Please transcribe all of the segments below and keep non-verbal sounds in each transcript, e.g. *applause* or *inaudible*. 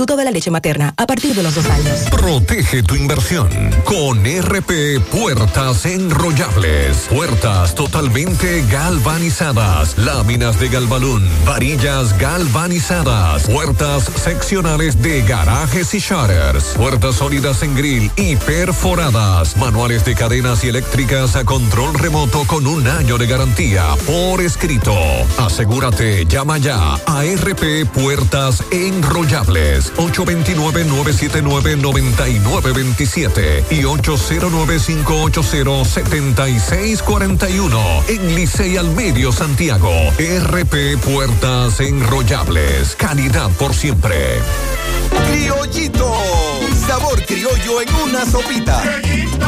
sustituto de la leche materna a partir de los dos años. Protege tu inversión con RP Puertas Enrollables. Puertas totalmente galvanizadas, láminas de galvalún, varillas galvanizadas, puertas seccionales de garajes y shutters, puertas sólidas en grill y perforadas, manuales de cadenas y eléctricas a control remoto con un año de garantía por escrito. Asegúrate, llama ya a RP Puertas Enrollables 829-979-9927 y 809-580-7641 en Licey al Medio Santiago. RP Puertas Enrollables. Calidad por siempre. Criollito. Sabor criollo en una sopita. Criollito,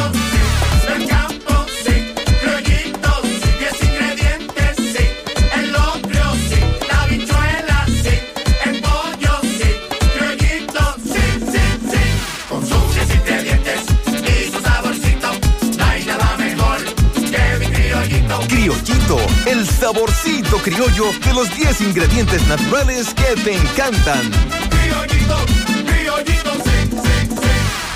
el saborcito criollo de los 10 ingredientes naturales que te encantan.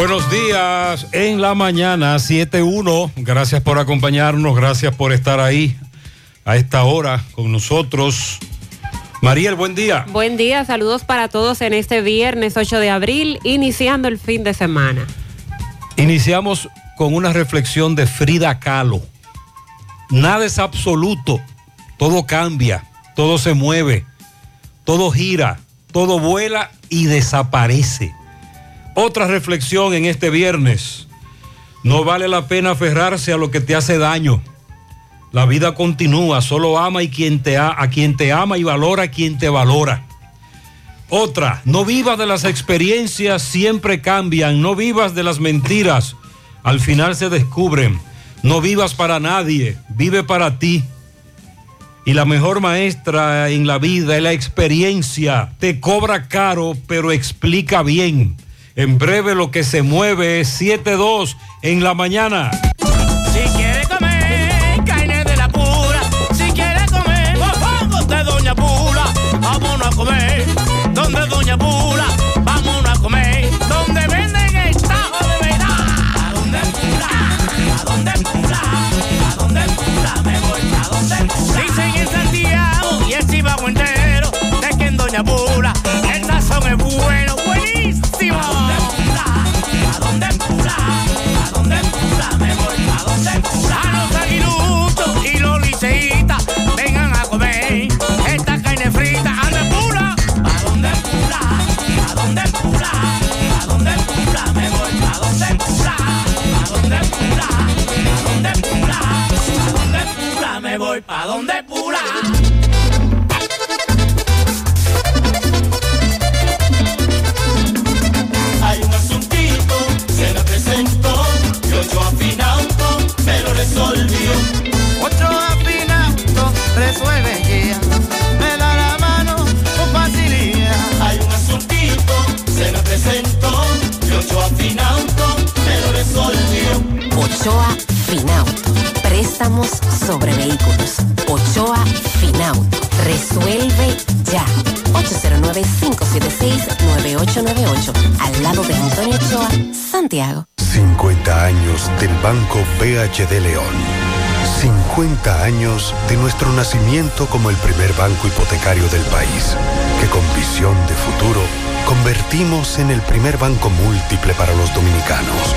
Buenos días en la mañana 7.1. Gracias por acompañarnos, gracias por estar ahí a esta hora con nosotros. Mariel, buen día. Buen día, saludos para todos en este viernes 8 de abril, iniciando el fin de semana. Iniciamos con una reflexión de Frida Kahlo. Nada es absoluto, todo cambia, todo se mueve, todo gira, todo vuela y desaparece. Otra reflexión en este viernes. No vale la pena aferrarse a lo que te hace daño. La vida continúa, solo ama y quien te a, a quien te ama y valora a quien te valora. Otra, no vivas de las experiencias, siempre cambian. No vivas de las mentiras, al final se descubren. No vivas para nadie, vive para ti. Y la mejor maestra en la vida es la experiencia. Te cobra caro, pero explica bien. En breve lo que se mueve es 7-2 en la mañana. Si quiere comer carne de la pura, si quiere comer mofongo de Doña Pula, vámonos a comer donde Doña Pula, vámonos a comer donde venden el tajo de verdad. ¿A dónde Pula? ¿A dónde Pula? ¿A dónde Pula? Me voy a donde Pula. Dicen en Santiago y el Chivago entero de que en Doña Pula el sazón es bueno, ¿A dónde Ochoa Finauto. Préstamos sobre vehículos. Ochoa Finauto. Resuelve ya. 809-576-9898. Al lado de Antonio Ochoa, Santiago. 50 años del Banco BHD León. 50 años de nuestro nacimiento como el primer banco hipotecario del país, que con visión de futuro convertimos en el primer banco múltiple para los dominicanos.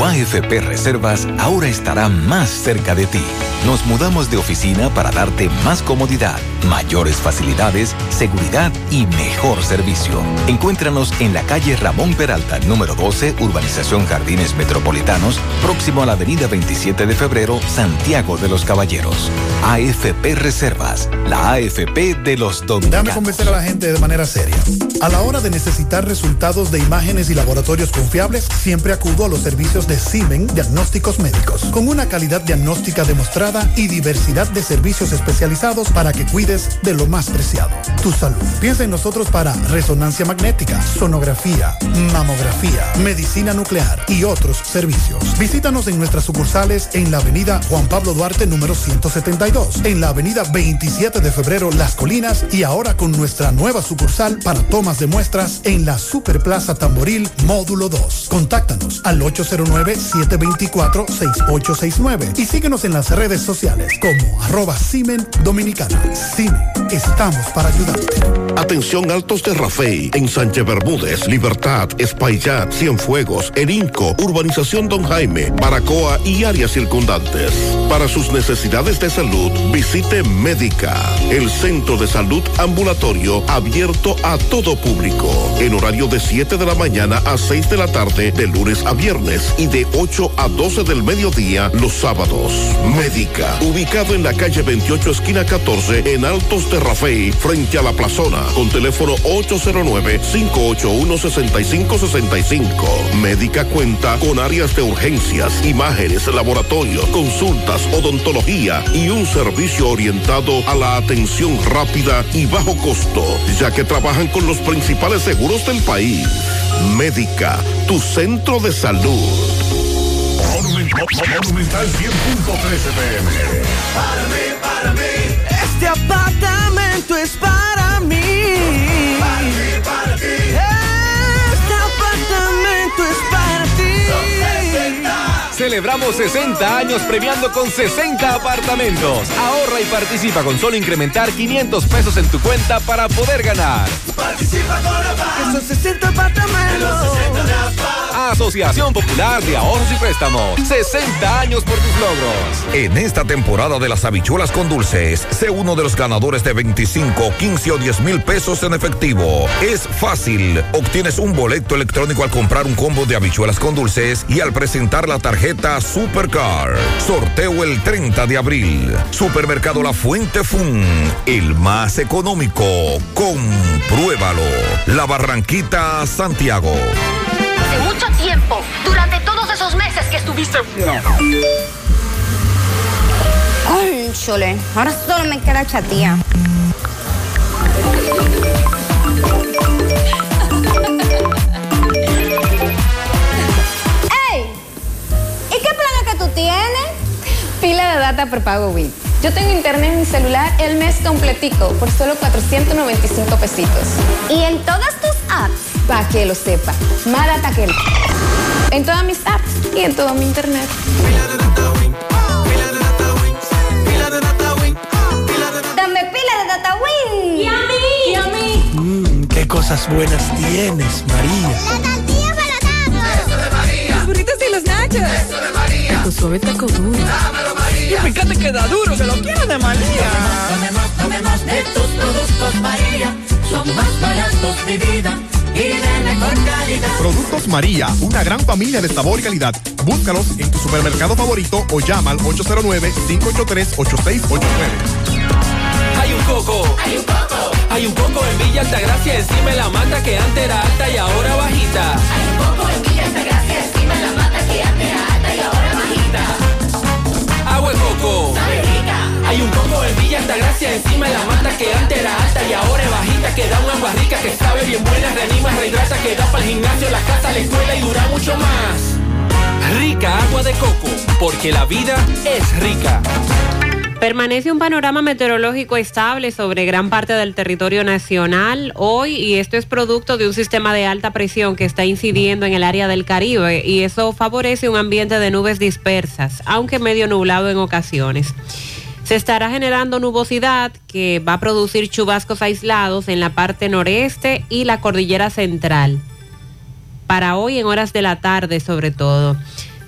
Tu AFP Reservas ahora estará más cerca de ti. Nos mudamos de oficina para darte más comodidad, mayores facilidades, seguridad y mejor servicio. Encuéntranos en la calle Ramón Peralta, número 12, Urbanización Jardines Metropolitanos, próximo a la avenida 27 de febrero, Santiago de los Caballeros. AFP Reservas, la AFP de los Déjame dominicanos. convencer a la gente de manera seria. A la hora de necesitar resultados de imágenes y laboratorios confiables, siempre acudo a los servicios de Simen Diagnósticos Médicos, con una calidad diagnóstica demostrada y diversidad de servicios especializados para que cuides de lo más preciado, tu salud. Piensa en nosotros para resonancia magnética, sonografía, mamografía, medicina nuclear y otros servicios. Visítanos en nuestras sucursales en la avenida Juan Pablo Duarte número 172, en la avenida 27 de febrero Las Colinas y ahora con nuestra nueva sucursal para tomas de muestras en la Superplaza Tamboril Módulo 2. Contáctanos al 809-724-6869 y síguenos en las redes sociales como arroba Simen Dominicana. Simen, estamos para ayudarte. Atención Altos de Rafey, en Sánchez Bermúdez, Libertad, Espaillat, Cienfuegos, El Inco, Urbanización Don Jaime, Baracoa y áreas circundantes. Para sus necesidades de salud, visite Médica, el centro de salud ambulatorio abierto a todo público, en horario de 7 de la mañana a 6 de la tarde, de lunes a viernes y de 8 a 12 del mediodía los sábados. Médica, ubicado en la calle 28, esquina 14, en Altos de frente a la plazona, con teléfono 809-581-6565. Médica cuenta con áreas de urgencias, imágenes, laboratorios, consultas, odontología y un servicio orientado a la atención rápida y bajo costo, ya que trabajan con los principales seguros del país. Médica, tu centro de salud. Monumental 100.13 pm. Para mí, para mí, Este apartamento es para Celebramos 60 años premiando con 60 apartamentos. Ahorra y participa con solo incrementar 500 pesos en tu cuenta para poder ganar. Participa con la Son 60 apartamentos. Asociación Popular de Ahorros y Préstamos. 60 años por tus logros. En esta temporada de las habichuelas con dulces, sé uno de los ganadores de 25, 15 o 10 mil pesos en efectivo. Es fácil. Obtienes un boleto electrónico al comprar un combo de habichuelas con dulces y al presentar la tarjeta Supercar. Sorteo el 30 de abril. Supermercado La Fuente Fun. El más económico. Compruébalo. La Barranquita, Santiago. Hace mucho tiempo, durante todos esos meses que estuviste. Ay, chole, ahora solo me queda chatía. *laughs* ¡Ey! ¿Y qué plan es que tú tienes? Pila de data prepago Wii. Yo tengo internet en mi celular el mes completico por solo 495 pesitos. ¿Y en todas tus apps? Para que lo sepa. Más data que el... En todas mis apps y en todo mi internet. Dame pila de data Win. ¿Y a mí? ¿Y a mí? Mmm, qué cosas buenas tienes, María. La tortilla para Eso de María. Los burritos y los nachos. Eso de María. Tu suave taco duro. Dámelo, María. Y fíjate que da duro, que lo quiero de María. Tome más, tome más de tus productos, María. Son más baratos, mi vida. Productos María, una gran familia de sabor y calidad. Búscalos en tu supermercado favorito o llama al 809-583-8689. Hay un coco. Hay un coco. Hay un coco en Villa Altagracia encima de la mata que antes era alta y ahora bajita. Hay un coco en Villa Altagracia encima de la mata que antes era alta y ahora bajita. Agua de coco. Sabe. Hay un coco en Villa Altagracia encima de la mata que antes era alta y ahora es bajita. Que da una agua rica que sabe bien buena, reanima, rehidrata, que da para el gimnasio, la casa, la escuela y dura mucho más. Rica agua de coco, porque la vida es rica. Permanece un panorama meteorológico estable sobre gran parte del territorio nacional hoy y esto es producto de un sistema de alta presión que está incidiendo en el área del Caribe y eso favorece un ambiente de nubes dispersas, aunque medio nublado en ocasiones. Se estará generando nubosidad que va a producir chubascos aislados en la parte noreste y la cordillera central. Para hoy en horas de la tarde sobre todo.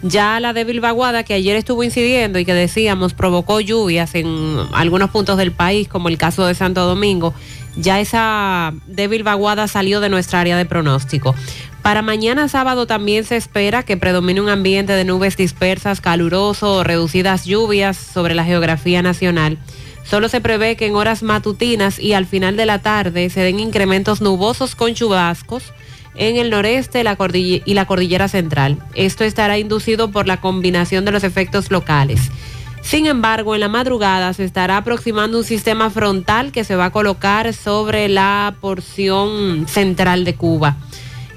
Ya la débil vaguada que ayer estuvo incidiendo y que decíamos provocó lluvias en algunos puntos del país, como el caso de Santo Domingo, ya esa débil vaguada salió de nuestra área de pronóstico. Para mañana sábado también se espera que predomine un ambiente de nubes dispersas, caluroso o reducidas lluvias sobre la geografía nacional. Solo se prevé que en horas matutinas y al final de la tarde se den incrementos nubosos con chubascos en el noreste y la cordillera central. Esto estará inducido por la combinación de los efectos locales. Sin embargo, en la madrugada se estará aproximando un sistema frontal que se va a colocar sobre la porción central de Cuba.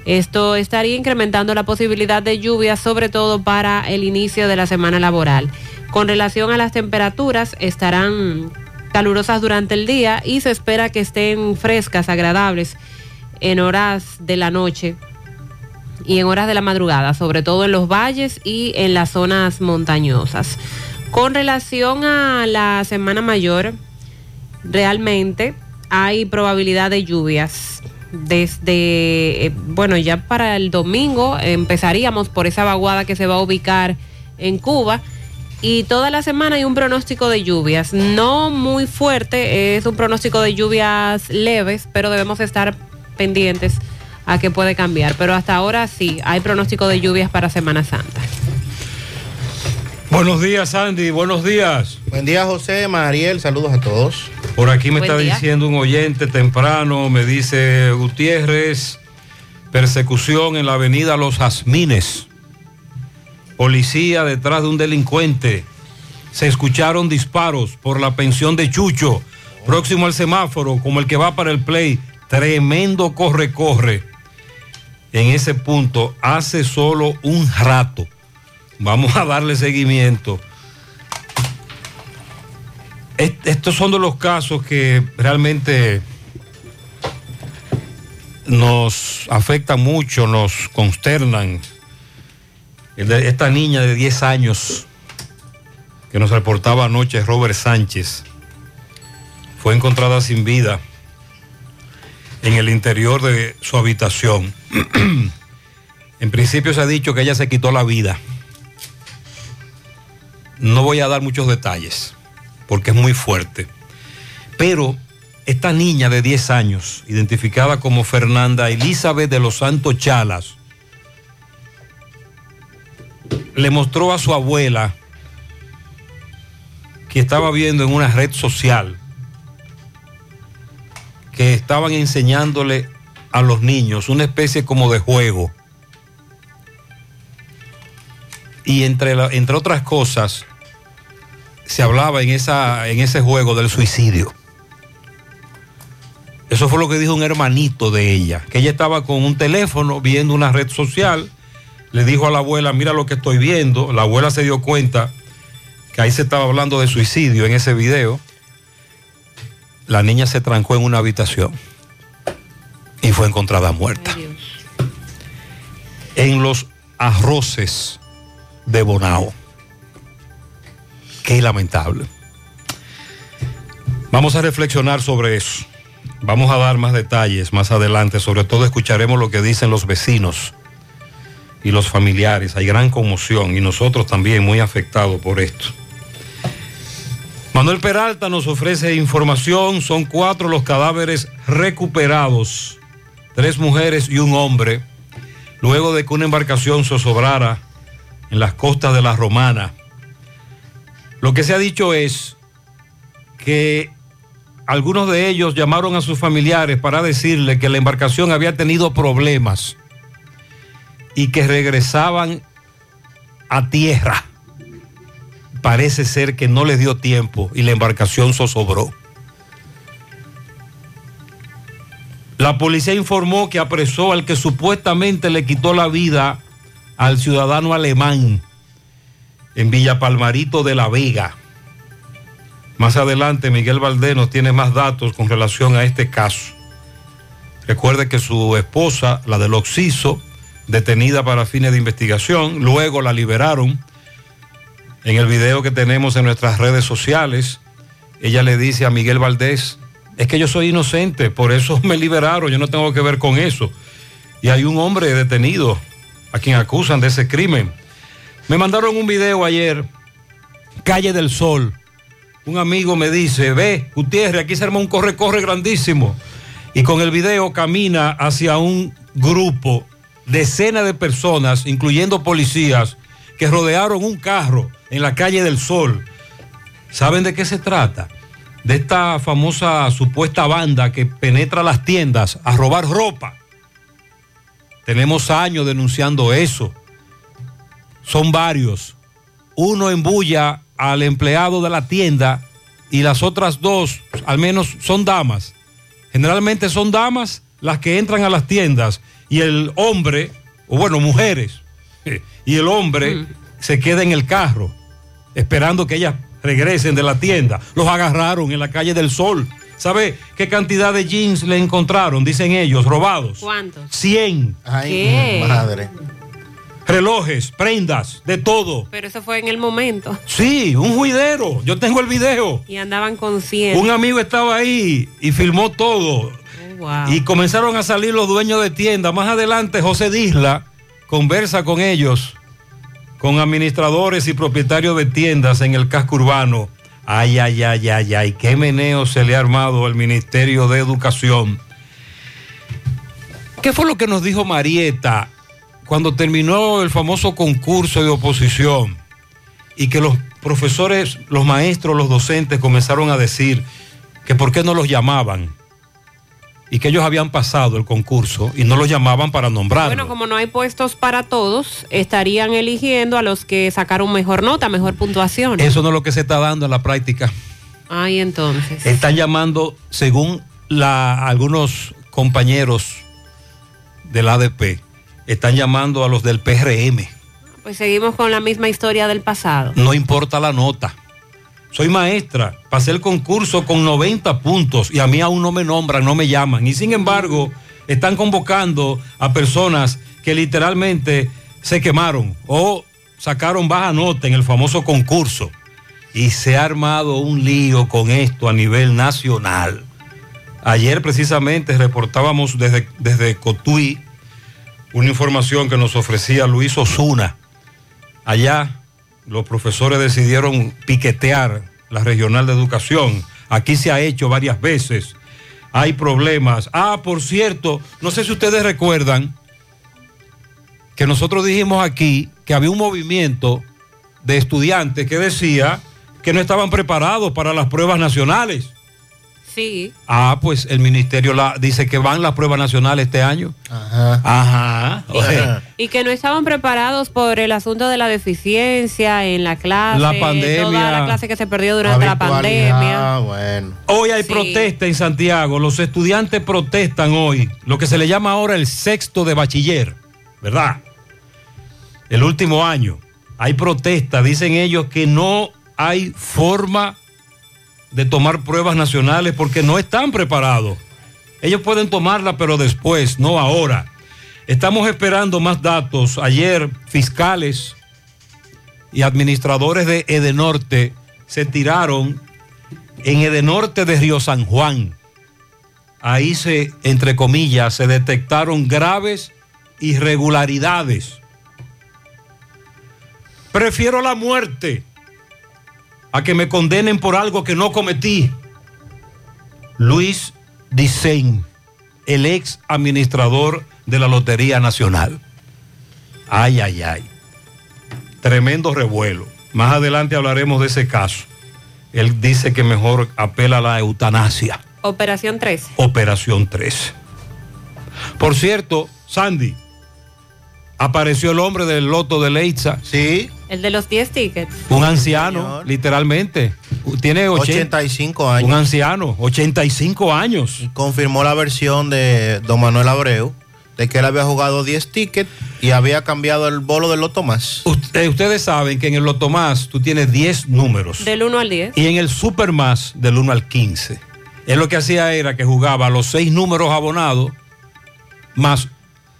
Esto estaría incrementando la posibilidad de lluvias, sobre todo para el inicio de la semana laboral. Con relación a las temperaturas, estarán calurosas durante el día y se espera que estén frescas, agradables en horas de la noche y en horas de la madrugada, sobre todo en los valles y en las zonas montañosas. Con relación a la Semana Mayor, realmente hay probabilidad de lluvias. Desde, eh, bueno, ya para el domingo empezaríamos por esa vaguada que se va a ubicar en Cuba. Y toda la semana hay un pronóstico de lluvias, no muy fuerte, es un pronóstico de lluvias leves, pero debemos estar pendientes a que puede cambiar. Pero hasta ahora sí, hay pronóstico de lluvias para Semana Santa. Buenos días, Andy. Buenos días. Buen día, José, Mariel. Saludos a todos. Por aquí me Buen está día. diciendo un oyente temprano, me dice Gutiérrez, persecución en la avenida Los Jazmines. Policía detrás de un delincuente. Se escucharon disparos por la pensión de Chucho, próximo al semáforo, como el que va para el play. Tremendo corre-corre. En ese punto, hace solo un rato. Vamos a darle seguimiento. Est- estos son de los casos que realmente nos afectan mucho, nos consternan. Esta niña de 10 años que nos reportaba anoche Robert Sánchez fue encontrada sin vida en el interior de su habitación. *clears throat* en principio se ha dicho que ella se quitó la vida. No voy a dar muchos detalles porque es muy fuerte. Pero esta niña de 10 años, identificada como Fernanda Elizabeth de los Santos Chalas, le mostró a su abuela que estaba viendo en una red social que estaban enseñándole a los niños una especie como de juego. Y entre, la- entre otras cosas, se hablaba en, esa, en ese juego del suicidio. Eso fue lo que dijo un hermanito de ella, que ella estaba con un teléfono viendo una red social, le dijo a la abuela, mira lo que estoy viendo, la abuela se dio cuenta que ahí se estaba hablando de suicidio en ese video, la niña se trancó en una habitación y fue encontrada muerta. En los arroces de Bonao. Qué lamentable. Vamos a reflexionar sobre eso. Vamos a dar más detalles más adelante. Sobre todo escucharemos lo que dicen los vecinos y los familiares. Hay gran conmoción y nosotros también muy afectados por esto. Manuel Peralta nos ofrece información. Son cuatro los cadáveres recuperados. Tres mujeres y un hombre. Luego de que una embarcación zozobrara en las costas de la Romana. Lo que se ha dicho es que algunos de ellos llamaron a sus familiares para decirle que la embarcación había tenido problemas y que regresaban a tierra. Parece ser que no les dio tiempo y la embarcación zozobró. La policía informó que apresó al que supuestamente le quitó la vida al ciudadano alemán en Villa Palmarito de la Vega. Más adelante Miguel Valdés nos tiene más datos con relación a este caso. Recuerde que su esposa, la del Oxiso, detenida para fines de investigación, luego la liberaron. En el video que tenemos en nuestras redes sociales, ella le dice a Miguel Valdés, es que yo soy inocente, por eso *laughs* me liberaron, yo no tengo que ver con eso. Y hay un hombre detenido a quien acusan de ese crimen. Me mandaron un video ayer, Calle del Sol. Un amigo me dice, ve, Gutiérrez, aquí se arma un corre-corre grandísimo. Y con el video camina hacia un grupo, decenas de personas, incluyendo policías, que rodearon un carro en la Calle del Sol. ¿Saben de qué se trata? De esta famosa supuesta banda que penetra las tiendas a robar ropa. Tenemos años denunciando eso. Son varios. Uno embulla al empleado de la tienda y las otras dos, al menos, son damas. Generalmente son damas las que entran a las tiendas y el hombre, o bueno, mujeres, *laughs* y el hombre se queda en el carro esperando que ellas regresen de la tienda. Los agarraron en la calle del Sol. ¿Sabe qué cantidad de jeans le encontraron? Dicen ellos, robados. ¿Cuántos? 100. ¿Qué? Madre. Relojes, prendas, de todo. Pero eso fue en el momento. Sí, un juidero. Yo tengo el video. Y andaban conscientes. Un amigo estaba ahí y filmó todo. Wow. Y comenzaron a salir los dueños de tiendas. Más adelante José Disla conversa con ellos, con administradores y propietarios de tiendas en el casco urbano. Ay, ay, ay, ay, ay, qué meneo se le ha armado al Ministerio de Educación. ¿Qué fue lo que nos dijo Marieta cuando terminó el famoso concurso de oposición y que los profesores, los maestros, los docentes comenzaron a decir que por qué no los llamaban? Y que ellos habían pasado el concurso y no los llamaban para nombrarlos. Bueno, como no hay puestos para todos, estarían eligiendo a los que sacaron mejor nota, mejor puntuación. Eso no es lo que se está dando en la práctica. Ay, entonces. Están llamando, según la, algunos compañeros del ADP, están llamando a los del PRM. Pues seguimos con la misma historia del pasado. No importa la nota. Soy maestra, pasé el concurso con 90 puntos y a mí aún no me nombran, no me llaman. Y sin embargo, están convocando a personas que literalmente se quemaron o sacaron baja nota en el famoso concurso. Y se ha armado un lío con esto a nivel nacional. Ayer precisamente reportábamos desde, desde Cotuí una información que nos ofrecía Luis Osuna. Allá los profesores decidieron piquetear la regional de educación. Aquí se ha hecho varias veces. Hay problemas. Ah, por cierto, no sé si ustedes recuerdan que nosotros dijimos aquí que había un movimiento de estudiantes que decía que no estaban preparados para las pruebas nacionales. Sí. Ah, pues el ministerio la, dice que van las pruebas nacionales este año. Ajá. Ajá. Oye, Y que no estaban preparados por el asunto de la deficiencia en la clase. La pandemia. Toda la clase que se perdió durante la pandemia. Ah, bueno. Hoy hay Sí. protesta en Santiago. Los estudiantes protestan hoy. Lo que se le llama ahora el sexto de bachiller. ¿Verdad? El último año. Hay protesta. Dicen ellos que no hay forma de tomar pruebas nacionales porque no están preparados. Ellos pueden tomarla, pero después, no ahora. Estamos esperando más datos. Ayer, fiscales y administradores de Edenorte se tiraron en Edenorte de Río San Juan. Ahí se, entre comillas, se detectaron graves irregularidades. Prefiero la muerte a que me condenen por algo que no cometí. Luis Dicen, el ex administrador de la Lotería Nacional. Ay, ay, ay. Tremendo revuelo. Más adelante hablaremos de ese caso. Él dice que mejor apela a la eutanasia. Operación 13. Operación 13. Por cierto, Sandy, apareció el hombre del loto de Leitza. Sí. El de los 10 tickets. Un anciano, literalmente. Tiene 80 85 años. Un anciano, 85 años. Confirmó la versión de don Manuel Abreu de que él había jugado 10 tickets y había cambiado el bolo del Loto Más. Usted- ustedes saben que en el Loto Más tú tienes 10 números. Del 1 al 10. Y en el Super Más del 1 al 15. Él lo que hacía era que jugaba los seis números abonados más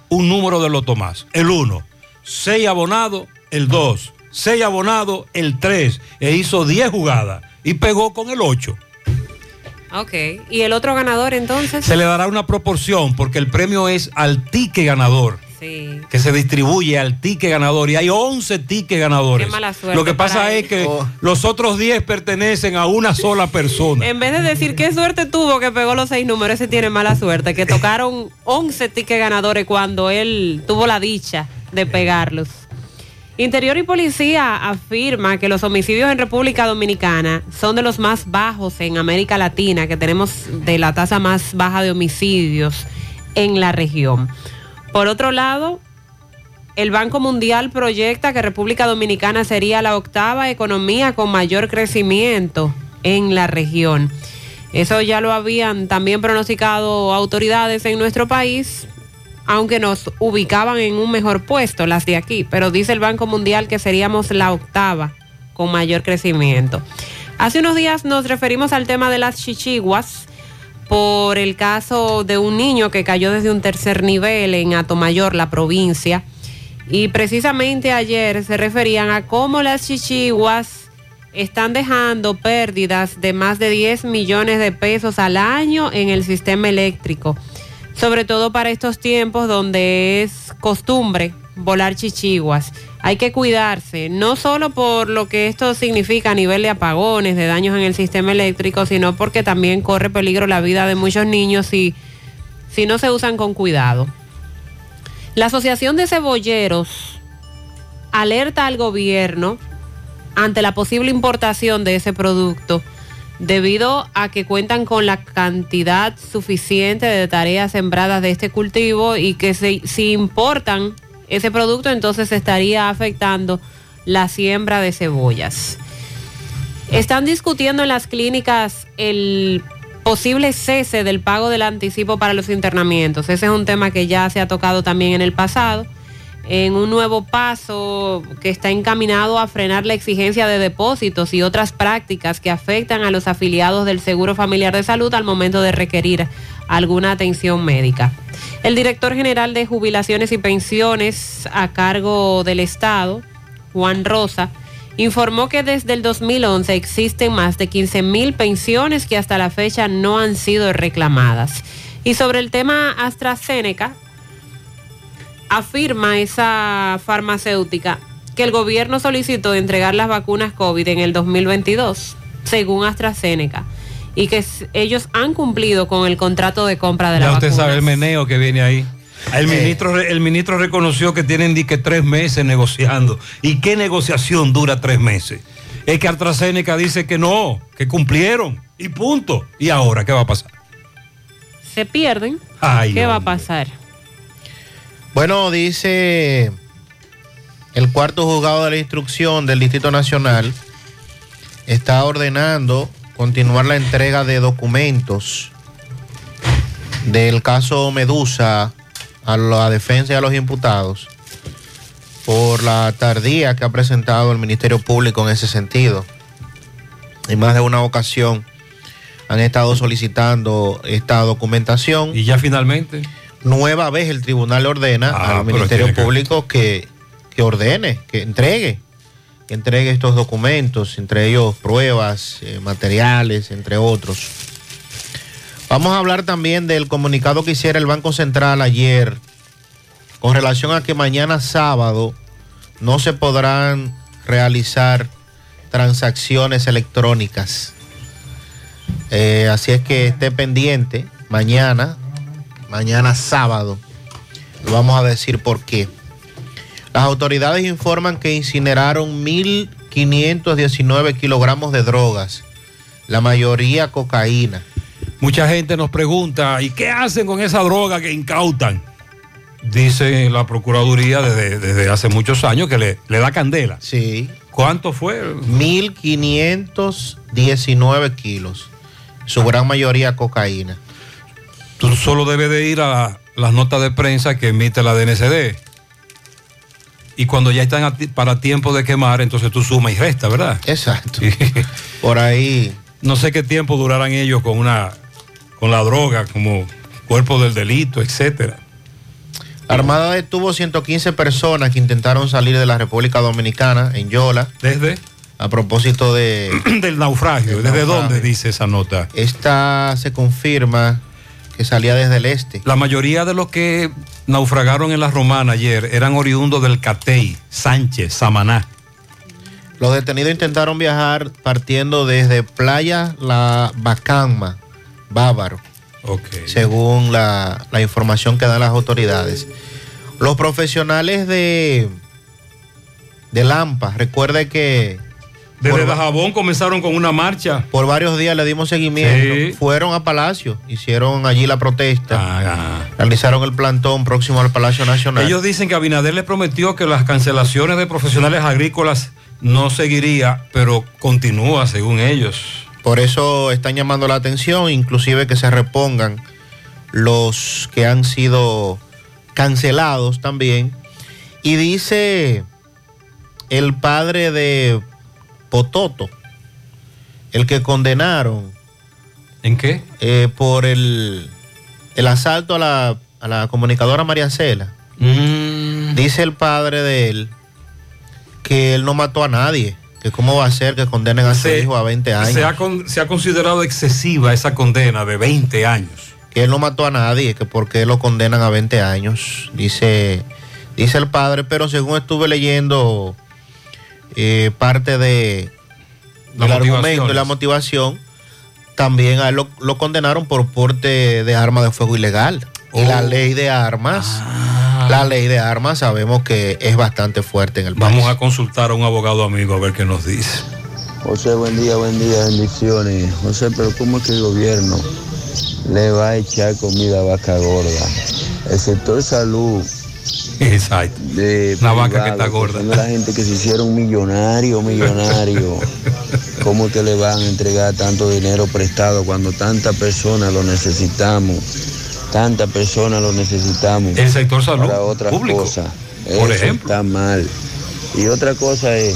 un número de Loto Más. El 1, 6 abonados, el 2, 6 abonados, el 3. E hizo 10 jugadas y pegó con el 8. Ok. ¿Y el otro ganador entonces? Se le dará una proporción porque el premio es al ticket ganador. Sí. que se distribuye al ticket ganador y hay 11 tickets ganadores. Qué mala suerte Lo que pasa es que Oh. los otros 10 pertenecen a una sola persona. En vez de decir qué suerte tuvo que pegó los seis números, ese tiene mala suerte, que tocaron 11 tickets ganadores cuando él tuvo la dicha de pegarlos. Interior y Policía afirma que los homicidios en República Dominicana son de los más bajos en América Latina, que tenemos de la tasa más baja de homicidios en la región. Por otro lado, el Banco Mundial proyecta que República Dominicana sería la octava economía con mayor crecimiento en la región. Eso ya lo habían también pronosticado autoridades en nuestro país, aunque nos ubicaban en un mejor puesto las de aquí, pero dice el Banco Mundial que seríamos la octava con mayor crecimiento. Hace unos días nos referimos al tema de las chichiguas por el caso de un niño que cayó desde un tercer nivel en Atomayor, la provincia. Y precisamente ayer se referían a cómo las chichiguas están dejando pérdidas de más de 10 millones de pesos al año en el sistema eléctrico, sobre todo para estos tiempos donde es costumbre volar chichiguas. Hay que cuidarse, no solo por lo que esto significa a nivel de apagones, de daños en el sistema eléctrico, sino porque también corre peligro la vida de muchos niños si, si no se usan con cuidado. La Asociación de Cebolleros alerta al gobierno ante la posible importación de ese producto debido a que cuentan con la cantidad suficiente de tareas sembradas de este cultivo y que si, si importan ese producto entonces estaría afectando la siembra de cebollas. Están discutiendo en las clínicas el posible cese del pago del anticipo para los internamientos. Ese es un tema que ya se ha tocado también en el pasado. en un nuevo paso que está encaminado a frenar la exigencia de depósitos y otras prácticas que afectan a los afiliados del Seguro Familiar de Salud al momento de requerir alguna atención médica. El director general de jubilaciones y pensiones a cargo del Estado, Juan Rosa, informó que desde el 2011 existen más de 15 mil pensiones que hasta la fecha no han sido reclamadas. Y sobre el tema AstraZeneca, afirma esa farmacéutica que el gobierno solicitó entregar las vacunas COVID en el 2022, según AstraZeneca, y que ellos han cumplido con el contrato de compra de la Ya usted vacuna. sabe el meneo que viene ahí. El ministro, el ministro reconoció que tienen que tres meses negociando. ¿Y qué negociación dura tres meses? Es que AstraZeneca dice que no, que cumplieron y punto. ¿Y ahora qué va a pasar? Se pierden. Ay, ¿Qué va a pasar? Bueno, dice el cuarto juzgado de la instrucción del Distrito Nacional está ordenando continuar la entrega de documentos del caso Medusa a la defensa y a los imputados por la tardía que ha presentado el Ministerio Público en ese sentido. En más de una ocasión han estado solicitando esta documentación. Y ya finalmente. Nueva vez el tribunal ordena Ah, al Ministerio que- Público que, que ordene, que entregue, que entregue estos documentos, entre ellos pruebas, eh, materiales, entre otros. Vamos a hablar también del comunicado que hiciera el Banco Central ayer con relación a que mañana sábado no se podrán realizar transacciones electrónicas. Eh, así es que esté pendiente mañana, mañana sábado. Vamos a decir por qué. Las autoridades informan que incineraron 1.519 kilogramos de drogas, la mayoría cocaína. Mucha gente nos pregunta, ¿y qué hacen con esa droga que incautan? Dice la Procuraduría desde, desde hace muchos años que le, le da candela. Sí. ¿Cuánto fue? 1.519 kilos, su gran mayoría cocaína. Tú solo debes de ir a las notas de prensa que emite la DNCD. Y cuando ya están para tiempo de quemar, entonces tú sumas y resta, ¿verdad? Exacto. *laughs* Por ahí. No sé qué tiempo durarán ellos con una con la droga, como cuerpo del delito, etcétera. La Armada detuvo 115 personas que intentaron salir de la República Dominicana en Yola. ¿Desde? A propósito de... *clears throat* Del naufragio. ¿Desde naufragio. dónde dice esa nota? Esta se confirma que salía desde el este. La mayoría de los que naufragaron en la Romana ayer eran oriundos del Catey, Sánchez, Samaná. Los detenidos intentaron viajar partiendo desde Playa La Bacama, Bávaro, según la, la información que dan las autoridades. Los profesionales de, de Lampa, recuerde que Desde por, Dajabón comenzaron con una marcha. por varios días le dimos seguimiento. Sí. Fueron a Palacio, hicieron allí la protesta, Ah, realizaron el plantón próximo al Palacio Nacional. Ellos dicen que Abinader les prometió que las cancelaciones de profesionales agrícolas no seguiría, pero continúa según ellos. Por eso están llamando la atención, inclusive que se repongan los que han sido cancelados también. Y dice el padre de Pototo, el que condenaron. ¿En qué? Eh, por el, el asalto a la, a la comunicadora María Cela. Mm. Dice el padre de él que él no mató a nadie. Que cómo va a ser que condenen a su hijo a 20 años. Se ha, con- se ha considerado excesiva esa condena de 20 años. que él no mató a nadie, que por qué lo condenan a 20 años, dice, dice el padre, pero según estuve leyendo eh, parte de, del argumento y la motivación, también a él lo, lo condenaron por porte de arma de fuego ilegal. Y la Oh. ley de armas, la ley de armas sabemos que es bastante fuerte en el país. Vamos a consultar a un abogado amigo a ver qué nos dice. José, buen día, buen día, bendiciones. José, pero ¿cómo es que el gobierno le va a echar comida a vaca gorda? El sector salud Exacto. de Una vaca que está gorda. la gente que se hicieron millonario, millonario. *laughs* ¿Cómo que le van a entregar tanto dinero prestado cuando tantas personas lo necesitamos? Tantas personas lo necesitamos. El sector salud Para otras público. cosas. Eso Está mal. Y otra cosa es,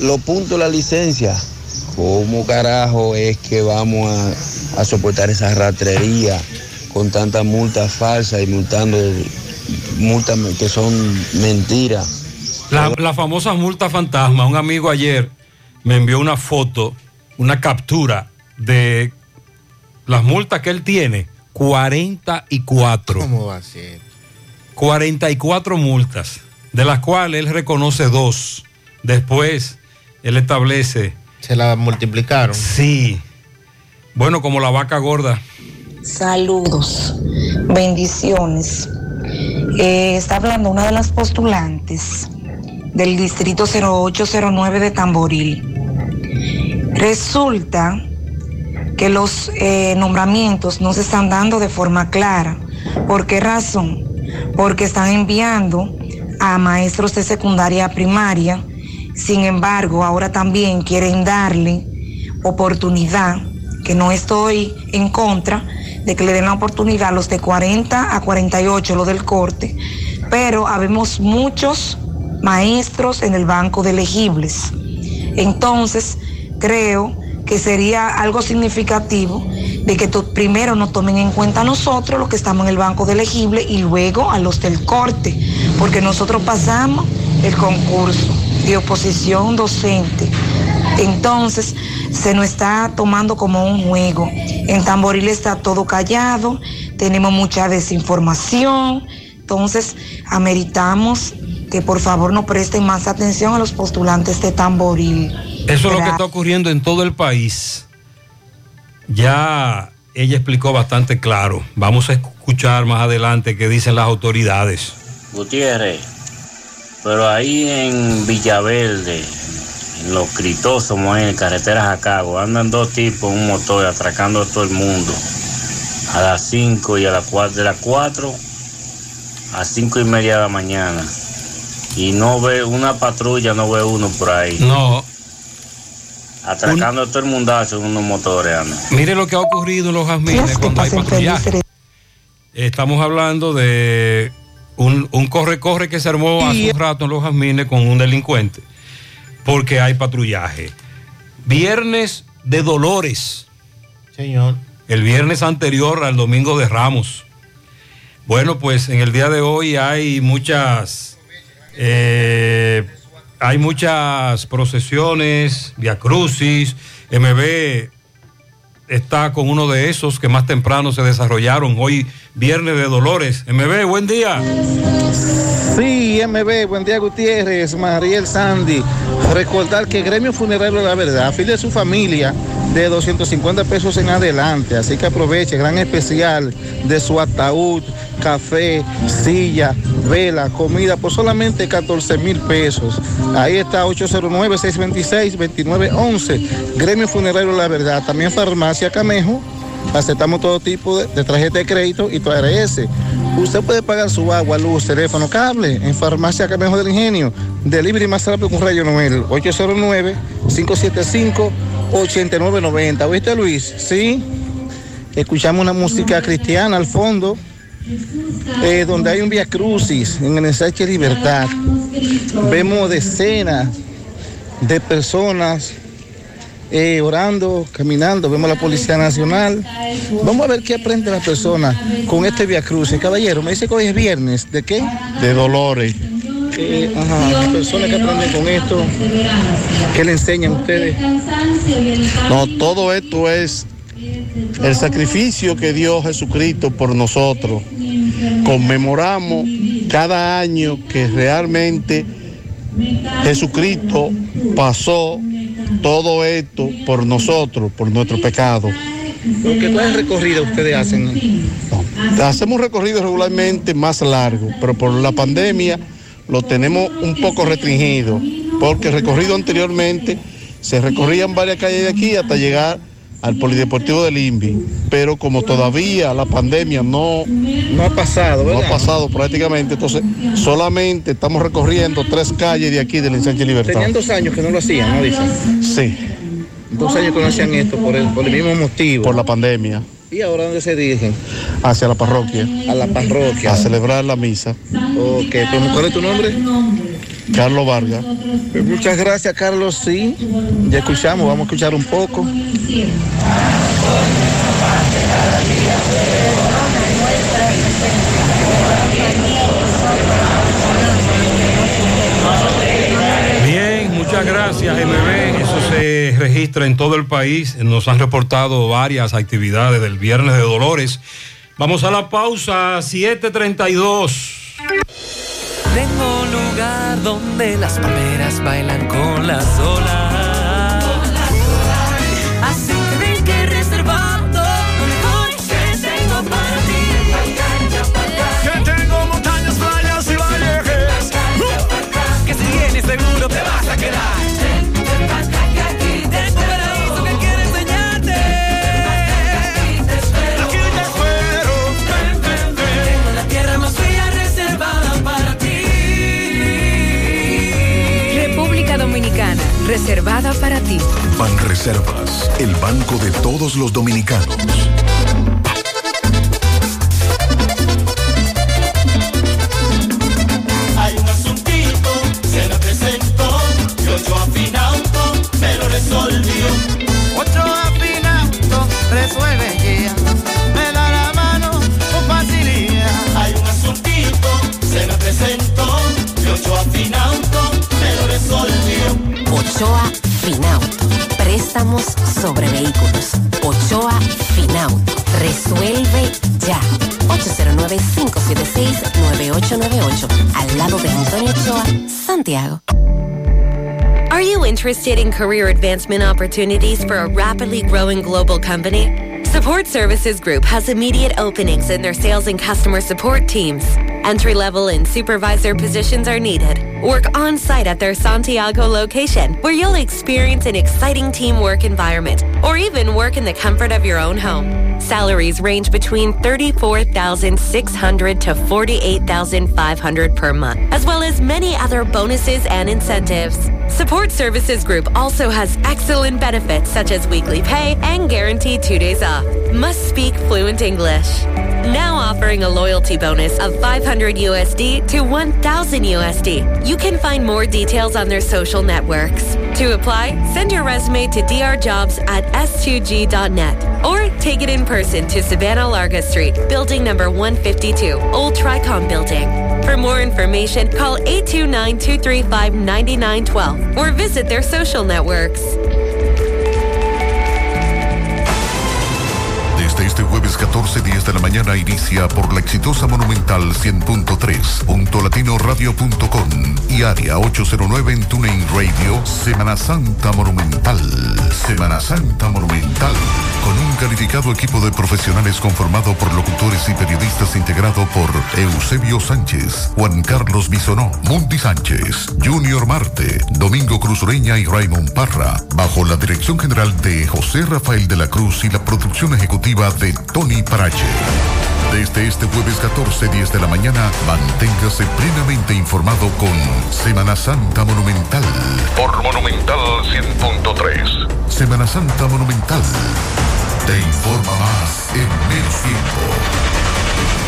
los puntos de la licencia. ¿Cómo carajo es que vamos a, a soportar esa ratrería con tantas multas falsas y multando multas que son mentiras? La, la famosa multa fantasma. Un amigo ayer me envió una foto, una captura de las multas que él tiene. 44. ¿Cómo va a ser? 44 multas, de las cuales él reconoce dos. Después, él establece. ¿Se la multiplicaron? Sí. Bueno, como la vaca gorda. Saludos, bendiciones. Eh, está hablando una de las postulantes del distrito 0809 de Tamboril. Resulta que los eh, nombramientos no se están dando de forma clara. ¿Por qué razón? Porque están enviando a maestros de secundaria primaria. Sin embargo, ahora también quieren darle oportunidad, que no estoy en contra de que le den la oportunidad a los de 40 a 48, lo del corte, pero habemos muchos maestros en el banco de elegibles. Entonces, creo que sería algo significativo de que primero nos tomen en cuenta a nosotros, los que estamos en el banco de elegible, y luego a los del corte, porque nosotros pasamos el concurso de oposición docente. Entonces, se nos está tomando como un juego. En Tamboril está todo callado, tenemos mucha desinformación, entonces ameritamos que por favor nos presten más atención a los postulantes de Tamboril. Eso es lo que está ocurriendo en todo el país. Ya ella explicó bastante claro. Vamos a escuchar más adelante qué dicen las autoridades. Gutiérrez, pero ahí en Villaverde, Los Critos, en carreteras a cabo, andan dos tipos en un motor atracando a todo el mundo. A las 5 y a las 4, de las 4 a 5 y media de la mañana. Y no ve una patrulla, no ve uno por ahí. No, Atracando a todo el mundazo en unos motores, Ana. Mire lo que ha ocurrido en los jazmines cuando hay patrullaje. Estamos hablando de un corre-corre que se armó hace un rato en los jazmines con un delincuente, porque hay patrullaje. Viernes de Dolores. Señor. El viernes anterior al domingo de Ramos. Bueno, pues en el día de hoy hay muchas eh, hay muchas procesiones, Via Crucis, MB está con uno de esos que más temprano se desarrollaron. Hoy, Viernes de Dolores. MB, buen día. Sí, MB, buen día Gutiérrez, Mariel Sandy. Recordar que Gremio Funerario la Verdad afile a su familia de 250 pesos en adelante, así que aproveche, gran especial de su ataúd, café, silla, vela, comida por solamente 14 mil pesos. Ahí está 809-626-2911, Gremio Funerario La Verdad, también Farmacia Camejo, aceptamos todo tipo de, de de crédito y tu ARS. Usted puede pagar su agua, luz, teléfono, cable en Farmacia Camejo del Ingenio. Delivery más rápido con Rayo Noel. 809-575-8990. ¿Oíste, Luis? Sí. Escuchamos una música cristiana al fondo. eh, donde hay un Via Crucis en el ensanche Libertad. Vemos decenas de personas eh, orando, caminando, vemos la Policía Nacional. Vamos a ver qué aprende la persona con este Via Crucis. Caballero, me dice que hoy es viernes. ¿De qué? de Dolores. Eh, ajá, las personas que aprenden con esto, ¿qué le enseñan a ustedes? No, todo esto es el sacrificio que dio Jesucristo por nosotros. Conmemoramos cada año que realmente Jesucristo pasó todo esto por nosotros, por nuestro pecado. ¿Qué clase de recorrido ustedes hacen? Hacemos un recorrido regularmente más largo, pero por la pandemia lo tenemos un poco restringido, porque el recorrido anteriormente se recorrían varias calles de aquí hasta llegar al Polideportivo del INVI, pero como todavía la pandemia no, no ha pasado, no ha pasado prácticamente, entonces solamente estamos recorriendo tres calles de aquí del Ensanche Libertad. Tenían dos años que no lo hacían, ¿no dicen? Sí. Dos años que no hacían esto por el, por el mismo motivo. Por la pandemia. ¿Y ahora dónde se dirigen? Hacia la parroquia. A la parroquia. A celebrar la misa. Ok, ¿cuál es tu nombre? Carlos Vargas. Pues muchas gracias, Carlos. Sí, ya escuchamos, vamos a escuchar un poco. Bien, muchas gracias, MB. Eso se registra en todo el país. Nos han reportado varias actividades del Viernes de Dolores. Vamos a la pausa, 732. Tengo lugar donde las palmeras bailan con las olas. Reservada para ti. Ban Reservas, el banco de todos los dominicanos. Interested in career advancement opportunities for a rapidly growing global company? Support Services Group has immediate openings in their sales and customer support teams. Entry level and supervisor positions are needed. Work on site at their Santiago location, where you'll experience an exciting teamwork environment, or even work in the comfort of your own home. Salaries range between $34,600 to $48,500 per month, as well as many other bonuses and incentives. Support Services Group also has excellent benefits such as weekly pay and guaranteed two days off. Must speak fluent English. Now offering a loyalty bonus of 500 USD to 1000 USD. You can find more details on their social networks. To apply, send your resume to drjobs at s2g.net or take it in person to Savannah Larga Street, building number 152, Old Tricom Building. For more information, call 829-235-9912 or visit their social networks. 14.10 de la mañana inicia por la exitosa Monumental 100.3, latinoradio.com y área 809 en TuneIn Radio, Semana Santa Monumental. Semana Santa Monumental. Con un calificado equipo de profesionales conformado por locutores y periodistas integrado por Eusebio Sánchez, Juan Carlos Bisonó, Mundi Sánchez, Junior Marte, Domingo Cruz Ureña y Raymond Parra, bajo la dirección general de José Rafael de la Cruz y la producción ejecutiva de Tony Parache. Desde este jueves 14, 10 de la mañana, manténgase plenamente informado con Semana Santa Monumental. Por Monumental 100.3. Semana Santa Monumental. Te informa más en menos tiempo.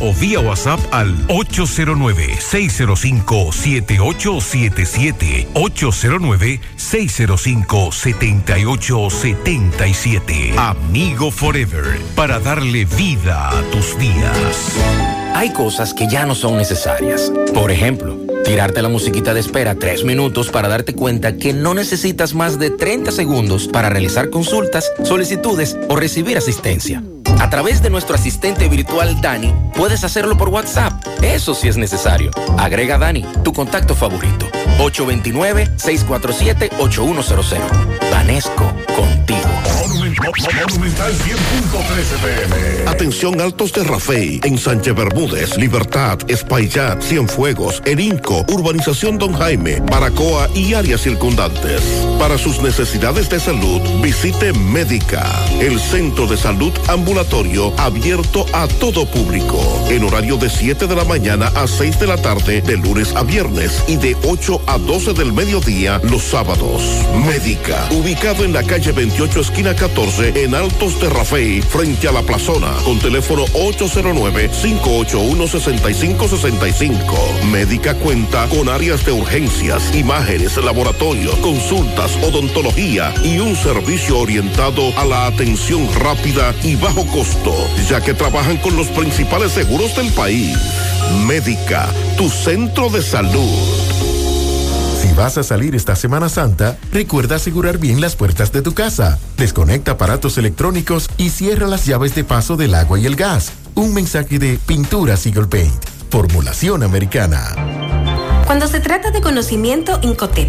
o vía WhatsApp al 809-605-7877. 809-605-7877. Amigo Forever, para darle vida a tus días. Hay cosas que ya no son necesarias. Por ejemplo, tirarte la musiquita de espera tres minutos para darte cuenta que no necesitas más de 30 segundos para realizar consultas, solicitudes o recibir asistencia. A través de nuestro asistente virtual Dani, puedes hacerlo por WhatsApp. Eso sí es necesario. Agrega Dani, tu contacto favorito. 829-647-8100. Vanesco, contigo. Monumental 100.13 pm. Atención Altos de Rafey, en Sánchez Bermúdez, Libertad, Espaillat, Cienfuegos, El Inco, Urbanización Don Jaime, Baracoa y áreas circundantes. Para sus necesidades de salud, visite Médica, el centro de salud ambulatorio abierto a todo público, en horario de 7 de la mañana a 6 de la tarde, de lunes a viernes y de 8 a 12 del mediodía los sábados. Médica, ubicado en la calle 28, esquina 14, en Altos de Rafey, frente a la plazona, con teléfono 809-581-6565. Médica cuenta con áreas de urgencias, imágenes, laboratorios, consultas, odontología y un servicio orientado a la atención rápida y bajo costo, ya que trabajan con los principales seguros del país. Médica, tu centro de salud. Vas a salir esta Semana Santa, recuerda asegurar bien las puertas de tu casa. Desconecta aparatos electrónicos y cierra las llaves de paso del agua y el gas. Un mensaje de Pinturas Eagle Paint. Formulación americana. Cuando se trata de conocimiento, Incotep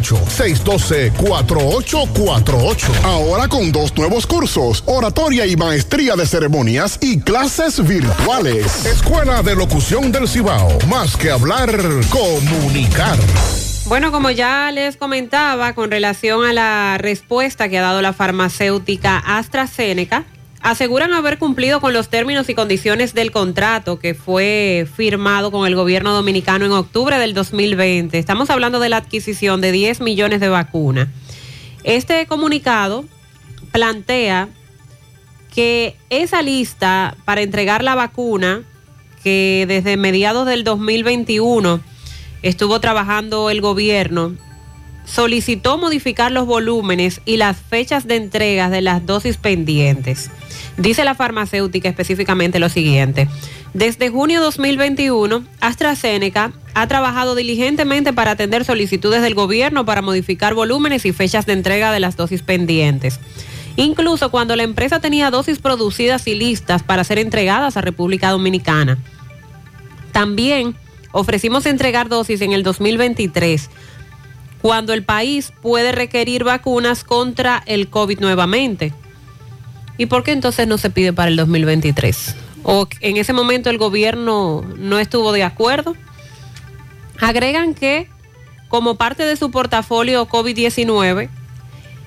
612-4848. Ahora con dos nuevos cursos, oratoria y maestría de ceremonias y clases virtuales. Escuela de Locución del Cibao. Más que hablar, comunicar. Bueno, como ya les comentaba con relación a la respuesta que ha dado la farmacéutica AstraZeneca, aseguran haber cumplido con los términos y condiciones del contrato que fue firmado con el gobierno dominicano en octubre del 2020. Estamos hablando de la adquisición de 10 millones de vacunas. Este comunicado plantea que esa lista para entregar la vacuna, que desde mediados del 2021 estuvo trabajando el gobierno, solicitó modificar los volúmenes y las fechas de entregas de las dosis pendientes. Dice la farmacéutica específicamente lo siguiente. Desde junio 2021, AstraZeneca ha trabajado diligentemente para atender solicitudes del gobierno para modificar volúmenes y fechas de entrega de las dosis pendientes. Incluso cuando la empresa tenía dosis producidas y listas para ser entregadas a República Dominicana. También ofrecimos entregar dosis en el 2023 cuando el país puede requerir vacunas contra el COVID nuevamente. ¿Y por qué entonces no se pide para el 2023? ¿O en ese momento el gobierno no estuvo de acuerdo? Agregan que como parte de su portafolio COVID-19,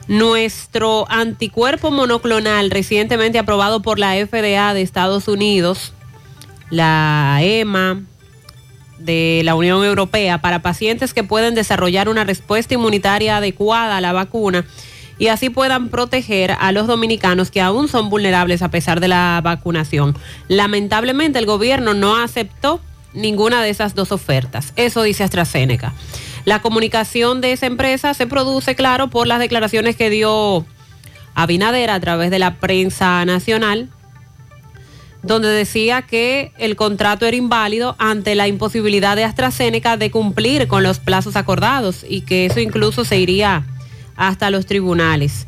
nuestro anticuerpo monoclonal recientemente aprobado por la FDA de Estados Unidos, la EMA de la Unión Europea, para pacientes que pueden desarrollar una respuesta inmunitaria adecuada a la vacuna y así puedan proteger a los dominicanos que aún son vulnerables a pesar de la vacunación. Lamentablemente el gobierno no aceptó ninguna de esas dos ofertas. Eso dice AstraZeneca. La comunicación de esa empresa se produce, claro, por las declaraciones que dio Abinader a través de la prensa nacional, donde decía que el contrato era inválido ante la imposibilidad de AstraZeneca de cumplir con los plazos acordados y que eso incluso se iría hasta los tribunales.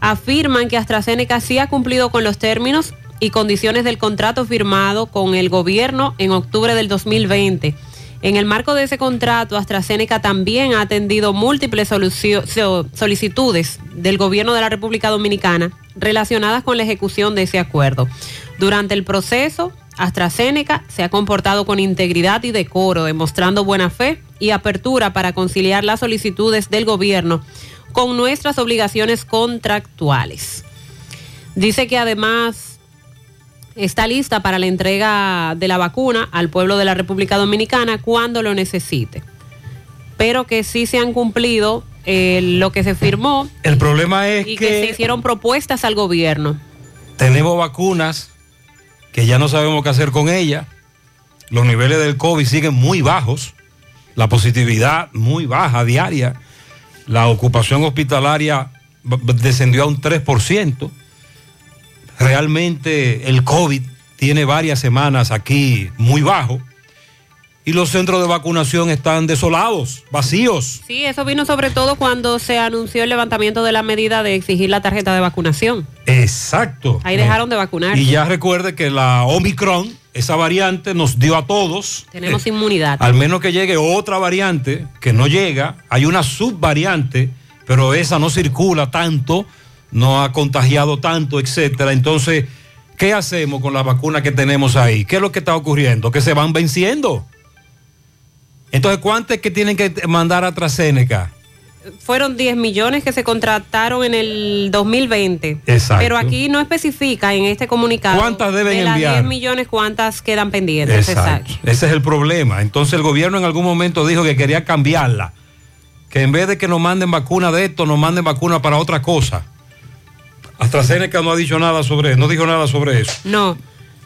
Afirman que AstraZeneca sí ha cumplido con los términos y condiciones del contrato firmado con el gobierno en octubre del 2020. En el marco de ese contrato, AstraZeneca también ha atendido múltiples solicitudes del gobierno de la República Dominicana relacionadas con la ejecución de ese acuerdo. Durante el proceso, AstraZeneca se ha comportado con integridad y decoro, demostrando buena fe y apertura para conciliar las solicitudes del gobierno con nuestras obligaciones contractuales. Dice que además está lista para la entrega de la vacuna al pueblo de la República Dominicana cuando lo necesite, pero que sí se han cumplido eh, lo que se firmó. El problema es y que, se hicieron propuestas al gobierno. Tenemos vacunas que ya no sabemos qué hacer con ellas. Los niveles del COVID siguen muy bajos, la positividad muy baja diaria la ocupación hospitalaria descendió a un 3%. Realmente el COVID tiene varias semanas aquí muy bajo y los centros de vacunación están desolados, vacíos. Sí, eso vino sobre todo cuando se anunció el levantamiento de la medida de exigir la tarjeta de vacunación. Exacto. Ahí dejaron de vacunar. Y ya recuerde que la Omicron, esa variante nos dio a todos. Tenemos inmunidad. Al menos que llegue otra variante que no llega, hay una subvariante, pero esa no circula tanto, no ha contagiado tanto, etcétera. Entonces, ¿qué hacemos con las vacunas que tenemos ahí? ¿Qué es lo que está ocurriendo? Que se van venciendo. Entonces, ¿cuántas que tienen que mandar a AstraZeneca? Fueron 10 millones que se contrataron en el 2020. Exacto. Pero aquí no especifica en este comunicado. ¿Cuántas deben de las enviar? 10 millones, ¿cuántas quedan pendientes? Exacto. Ese es el problema. Entonces el gobierno en algún momento dijo que quería cambiarla. Que en vez de que nos manden vacuna de esto, nos manden vacuna para otra cosa. AstraZeneca no ha dicho nada sobre no dijo nada sobre eso. No,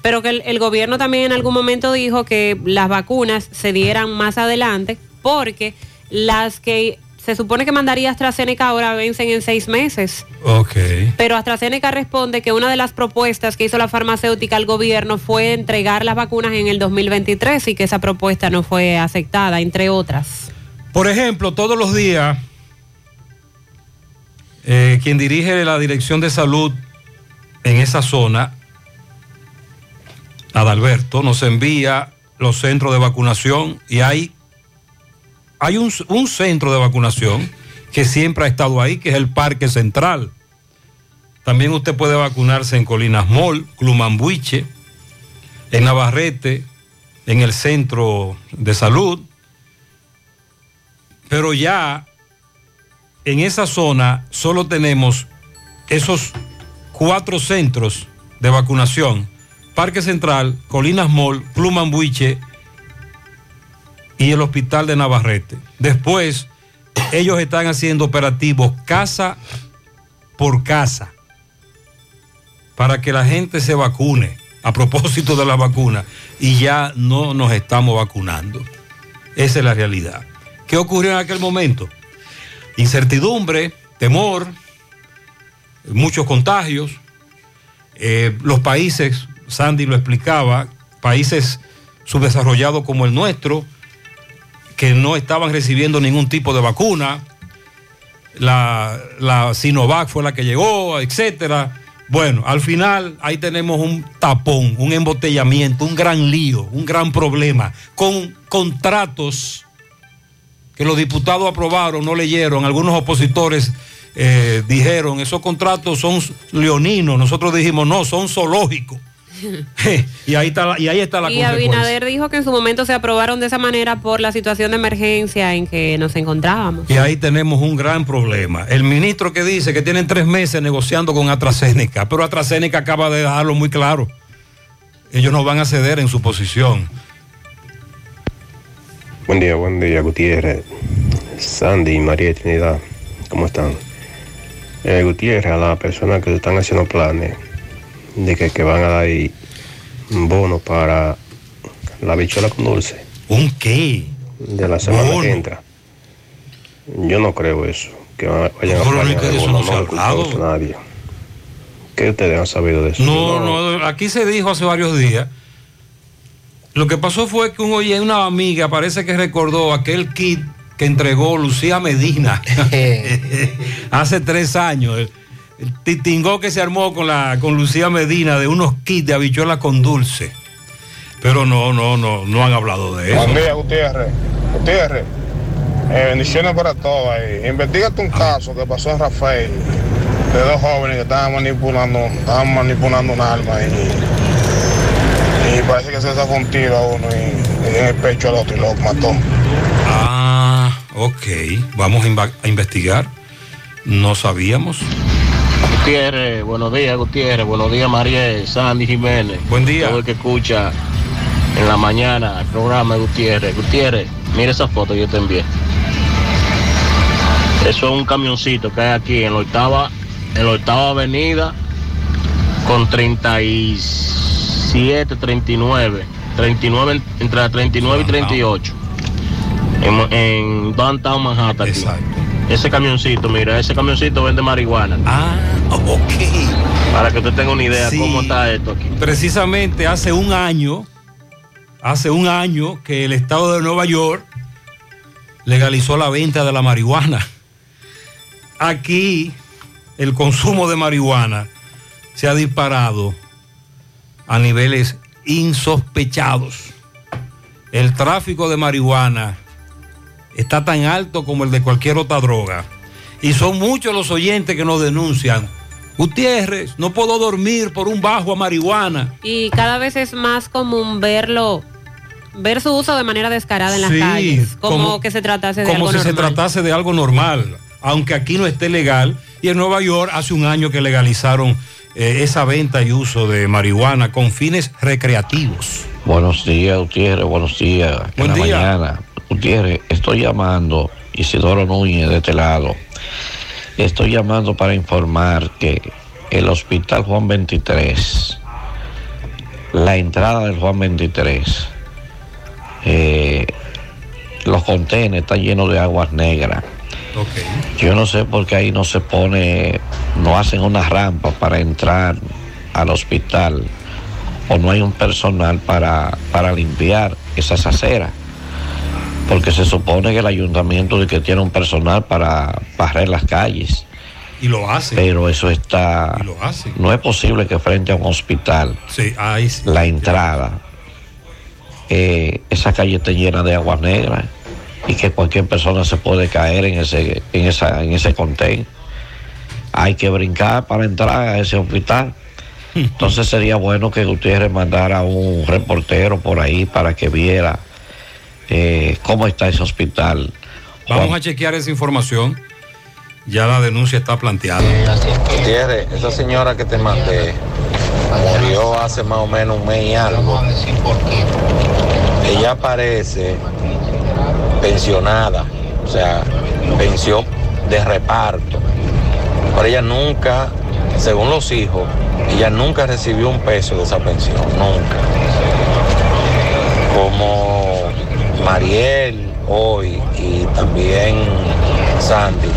pero que el, el gobierno también en algún momento dijo que las vacunas se dieran más adelante porque las que se supone que mandaría AstraZeneca ahora vencen en seis meses. Ok. Pero AstraZeneca responde que una de las propuestas que hizo la farmacéutica al gobierno fue entregar las vacunas en el 2023 y que esa propuesta no fue aceptada, entre otras. Por ejemplo, todos los días, eh, quien dirige la dirección de salud en esa zona, Adalberto, nos envía los centros de vacunación y hay, hay un, un centro de vacunación que siempre ha estado ahí, que es el Parque Central. También usted puede vacunarse en Colinas Mall, Clumambuiche, en Navarrete, en el centro de salud. Pero ya en esa zona solo tenemos esos cuatro centros de vacunación. Parque Central, Colinas Mall, Clumambuiche y el Hospital de Navarrete. Después, ellos están haciendo operativos casa por casa para que la gente se vacune a propósito de la vacuna y ya no nos estamos vacunando. Esa es la realidad. ¿Qué ocurrió en aquel momento? Incertidumbre, temor, muchos contagios. Eh, los países, Sandy lo explicaba, países subdesarrollados como el nuestro, que no estaban recibiendo ningún tipo de vacuna. La, Sinovac fue la que llegó, etcétera. Bueno, al final ahí tenemos un tapón, un embotellamiento, un gran lío, un gran problema, con contratos que los diputados aprobaron, no leyeron, algunos opositores eh, dijeron, esos contratos son leoninos. Nosotros dijimos, no, son zoológicos. *laughs* y ahí está la, y ahí está la Y consecuencia. Abinader dijo que en su momento se aprobaron de esa manera por la situación de emergencia en que nos encontrábamos. Y ahí tenemos un gran problema. El ministro que dice que tienen tres meses negociando con AstraZeneca, pero AstraZeneca acaba de dejarlo muy claro. Ellos no van a ceder en su posición. Buen día, buen día, Gutiérrez, Sandy y María Trinidad. ¿Cómo están? Eh, Gutiérrez, a las personas que están haciendo planes de que, que van a dar ahí un bono para la bichola con dulce. ¿Un qué? De la semana Bono. que entra. Yo no creo eso, que va- vayan a que eso no se ha hablado. nadie. ¿Qué ustedes han sabido de eso? No, no, aquí se dijo hace varios días. Lo que pasó fue que un oye, una amiga parece que recordó aquel kit que entregó Lucía Medina *laughs* *laughs* hace tres años. El, titingó que se armó con, la, con Lucía Medina de unos kits de habichuelas con dulce. Pero no, no, no, no han hablado de eso. Buen día, Gutiérrez. Gutiérrez, eh, bendiciones para todos. Investígate un caso que pasó en Rafael de dos jóvenes que estaban manipulando, estaban manipulando un arma y, y parece que se sacó un tiro a uno y, y en el pecho al otro y lo mató. Ah, ok. Vamos a investigar. No sabíamos. Gutiérrez, buenos días, Gutiérrez, buenos días, María, Sandy Jiménez. Buen día. Todo el que escucha en la mañana el programa de Gutiérrez. Gutiérrez, mira esa foto que yo te envié. Eso es un camioncito que hay aquí en la octava, en la octava avenida con 37, 39. 39 entre la 39 y 38. En, en Downtown Manhattan. aquí. Ese camioncito, mira, ese camioncito vende marihuana. Ah, ok. Para que usted tenga una idea Sí. cómo está esto aquí. Precisamente hace un año, hace un año que el estado de Nueva York legalizó la venta de la marihuana. Aquí el consumo de marihuana se ha disparado a niveles insospechados. El tráfico de marihuana está tan alto como el de cualquier otra droga. Y son muchos los oyentes que nos denuncian. Gutiérrez, no puedo dormir por un bajo a marihuana. Y cada vez es más común verlo, ver su uso de manera descarada en las Sí, calles, como, como- que se tratase de Como algo si se normal. tratase de algo normal, aunque aquí no esté legal. Y en Nueva York hace un año que legalizaron eh, esa venta y uso de marihuana con fines recreativos. Buenos días, Gutiérrez, buenos días. Buen día. mañana. Gutiérrez, estoy llamando, Isidoro Núñez de este lado. Estoy llamando para informar que el Hospital Juan 23, la entrada del Juan 23, eh, los contenedores están llenos de aguas negras. Yo no sé por qué ahí no se pone, no hacen una rampa para entrar al hospital o no hay un personal para, para limpiar esas aceras. Porque se supone que el ayuntamiento de que tiene un personal para barrer las calles. Y lo hace. Pero eso está. lo hace. No es posible que frente a un hospital, Sí, ahí sí. la entrada, eh, esa calle esté llena de aguas negras y que cualquier persona se puede caer en ese, en esa, en ese contenedor. Hay que brincar para entrar a ese hospital. *laughs* Entonces sería bueno que Gutiérrez mandara un reportero por ahí para que viera eh, cómo está ese hospital. Vamos a chequear esa información. Ya la denuncia está planteada. Gutiérrez, esa señora que te mandé murió hace más o menos un mes y algo. Ella parece pensionada, o sea, pensión de reparto. Pero ella nunca, según los hijos, ella nunca recibió un peso de esa pensión, nunca. Como Mariel hoy y también Sandy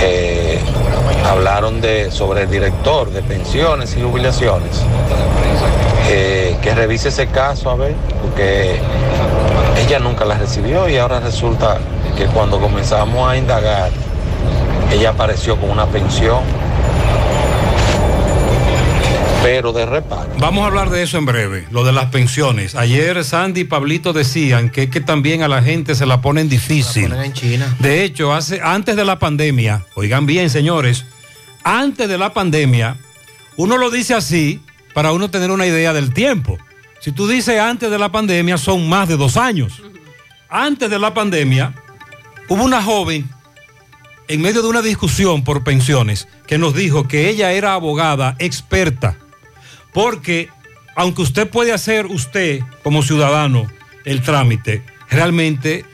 eh, hablaron de, sobre el director de pensiones y jubilaciones. Eh, que revise ese caso a ver, porque ella nunca la recibió y ahora resulta que cuando comenzamos a indagar, ella apareció con una pensión. Pero de reparto. Vamos a hablar de eso en breve, lo de las pensiones. Ayer Sandy y Pablito decían que, que también a la gente se la ponen difícil. en China. De hecho, hace, antes de la pandemia, oigan bien señores, antes de la pandemia, uno lo dice así para uno tener una idea del tiempo. Si tú dices antes de la pandemia, son más de dos años. Antes de la pandemia, hubo una joven en medio de una discusión por pensiones que nos dijo que ella era abogada experta, porque aunque usted puede hacer usted como ciudadano el trámite, realmente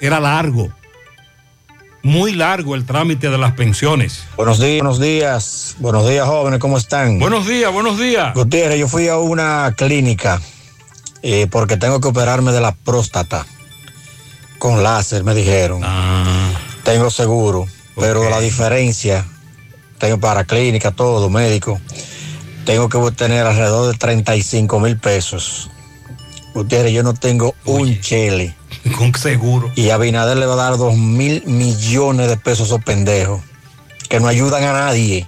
era largo, muy largo el trámite de las pensiones. Buenos días, buenos días, buenos días jóvenes, ¿cómo están? Buenos días, buenos días. Gutiérrez, yo fui a una clínica eh, porque tengo que operarme de la próstata. Con láser, me dijeron. Tengo seguro, pero la diferencia, tengo para clínica, todo, médico, tengo que tener alrededor de 35 mil pesos. Gutiérrez, yo no tengo un chele. *laughs* Con seguro. Y Abinader le va a dar dos mil millones de pesos a esos pendejos, que no ayudan a nadie.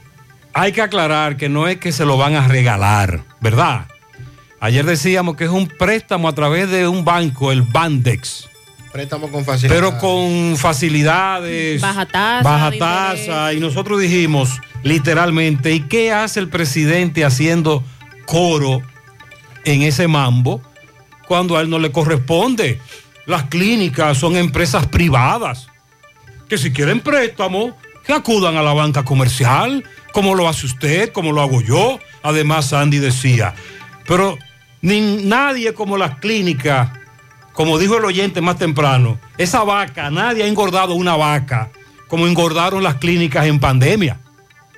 Hay que aclarar que no es que se lo van a regalar, ¿verdad? Ayer decíamos que es un préstamo a través de un banco, el Bandex. Préstamo con facilidad. Pero con facilidades. Baja tasa. Baja tasa. Y nosotros dijimos literalmente, ¿y qué hace el presidente haciendo coro en ese mambo cuando a él no le corresponde? Las clínicas son empresas privadas que si quieren préstamo, que acudan a la banca comercial, como lo hace usted, como lo hago yo. Además, Sandy decía, pero ni nadie como las clínicas, como dijo el oyente más temprano, esa vaca, nadie ha engordado una vaca como engordaron las clínicas en pandemia.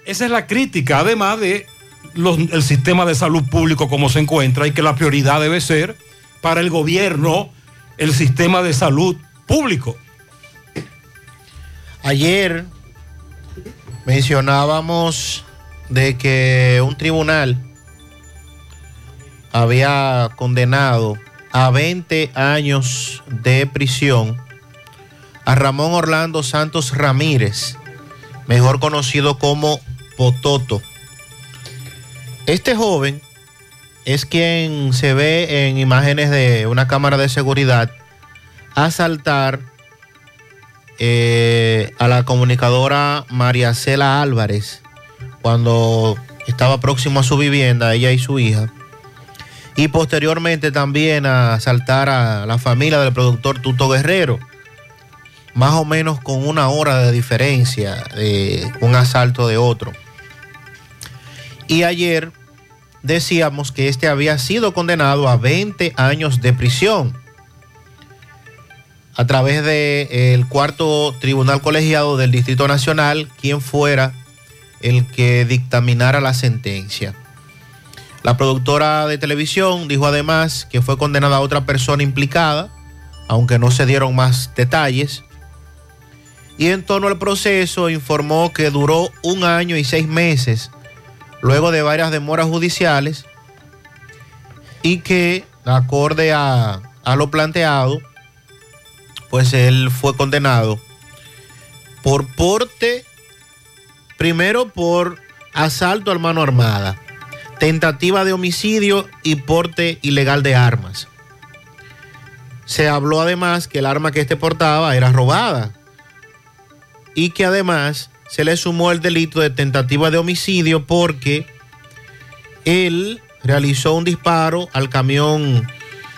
Esa es la crítica, además de el sistema de salud público como se encuentra y que la prioridad debe ser para el gobierno el sistema de salud público. Ayer mencionábamos de que un tribunal había condenado a 20 años de prisión a Ramón Orlando Santos Ramírez, mejor conocido como Pototo. Este joven es quien se ve en imágenes de una cámara de seguridad asaltar eh, a la comunicadora María Cela Álvarez cuando estaba próximo a su vivienda, ella y su hija. Y posteriormente también a asaltar a la familia del productor Tuto Guerrero, más o menos con una hora de diferencia de un asalto de otro. Y ayer decíamos que este había sido condenado a 20 años de prisión a través del cuarto tribunal colegiado del Distrito Nacional, quien fuera el que dictaminara la sentencia. La productora de televisión dijo además que fue condenada a otra persona implicada, aunque no se dieron más detalles. Y en torno al proceso informó que duró un año y seis meses, luego de varias demoras judiciales, y que, acorde a, a lo planteado, pues él fue condenado por porte, primero por asalto a mano armada, tentativa de homicidio y porte ilegal de armas. Se habló además que el arma que este portaba era robada y que además se le sumó el delito de tentativa de homicidio porque él realizó un disparo al camión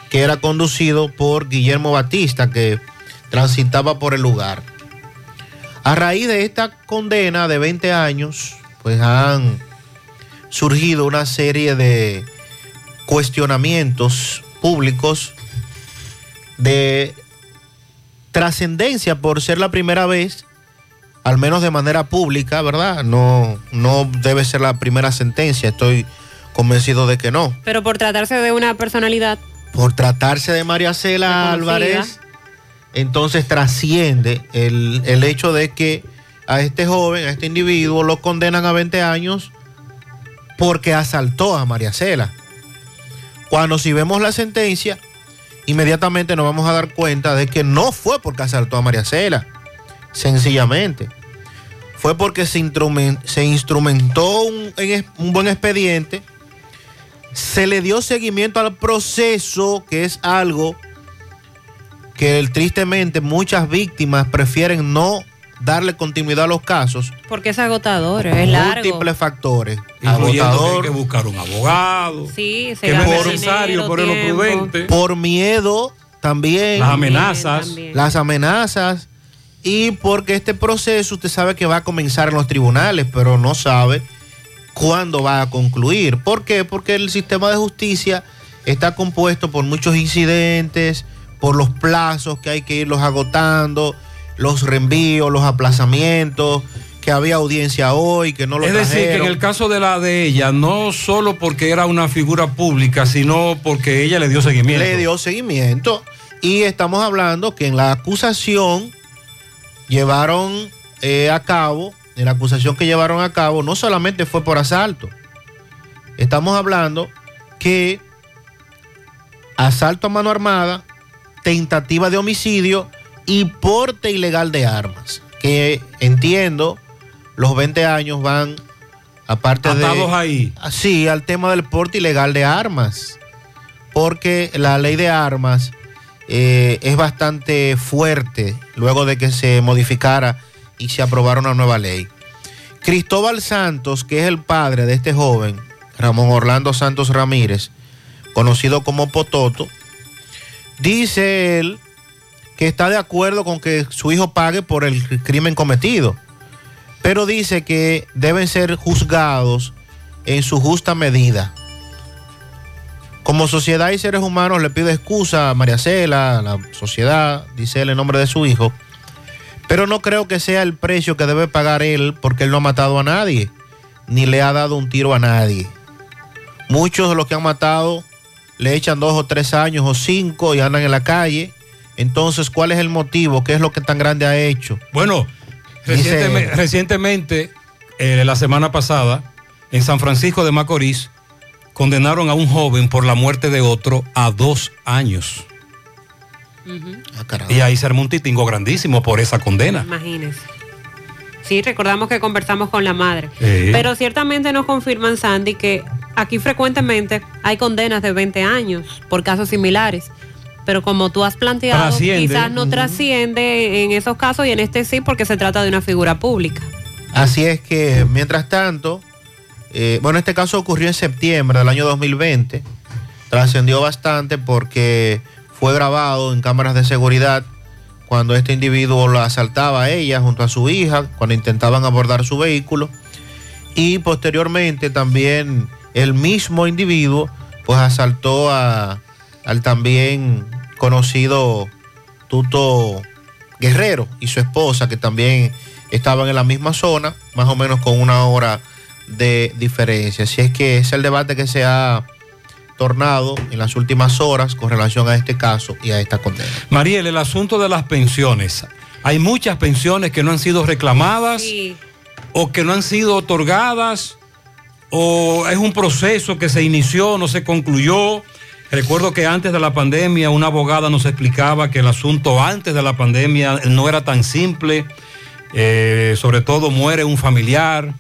que era conducido por Guillermo Batista, que transitaba por el lugar. A raíz de esta condena de 20 años, pues han surgido una serie de cuestionamientos públicos de trascendencia por ser la primera vez, al menos de manera pública, ¿verdad? No, no debe ser la primera sentencia, estoy convencido de que no. Pero por tratarse de una personalidad. Por tratarse de María Cela. Álvarez, entonces trasciende el, el hecho de que a este joven, a este individuo, lo condenan a 20 años porque asaltó a María Cela. Cuando si vemos la sentencia, inmediatamente nos vamos a dar cuenta de que no fue porque asaltó a María Cela, sencillamente. Fue porque se, instrumen- se instrumentó un, un buen expediente Se le dio seguimiento al proceso, que es algo que tristemente muchas víctimas prefieren no darle continuidad a los casos. Porque es agotador, es largo. Múltiples factores. Que hay Agotador. que buscar un abogado. Sí, se que no gasta es necesario, dinero, pero lo prudente. Por miedo también. Las amenazas. Las amenazas. Y porque este proceso usted sabe que va a comenzar en los tribunales, pero no sabe cuándo va a concluir. ¿Por qué? Porque el sistema de justicia está compuesto por muchos incidentes, por los plazos que hay que irlos agotando, los reenvíos, los aplazamientos, que había audiencia hoy, que no lo Es decir, que en el caso de la de ella, no solo porque era una figura pública, sino porque ella le dio seguimiento. Le dio seguimiento. Y estamos hablando que en la acusación llevaron eh, a cabo, en la acusación que llevaron a cabo, no solamente fue por asalto. Estamos hablando que asalto a mano armada, tentativa de homicidio y porte ilegal de armas. Que entiendo, los 20 años van, aparte Atados de... ahí. Sí, al tema del porte ilegal de armas. Porque la ley de armas eh, es bastante fuerte luego de que se modificara y se aprobara una nueva ley. Cristóbal Santos, que es el padre de este joven, Ramón Orlando Santos Ramírez, conocido como Pototo, dice él está de acuerdo con que su hijo pague por el crimen cometido, pero dice que deben ser juzgados en su justa medida. Como sociedad y seres humanos le pido excusa a María Cela, a la sociedad, dice él en nombre de su hijo, pero no creo que sea el precio que debe pagar él porque él no ha matado a nadie, ni le ha dado un tiro a nadie. Muchos de los que han matado le echan dos o tres años o cinco y andan en la calle. Entonces, ¿cuál es el motivo? ¿Qué es lo que tan grande ha hecho? Bueno, Dice- recientemente, eh, la semana pasada, en San Francisco de Macorís, condenaron a un joven por la muerte de otro a dos años. Y ahí se armó un titingo grandísimo por esa condena. Imagínese. Sí, recordamos que conversamos con la madre. Sí. Pero ciertamente nos confirman, Sandy, que aquí frecuentemente hay condenas de 20 años por casos similares. Pero como tú has planteado, Trasciende. quizás no trasciende en esos casos y en este sí porque se trata de una figura pública. Así es que, mientras tanto, eh, bueno, este caso ocurrió en septiembre del año 2020. Trascendió bastante porque fue grabado en cámaras de seguridad cuando este individuo la asaltaba a ella junto a su hija, cuando intentaban abordar su vehículo. Y posteriormente también el mismo individuo pues asaltó a, al también conocido Tuto Guerrero y su esposa que también estaban en la misma zona, más o menos con una hora de diferencia. Así es que es el debate que se ha tornado en las últimas horas con relación a este caso y a esta condena. Mariel, el asunto de las pensiones. Hay muchas pensiones que no han sido reclamadas o que no han sido otorgadas o es un proceso que se inició, no se concluyó. Recuerdo que antes de la pandemia una abogada nos explicaba que el asunto antes de la pandemia no era tan simple. Eh, sobre todo muere un familiar.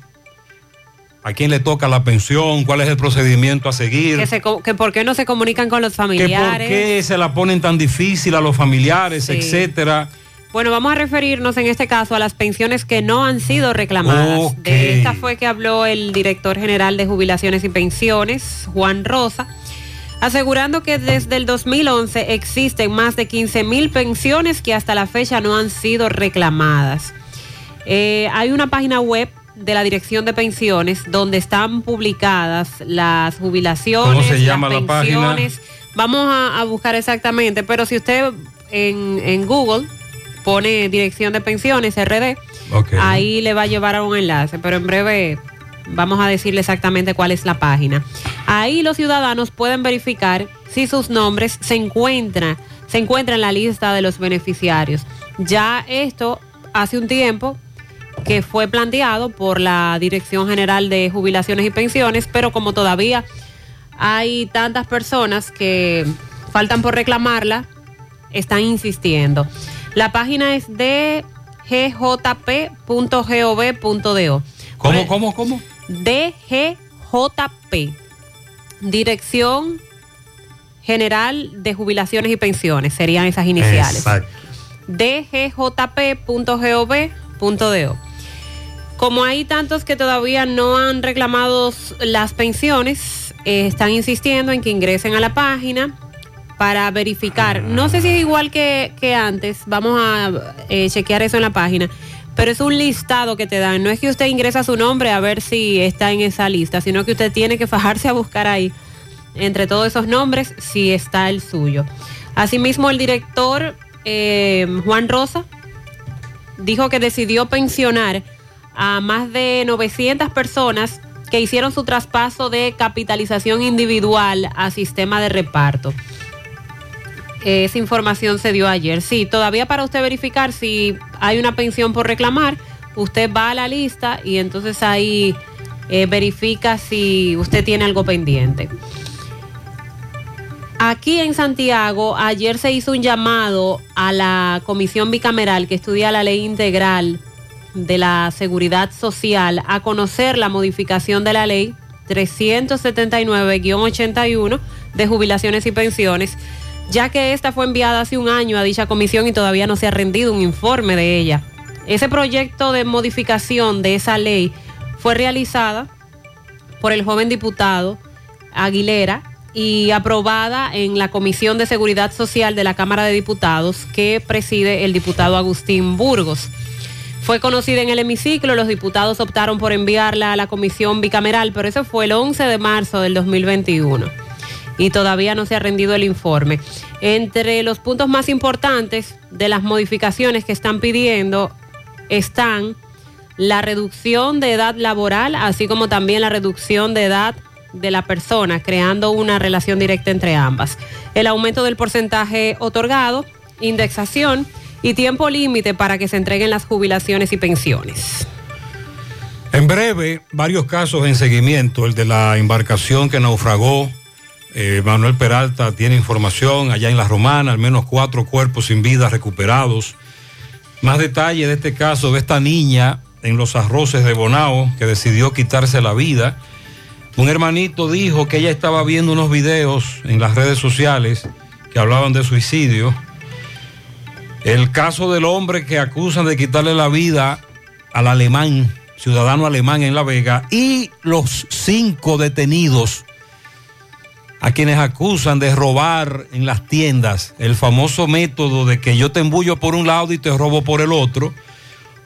¿A quién le toca la pensión? ¿Cuál es el procedimiento a seguir? Que, se co- que por qué no se comunican con los que por familiares. qué se la ponen tan difícil a los familiares, Sí. etcétera. Bueno, vamos a referirnos en este caso a las pensiones que no han sido reclamadas. De esta fue que habló el director general de jubilaciones y pensiones, Juan Rosa, asegurando que desde el 2011 existen más de 15 mil pensiones que hasta la fecha no han sido reclamadas. Eh, hay una página web de la Dirección de Pensiones donde están publicadas las jubilaciones, ¿Cómo se llama las la página? Vamos a, a buscar exactamente, pero si usted en, en Google pone Dirección de Pensiones, RD, ahí le va a llevar a un enlace, pero en breve vamos a decirle exactamente cuál es la página. Ahí los ciudadanos pueden verificar si sus nombres se encuentran, se encuentran en la lista de los beneficiarios. Ya esto hace un tiempo que fue planteado por la Dirección General de Jubilaciones y Pensiones, pero como todavía hay tantas personas que faltan por reclamarla, están insistiendo. La página es de gjp.gov.do. ¿Cómo, cómo, cómo? DGJP. Dirección General de Jubilaciones y Pensiones, serían esas iniciales. Exacto. dgjp.gov.do. Como hay tantos que todavía no han reclamado las pensiones, eh, están insistiendo en que ingresen a la página para verificar. No sé si es igual que, que antes, vamos a eh, chequear eso en la página, pero es un listado que te dan. No es que usted ingresa su nombre a ver si está en esa lista, sino que usted tiene que fajarse a buscar ahí entre todos esos nombres si está el suyo. Asimismo, el director eh, Juan Rosa dijo que decidió pensionar a más de 900 personas que hicieron su traspaso de capitalización individual a sistema de reparto. Esa información se dio ayer. Sí, todavía para usted verificar si hay una pensión por reclamar, usted va a la lista y entonces ahí eh, verifica si usted tiene algo pendiente. Aquí en Santiago, ayer se hizo un llamado a la comisión bicameral que estudia la ley integral de la seguridad social a conocer la modificación de la ley 379-81 de jubilaciones y pensiones, ya que esta fue enviada hace un año a dicha comisión y todavía no se ha rendido un informe de ella. Ese proyecto de modificación de esa ley fue realizada por el joven diputado Aguilera y aprobada en la Comisión de Seguridad Social de la Cámara de Diputados que preside el diputado Agustín Burgos. Fue conocida en el hemiciclo, los diputados optaron por enviarla a la comisión bicameral, pero eso fue el 11 de marzo del 2021 y todavía no se ha rendido el informe. Entre los puntos más importantes de las modificaciones que están pidiendo están la reducción de edad laboral, así como también la reducción de edad de la persona, creando una relación directa entre ambas. El aumento del porcentaje otorgado, indexación y tiempo límite para que se entreguen las jubilaciones y pensiones. En breve, varios casos en seguimiento. El de la embarcación que naufragó. Eh, Manuel Peralta tiene información allá en La Romana, al menos cuatro cuerpos sin vida recuperados. Más detalle de este caso de esta niña en los arroces de Bonao que decidió quitarse la vida. Un hermanito dijo que ella estaba viendo unos videos en las redes sociales que hablaban de suicidio. El caso del hombre que acusan de quitarle la vida al alemán, ciudadano alemán en La Vega, y los cinco detenidos a quienes acusan de robar en las tiendas, el famoso método de que yo te embullo por un lado y te robo por el otro.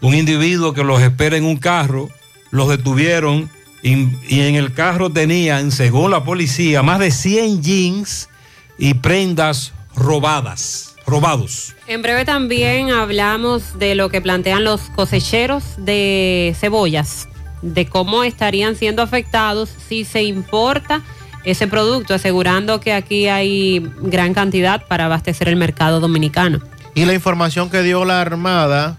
Un individuo que los espera en un carro, los detuvieron y, en el carro tenían, según la policía, más de 100 jeans y prendas robadas, robados. En breve también hablamos de lo que plantean los cosecheros de cebollas, de cómo estarían siendo afectados si se importa ese producto, asegurando que aquí hay gran cantidad para abastecer el mercado dominicano. Y la información que dio la Armada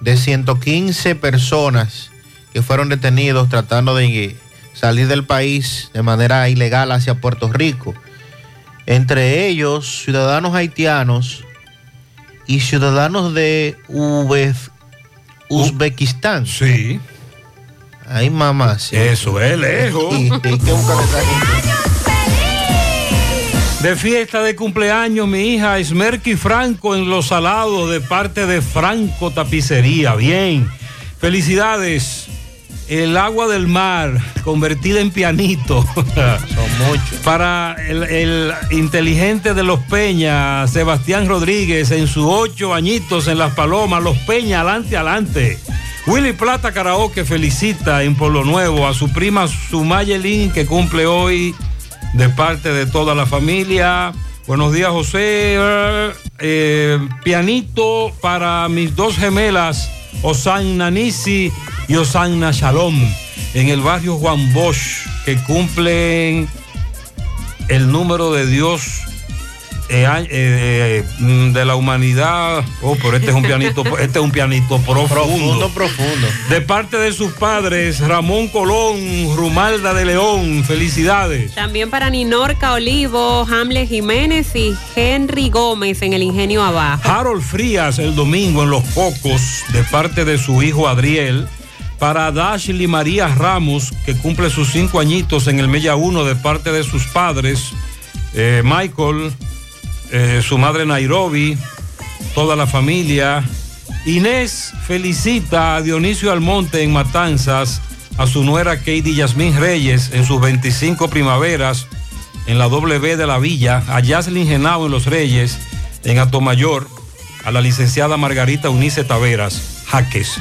de 115 personas que fueron detenidos tratando de salir del país de manera ilegal hacia Puerto Rico. Entre ellos, ciudadanos haitianos y ciudadanos de Uzbe- Uzbekistán. Sí. Ay, mamá. sí. Eso es lejos. ¿Y, y? De fiesta de cumpleaños, mi hija Esmerky Franco en Los Salados de parte de Franco Tapicería. Bien. Felicidades. El agua del mar convertida en pianito. *laughs* Son muchos. Para el, el inteligente de los Peñas, Sebastián Rodríguez, en sus ocho añitos en Las Palomas, Los Peñas, adelante, adelante. Willy Plata Karaoke felicita en Pueblo Nuevo a su prima Sumayelin que cumple hoy de parte de toda la familia. Buenos días, José. Eh, pianito para mis dos gemelas, Osanna Nisi y Osanna Shalom, en el barrio Juan Bosch, que cumplen el número de Dios eh, eh, eh, de la humanidad. Oh, pero este es un pianito, *laughs* este es un pianito profundo. Profundo, profundo. De parte de sus padres, Ramón Colón, Rumalda de León, felicidades. También para Ninorca Olivo, Hamlet Jiménez y Henry Gómez en el Ingenio Abajo. Harold Frías el domingo en Los Pocos, de parte de su hijo Adriel. Para Dashley María Ramos, que cumple sus cinco añitos en el Mella 1 de parte de sus padres, eh, Michael, eh, su madre Nairobi, toda la familia. Inés felicita a Dionisio Almonte en Matanzas, a su nuera Katie Yasmín Reyes en sus 25 primaveras en la W de la Villa, a Yaslin Genao en Los Reyes, en Atomayor, a la licenciada Margarita Unice Taveras, Jaques.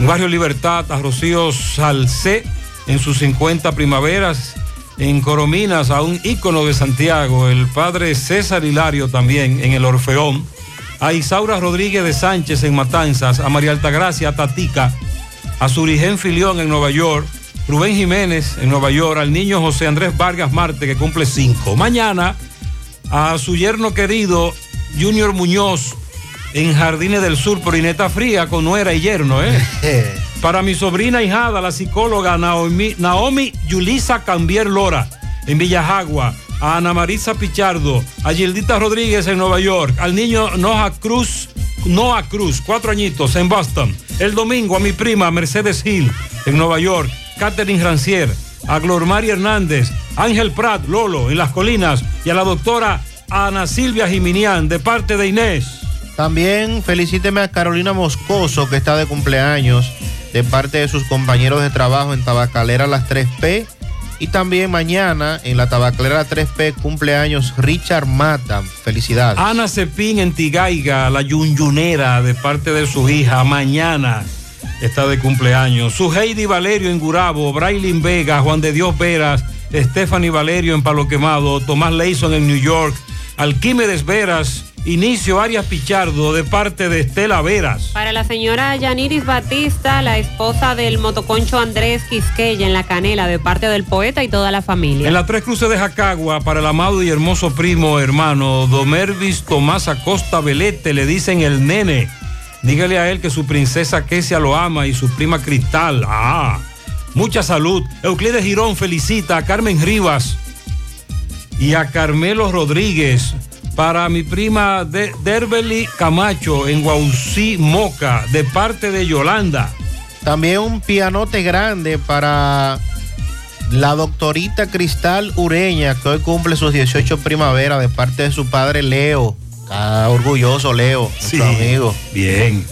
Barrio Libertad, a Rocío Salcé en sus 50 primaveras. En Corominas, a un ícono de Santiago, el padre César Hilario también en el Orfeón. A Isaura Rodríguez de Sánchez en Matanzas, a María Altagracia Tatica, a Surigen Filión en Nueva York, Rubén Jiménez en Nueva York, al niño José Andrés Vargas Marte que cumple cinco. Mañana a su yerno querido Junior Muñoz en Jardines del Sur por Ineta Fría con nuera y yerno, ¿eh? *laughs* Para mi sobrina hijada, la psicóloga Naomi, Naomi Yulisa Cambier Lora en Villajagua, a Ana Marisa Pichardo, a Gildita Rodríguez en Nueva York, al niño Noah Cruz, Noah Cruz, cuatro añitos en Boston. El domingo a mi prima Mercedes Hill en Nueva York, Catherine Rancier, a Glormari Hernández, Ángel Prat, Lolo en Las Colinas y a la doctora Ana Silvia Jiminián de parte de Inés. También felicíteme a Carolina Moscoso, que está de cumpleaños, de parte de sus compañeros de trabajo en Tabacalera Las 3P. Y también mañana en la Tabacalera 3P cumpleaños Richard Mata. Felicidades. Ana Cepín en Tigaiga, la yunyunera de parte de su hija, mañana está de cumpleaños. Su Heidi Valerio en Gurabo, Braylin Vega, Juan de Dios Veras, Stephanie Valerio en Palo Quemado, Tomás Leison en New York, Alquímedes Veras, Inicio Arias Pichardo de parte de Estela Veras. Para la señora Yaniris Batista, la esposa del motoconcho Andrés Quisqueya en La Canela, de parte del poeta y toda la familia. En la Tres Cruces de Jacagua, para el amado y hermoso primo hermano Domervis Tomás Acosta Velete, le dicen el nene. Dígale a él que su princesa Kesia lo ama y su prima Cristal. Ah, mucha salud. Euclides Girón felicita a Carmen Rivas y a Carmelo Rodríguez. Para mi prima de Derbeli Camacho en Guausí, Moca, de parte de Yolanda. También un pianote grande para la doctorita Cristal Ureña, que hoy cumple sus 18 primavera de parte de su padre Leo. Está orgulloso Leo, nuestro amigo. Bien.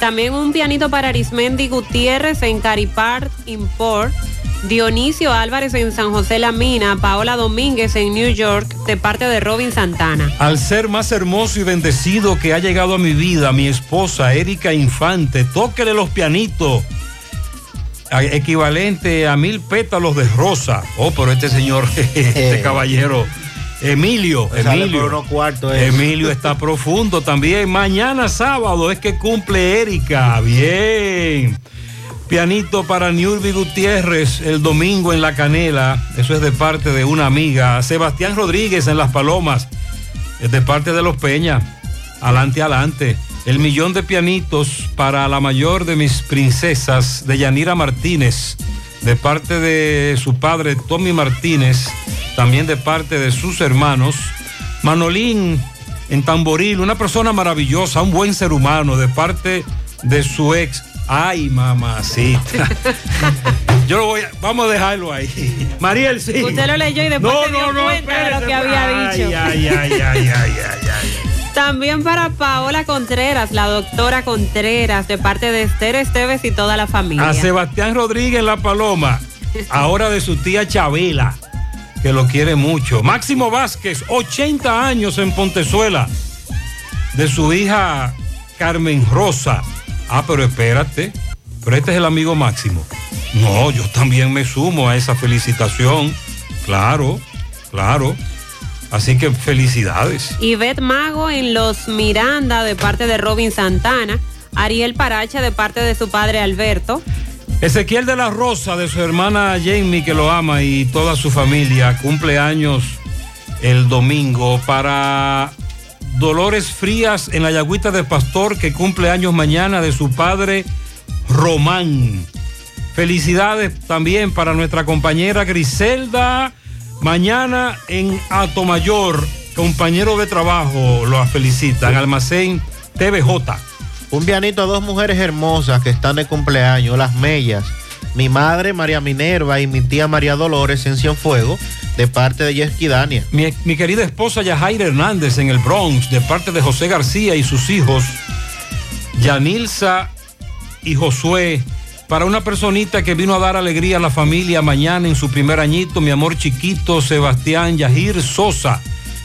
También un pianito para Arismendi Gutiérrez en Caripart Import. Dionisio Álvarez en San José La Mina, Paola Domínguez en New York, de parte de Robin Santana. Al ser más hermoso y bendecido que ha llegado a mi vida, mi esposa Erika Infante, tóquele los pianitos, equivalente a mil pétalos de rosa. Oh, pero este señor, *laughs* este *laughs* caballero, Emilio, Emilio. Emilio está profundo también. Mañana sábado es que cumple Erika. Bien. Pianito para Niurbi Gutiérrez el domingo en La Canela. Eso es de parte de una amiga. Sebastián Rodríguez en Las Palomas. Es de parte de los Peña. Adelante, adelante. El millón de pianitos para la mayor de mis princesas, de Yanira Martínez. De parte de su padre, Tommy Martínez. También de parte de sus hermanos. Manolín en Tamboril, una persona maravillosa, un buen ser humano, de parte de su ex. Ay, mamacita. *laughs* Yo lo voy a, vamos a dejarlo ahí. Mariel, sí. Usted lo leyó y después No, se dio no, no, cuenta de lo que había Ay, dicho. ay, ay, ay, ay, ay, ay. También para Paola Contreras, la doctora Contreras, de parte de Esther Esteves y toda la familia. A Sebastián Rodríguez La Paloma, ahora de su tía Chabela, que lo quiere mucho. Máximo Vázquez, 80 años en Pontezuela, de su hija Carmen Rosa. Ah, pero espérate, pero este es el amigo Máximo. No, yo también me sumo a esa felicitación. Claro, claro. Así que felicidades. Ivette Mago en Los Miranda, de parte de Robin Santana. Ariel Paracha, de parte de su padre Alberto. Ezequiel de la Rosa, de su hermana Jamie, que lo ama, y toda su familia, cumple años el domingo. Para Dolores Frías en la Yagüita de Pastor, que cumple años mañana, de su padre Román. Felicidades también para nuestra compañera Griselda, mañana en Atomayor, compañero de trabajo, lo felicitan, Almacén TVJ. Un pianito a dos mujeres hermosas que están de cumpleaños, las Mellas. Mi madre María Minerva y mi tía María Dolores en Cienfuego, de parte de Yesqui Dania. Mi, mi querida esposa Yajaira Hernández en el Bronx, de parte de José García y sus hijos, Yanilza y Josué. Para una personita que vino a dar alegría a la familia mañana en su primer añito, mi amor chiquito, Sebastián Yajir Sosa,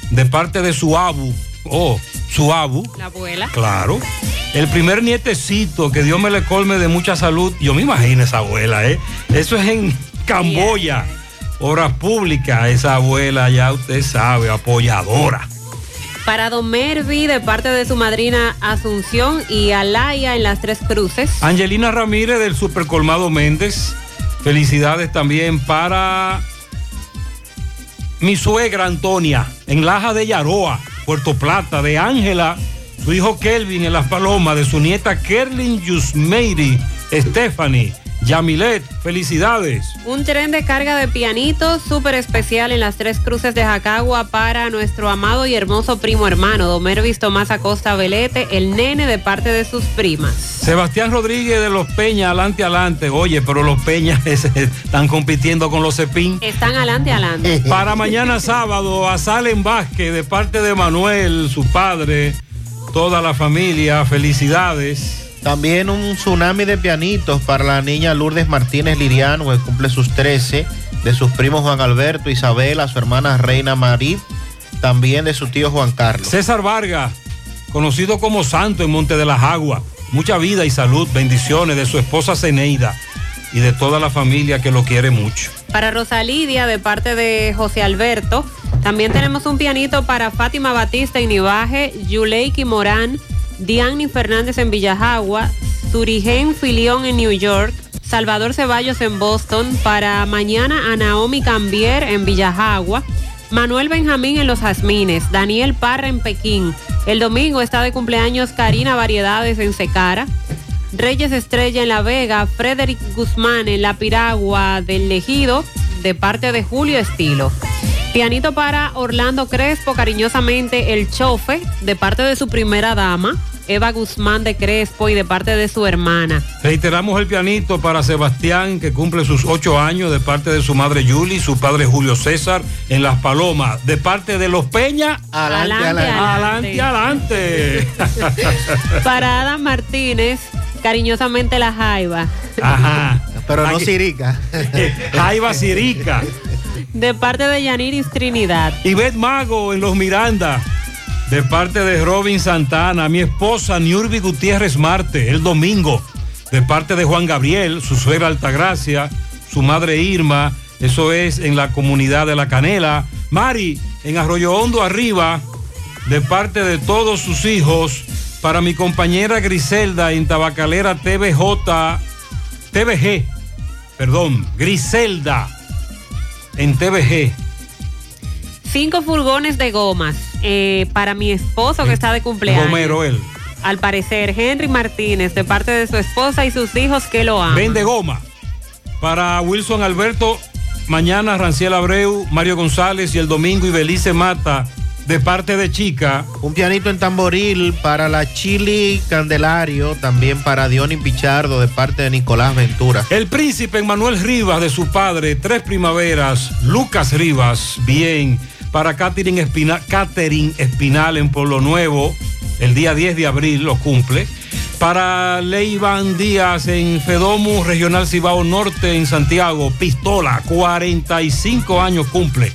de parte de su abu. Oh, su abu. La abuela. Claro. El primer nietecito, que Dios me le colme de mucha salud. Yo me imagino esa abuela, ¿eh? Eso es en Camboya. Obras públicas, esa abuela, ya usted sabe, apoyadora. Para Don Mervi, de parte de su madrina Asunción y Alaya en las Tres Cruces. Angelina Ramírez del Supercolmado Méndez. Felicidades también para mi suegra Antonia en Laja de Yaroa, Puerto Plata, de Ángela, su hijo Kelvin en Las Palomas, de su nieta Kerlin Yusmeiri, Stephanie, Yamilet, felicidades. Un tren de carga de pianitos súper especial en las Tres Cruces de Jacagua para nuestro amado y hermoso primo hermano, Don Mervis Tomás Acosta Velete, el nene de parte de sus primas. Sebastián Rodríguez de los Peñas, adelante, adelante. Oye, pero los Peñas *laughs* están compitiendo con los Cepín. Están adelante, adelante. *laughs* Para mañana sábado, a Salen Vázquez, de parte de Manuel, su padre, toda la familia, felicidades. También un tsunami de pianitos para la niña Lourdes Martínez Liriano, que cumple sus 13, de sus primos Juan Alberto, Isabela, su hermana Reina Marit, también de su tío Juan Carlos. César Vargas, conocido como Santo en Monte de las Aguas. Mucha vida y salud, bendiciones de su esposa Ceneida y de toda la familia que lo quiere mucho. Para Rosalidia, de parte de José Alberto. También tenemos un pianito para Fátima Batista en Nivaje, Yuleiki Morán, Diani Fernández en Villajagua, Surigen Filión en New York, Salvador Ceballos en Boston, para mañana a Naomi Cambier en Villajagua, Manuel Benjamín en Los Jazmines, Daniel Parra en Pekín. El domingo está de cumpleaños Karina Variedades en Secara, Reyes Estrella en La Vega, Frederick Guzmán en La Piragua del Legido, de parte de Julio Estilo. Pianito para Orlando Crespo, cariñosamente el chofe, de parte de su primera dama, Eva Guzmán de Crespo y de parte de su hermana. Reiteramos el pianito para Sebastián, que cumple sus ocho años, de parte de su madre Yuli, su padre Julio César, en Las Palomas, de parte de los Peña. Adelante, adelante. Adelante, *laughs* Para Adam Martínez, cariñosamente la Jaiba. Ajá. Pero no Aquí- Sirica. *laughs* Jaiba Sirica. De parte de Yaniris Trinidad. Ivette Mago en Los Miranda. De parte de Robin Santana, mi esposa Niurbi Gutiérrez Marte, el domingo. De parte de Juan Gabriel, su suegra Altagracia, su madre Irma, eso es en la comunidad de La Canela. Mari, en Arroyo Hondo Arriba, de parte de todos sus hijos. Para mi compañera Griselda en Tabacalera TVJ, TVG, perdón, Griselda en TVG. Cinco furgones de gomas eh, para mi esposo que está de cumpleaños. Romero él. Al parecer, Henry Martínez, de parte de su esposa y sus hijos que lo aman. Vende goma. Para Wilson Alberto, mañana Ranciel Abreu, Mario González y el domingo Ibelice Mata, de parte de Chica. Un pianito en tamboril para la Chili Candelario, también para Diony Pichardo, de parte de Nicolás Ventura. El príncipe Manuel Rivas, de su padre, Tres Primaveras, Lucas Rivas, bien. Para Catherine Espinal, Catherine Espinal en Pueblo Nuevo, el día 10 de abril lo cumple. Para Leivan Díaz en Fedomu Regional Cibao Norte en Santiago, Pistola, 45 años cumple.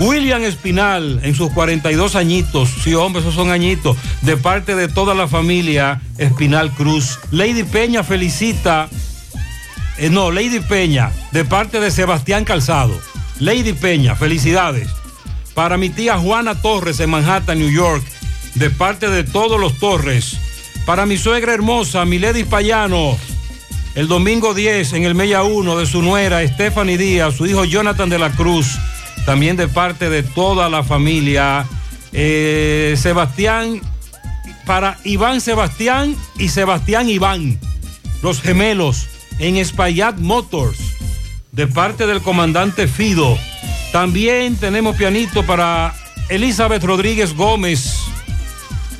William Espinal en sus 42 añitos, sí hombre, esos son añitos, de parte de toda la familia Espinal Cruz. Lady Peña felicita, eh, no, Lady Peña, de parte de Sebastián Calzado. Lady Peña, felicidades. Para mi tía Juana Torres en Manhattan, New York, de parte de todos los Torres. Para mi suegra hermosa, Milady Payano, el domingo 10 en el Mella 1 de su nuera Stephanie Díaz, su hijo Jonathan de la Cruz, también de parte de toda la familia. Eh, Sebastián, para Iván Sebastián y Sebastián Iván, los gemelos en Espaillat Motors, de parte del comandante Fido. También tenemos pianito para Elizabeth Rodríguez Gómez,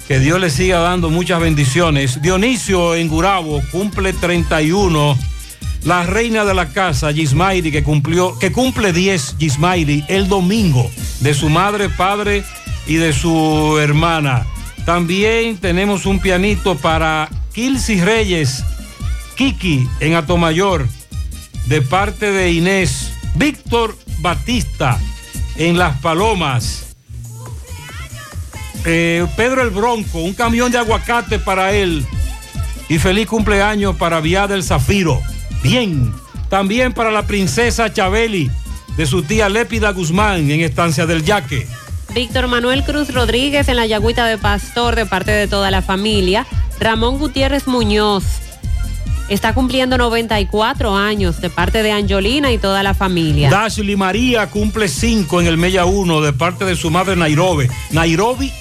Que Dios le siga dando muchas bendiciones. Dionisio en Gurabo cumple 31. La reina de la casa, Gismairi, que cumplió, que cumple 10, Gismairi, el domingo, de su madre, padre y de su hermana. También tenemos un pianito para Kilsi Reyes, Kiki en Atomayor, de parte de Inés. Víctor Batista en Las Palomas. Eh, Pedro el Bronco, un camión de aguacate para él. Y feliz cumpleaños para Vía del Zafiro. Bien. También para la princesa Chabeli, de su tía Lépida Guzmán, en Estancia del Yaque. Víctor Manuel Cruz Rodríguez en la Yagüita de Pastor de parte de toda la familia. Ramón Gutiérrez Muñoz está cumpliendo 94 años de parte de Angelina y toda la familia. Dashley María cumple 5 en el Mella 1 de parte de su madre Nairobi. Nairobi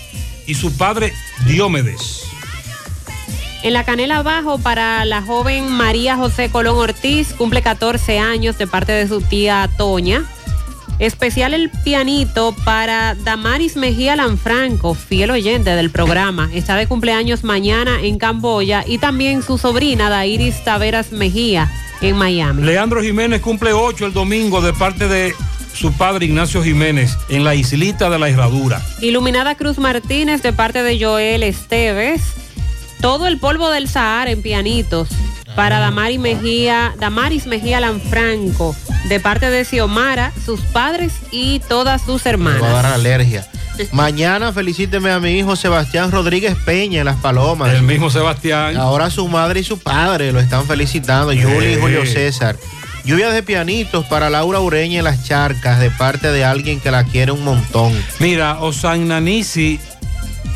y su padre Diomedes. En la canela abajo para la joven María José Colón Ortiz, cumple 14 años de parte de su tía Toña. Especial el pianito para Damaris Mejía Lanfranco, fiel oyente del programa. Está de cumpleaños mañana en Camboya y también su sobrina Dairis Taveras Mejía en Miami. Leandro Jiménez cumple 8 el domingo de parte de su padre Ignacio Jiménez en la islita de la Herradura. Iluminada Cruz Martínez de parte de Joel Esteves. Todo el polvo del Sahara en pianitos para Damaris Mejía, Damaris Mejía Lanfranco de parte de Xiomara, sus padres y todas sus Me hermanas. va a dar alergia. Mañana felicíteme a mi hijo Sebastián Rodríguez Peña en Las Palomas. El mismo Sebastián. Ahora su madre y su padre lo están felicitando, Yuli y Julio César. Lluvias de pianitos para Laura Ureña en Las Charcas de parte de alguien que la quiere un montón. Mira, Osanna Nisi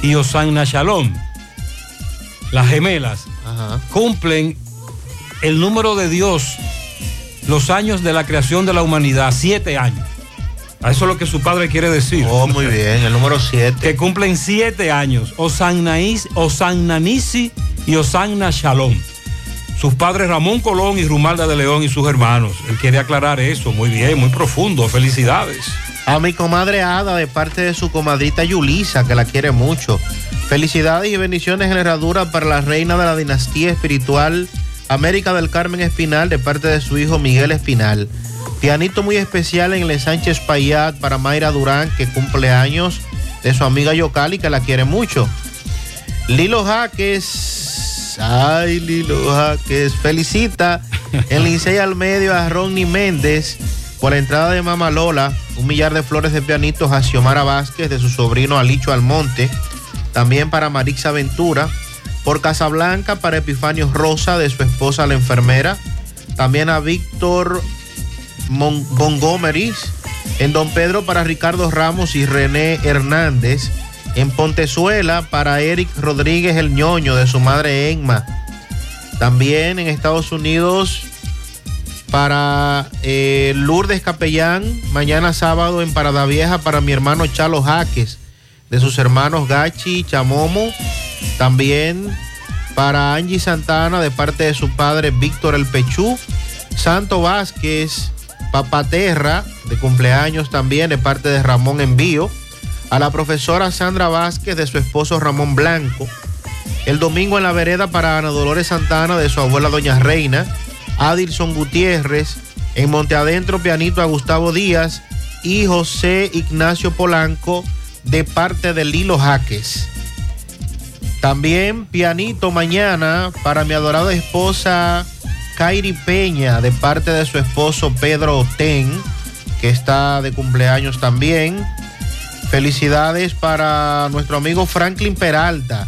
y Osanna Shalom, las gemelas, cumplen el número de Dios, los años de la creación de la humanidad, siete años. A Eso es lo que su padre quiere decir. Oh, muy *laughs* bien, el número siete. Que cumplen siete años. Osanna Is- Osanna Nisi y Osanna Shalom. Sus padres Ramón Colón y Rumalda de León y sus hermanos. Él quiere aclarar eso. Muy bien, muy profundo. Felicidades. A mi comadre Ada de parte de su comadrita Yulisa, que la quiere mucho. Felicidades y bendiciones en la herradura para la reina de la dinastía espiritual América del Carmen Espinal de parte de su hijo Miguel Espinal. Pianito muy especial en el Sánchez Payat para Mayra Durán, que cumple años de su amiga Yocali, que la quiere mucho. Lilo Jaques, ay Lilo Jaques, felicita *laughs* en Licey al medio a Ronnie Méndez por la entrada de Mama Lola, un millar de flores de pianitos a Xiomara Vázquez de su sobrino Alicho Almonte, también para Marixa Ventura, por Casablanca para Epifanio Rosa de su esposa la enfermera, también a Víctor Mon- Montgomery, en Don Pedro para Ricardo Ramos y René Hernández, en Pontezuela para Eric Rodríguez el ñoño de su madre Enma, también en Estados Unidos para eh, Lourdes Capellán, mañana sábado en Parada Vieja para mi hermano Chalo Jaques, de sus hermanos Gachi y Chamomo, también para Angie Santana de parte de su padre Víctor El Pechú, Santo Vázquez, Papaterra, de cumpleaños también de parte de Ramón Envío, a la profesora Sandra Vázquez de su esposo Ramón Blanco, el domingo en la vereda para Ana Dolores Santana de su abuela Doña Reina, Adilson Gutiérrez, en Monte Adentro pianito a Gustavo Díaz y José Ignacio Polanco de parte de Lilo Jaques. También pianito mañana para mi adorada esposa Kairi Peña de parte de su esposo Pedro Ten, que está de cumpleaños también. Felicidades para nuestro amigo Franklin Peralta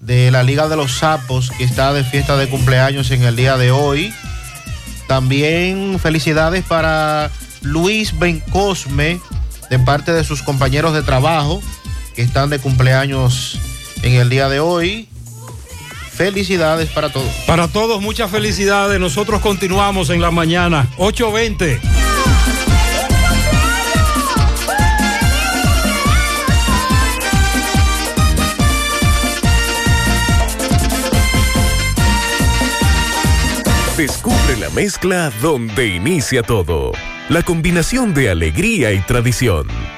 de la Liga de los Sapos, que está de fiesta de cumpleaños en el día de hoy. También felicidades para Luis Bencosme, de parte de sus compañeros de trabajo, que están de cumpleaños en el día de hoy. Felicidades para todos. Para todos, muchas felicidades. Nosotros continuamos en la mañana, 8.20. Descubre la mezcla donde inicia todo. La combinación de alegría y tradición.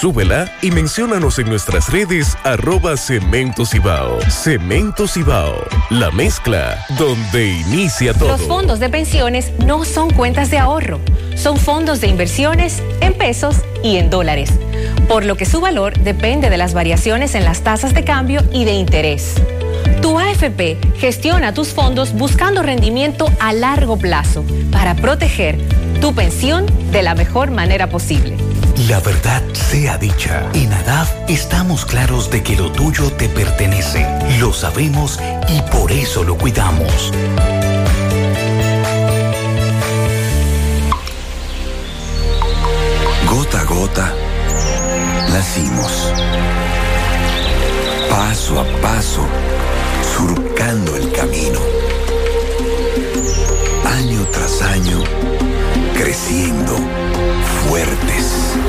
Súbela y menciónanos en nuestras redes arroba Cemento Cibao. Cemento Cibao, la mezcla donde inicia todo. Los fondos de pensiones no son cuentas de ahorro, son fondos de inversiones en pesos y en dólares, por lo que su valor depende de las variaciones en las tasas de cambio y de interés. Tu AFP gestiona tus fondos buscando rendimiento a largo plazo para proteger tu pensión de la mejor manera posible. La verdad sea dicha, en ADAF estamos claros de que lo tuyo te pertenece. Lo sabemos y por eso lo cuidamos. Gota a gota, nacimos. Paso a paso, surcando el camino. Año tras año, creciendo, fuertes,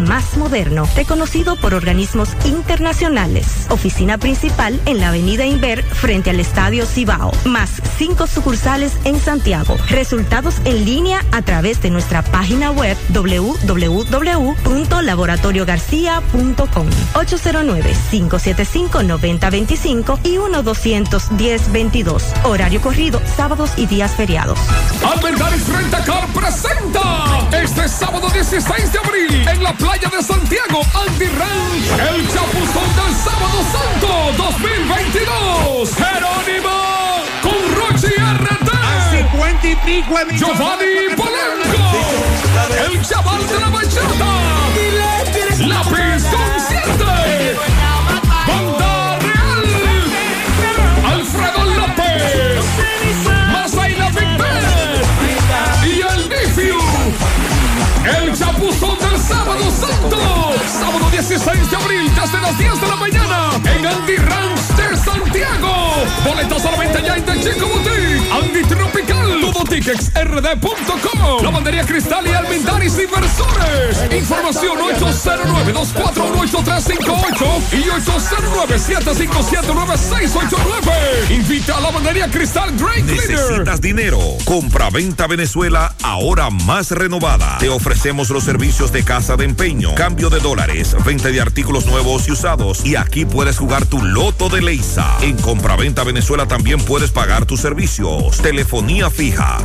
más moderno, reconocido por organismos internacionales. Oficina principal en la Avenida Inver frente al Estadio Cibao, más cinco sucursales en Santiago. Resultados en línea a través de nuestra página web www.laboratoriogarcia.com 809-575-9025 y 1-210-22. Horario corrido, sábados y días feriados. Albergaris Rentacar presenta este sábado 16 de abril en la playa de Santiago, Andy Ranch, el chapuzón del sábado santo 2022. Jerónimo con Rochi RT. y pico Giovanni Polanco, el chaval de la bachata. Lápiz consciente. Sábado 16 de abril desde las 10 de la mañana en Andy Ranch de Santiago. Boletos a la venta ya en The Chico Boutique. Andy Tropical. Lavandería Cristal y Almendaris Inversores. Información 809-241-8358 y 809-757-9689. Invita a Lavandería Cristal Dry Cleaner. Necesitas dinero. Compra-venta Venezuela, ahora más renovada. Te ofrecemos los servicios de casa de empeño, cambio de dólares, venta de artículos nuevos y usados. Y aquí puedes jugar tu loto de Leisa. En Compra-venta Venezuela también puedes pagar tus servicios. Telefonía fija,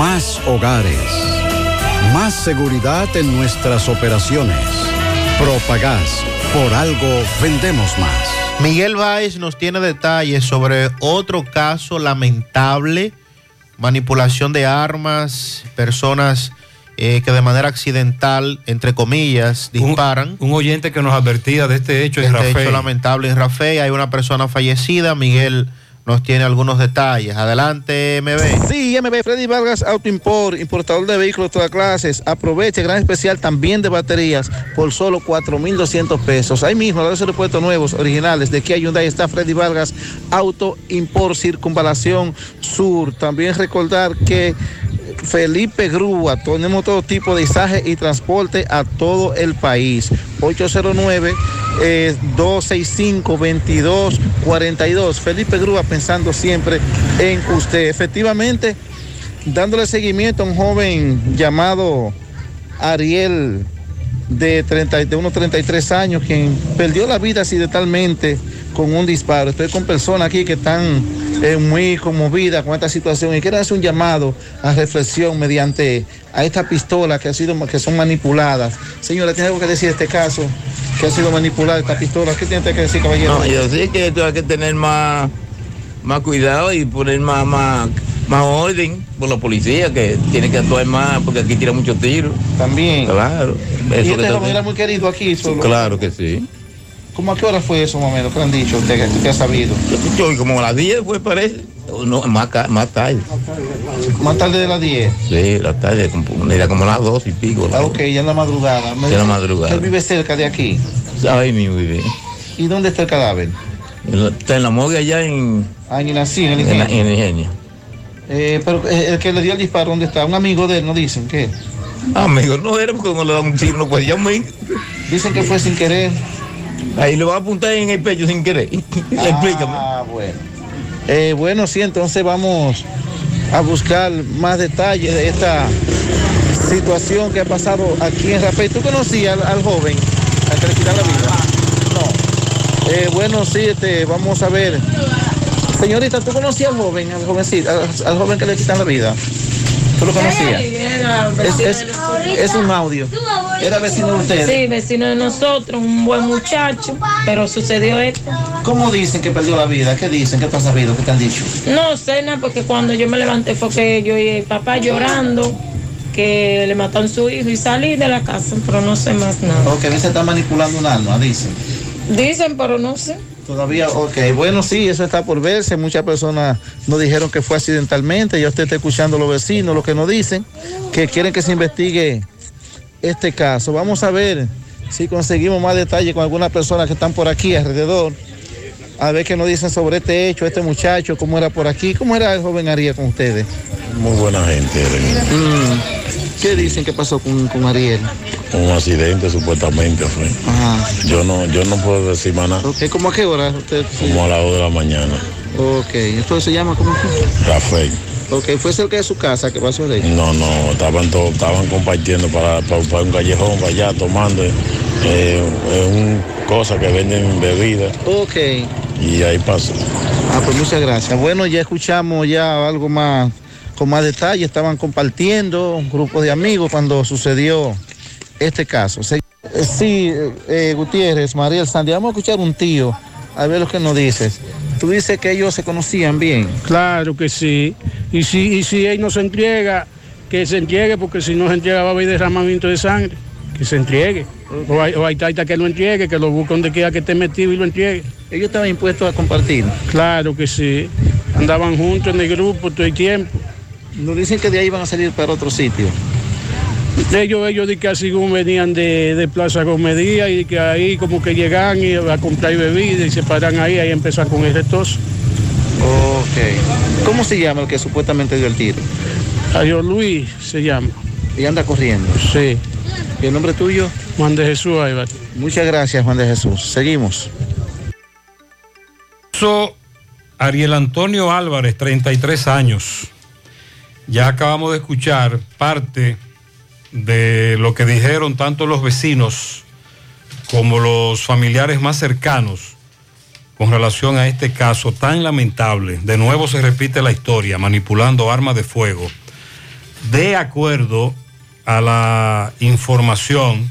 Más hogares. Más seguridad en nuestras operaciones. Propagás, por algo vendemos más. Miguel Báez nos tiene detalles sobre otro caso lamentable, manipulación de armas, personas eh, que de manera accidental, entre comillas, disparan. Un oyente que nos advertía de este hecho en Este Rafael. hecho lamentable en Rafael, hay una persona fallecida, Miguel nos tiene algunos detalles. Adelante, MB. Sí, MB Freddy Vargas Auto Import, importador de vehículos de todas clases. Aproveche gran especial también de baterías por solo 4,200 pesos. Ahí mismo, los repuestos nuevos, originales. De Kia Hyundai está Freddy Vargas Auto Import Circunvalación Sur. También recordar que Felipe Grúa, tenemos todo tipo de izaje y transporte a todo el país. 809 eh, 265-2242. Felipe Grúa pensando siempre en usted. Efectivamente, dándole seguimiento a un joven llamado Ariel de, 30, de unos 33 años, quien perdió la vida accidentalmente con un disparo. Estoy con personas aquí que están eh, muy conmovidas con esta situación y quiero hacer un llamado a reflexión mediante a esta pistola que ha sido que son manipuladas. Señora, ¿tiene algo que decir de este caso? Que ha sido manipulada esta pistola. ¿Qué tiene que decir, caballero? No, yo sé que esto hay que tener más, más cuidado y poner más, más orden por la policía, que tiene que actuar más, porque aquí tira muchos tiros. También. Claro. y Eso este que era muy querido aquí. Solo. Claro que sí. ¿Cómo a qué hora fue eso, más o menos? ¿Qué han dicho usted usted ha sabido? Yo, como a las 10 fue, parece. No, más, más tarde. Más tarde de las 10. Sí, la tarde, como, era como las 2 y pico. Ah, ok, ya en la madrugada. Ya en la madrugada. Él vive cerca de aquí. Ahí mismo vive. ¿Y dónde está el cadáver? Está en la morgue allá en, Ah, en así, en en, ingenio. en el ingenio. Eh, pero eh, el que le dio el disparo, ¿dónde está? Un amigo de él, ¿no dicen? ¿Qué? Amigo, no era porque no le dan un tiro, no puede llamar. Dicen que fue sin querer. Ahí le va a apuntar en el pecho sin querer. Explícame. Ah, bueno. Eh, bueno, sí, entonces vamos a buscar más detalles de esta situación que ha pasado aquí en Rafael. ¿Tú conocías al, al joven al que le la vida? No. Eh, bueno, sí, este, vamos a ver. Señorita, ¿tú conocías al joven, al jovencito, al, al joven que le quitan la vida? ¿Tú lo conocías? Es, es- es un audio. Era vecino de ustedes. Sí, vecino de nosotros, un buen muchacho, pero sucedió esto. ¿Cómo dicen que perdió la vida? ¿Qué dicen? ¿Qué tú has sabido? ¿Qué te han dicho? No sé nada, porque cuando yo me levanté fue que yo y el papá llorando, que le mataron su hijo y salí de la casa, pero no sé más nada. O que a veces está manipulando un alma, dicen. Dicen, pero no sé. Todavía, ok, bueno, sí, eso está por verse. Muchas personas nos dijeron que fue accidentalmente. Ya usted está escuchando a los vecinos, lo que nos dicen, que quieren que se investigue este caso. Vamos a ver si conseguimos más detalles con algunas personas que están por aquí alrededor. A ver qué nos dicen sobre este hecho, este muchacho, cómo era por aquí, cómo era el joven Ariel con ustedes. Muy buena gente, Mm, ¿Qué dicen que pasó con, con Ariel? un accidente supuestamente fue. Ajá. Yo no, yo no puedo decir más nada, Ok, ¿cómo a qué hora? Usted, como a las 2 de la mañana. Ok, ¿esto se llama cómo? Rafael. Ok, fue cerca de su casa que pasó de ahí. No, no, estaban todos, estaban compartiendo para, para, para un callejón, para allá, tomando eh, eh, un cosa que venden bebidas Ok. y ahí pasó. Ah, pues muchas gracias. Bueno, ya escuchamos ya algo más, con más detalle. Estaban compartiendo un grupo de amigos cuando sucedió este caso. Se- eh, Sí, eh, Gutiérrez, Mariel Sandy, vamos a escuchar un tío, a ver lo que nos dices. Tú dices que ellos se conocían bien. Claro que sí. Y si, y si él no se entrega, que se entregue, porque si no se entrega va a haber derramamiento de sangre. Que se entregue. O hay, o hay taita que lo entregue, que lo busque donde quiera que esté metido y lo entregue. Ellos estaban impuestos a compartir. Claro que sí. Andaban juntos en el grupo todo el tiempo. Nos dicen que de ahí iban a salir para otro sitio. Ellos, ellos de que así como venían de, de Plaza Comedia y que ahí como que llegan y a comprar bebida y se paran ahí, ahí empiezan con el retoso. Ok. ¿Cómo se llama el que supuestamente dio el tiro? Adiós Luis se llama. Y anda corriendo. Sí. ¿Y el nombre tuyo? Juan de Jesús Aybar. Muchas gracias, Juan de Jesús. Seguimos. So, Ariel Antonio Álvarez, 33 años. Ya acabamos de escuchar parte de lo que dijeron tanto los vecinos como los familiares más cercanos con relación a este caso tan lamentable. De nuevo se repite la historia, manipulando armas de fuego. De acuerdo a la información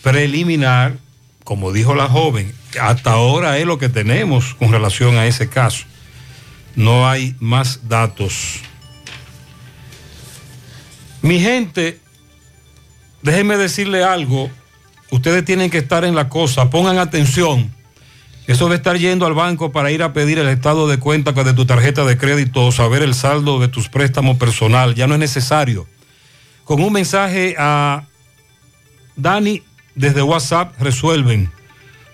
preliminar, como dijo la joven, hasta ahora es lo que tenemos con relación a ese caso. No hay más datos. Mi gente, déjenme decirle algo. Ustedes tienen que estar en la cosa, pongan atención. Eso de estar yendo al banco para ir a pedir el estado de cuenta de tu tarjeta de crédito o saber el saldo de tus préstamos personal ya no es necesario. Con un mensaje a Dani desde WhatsApp resuelven.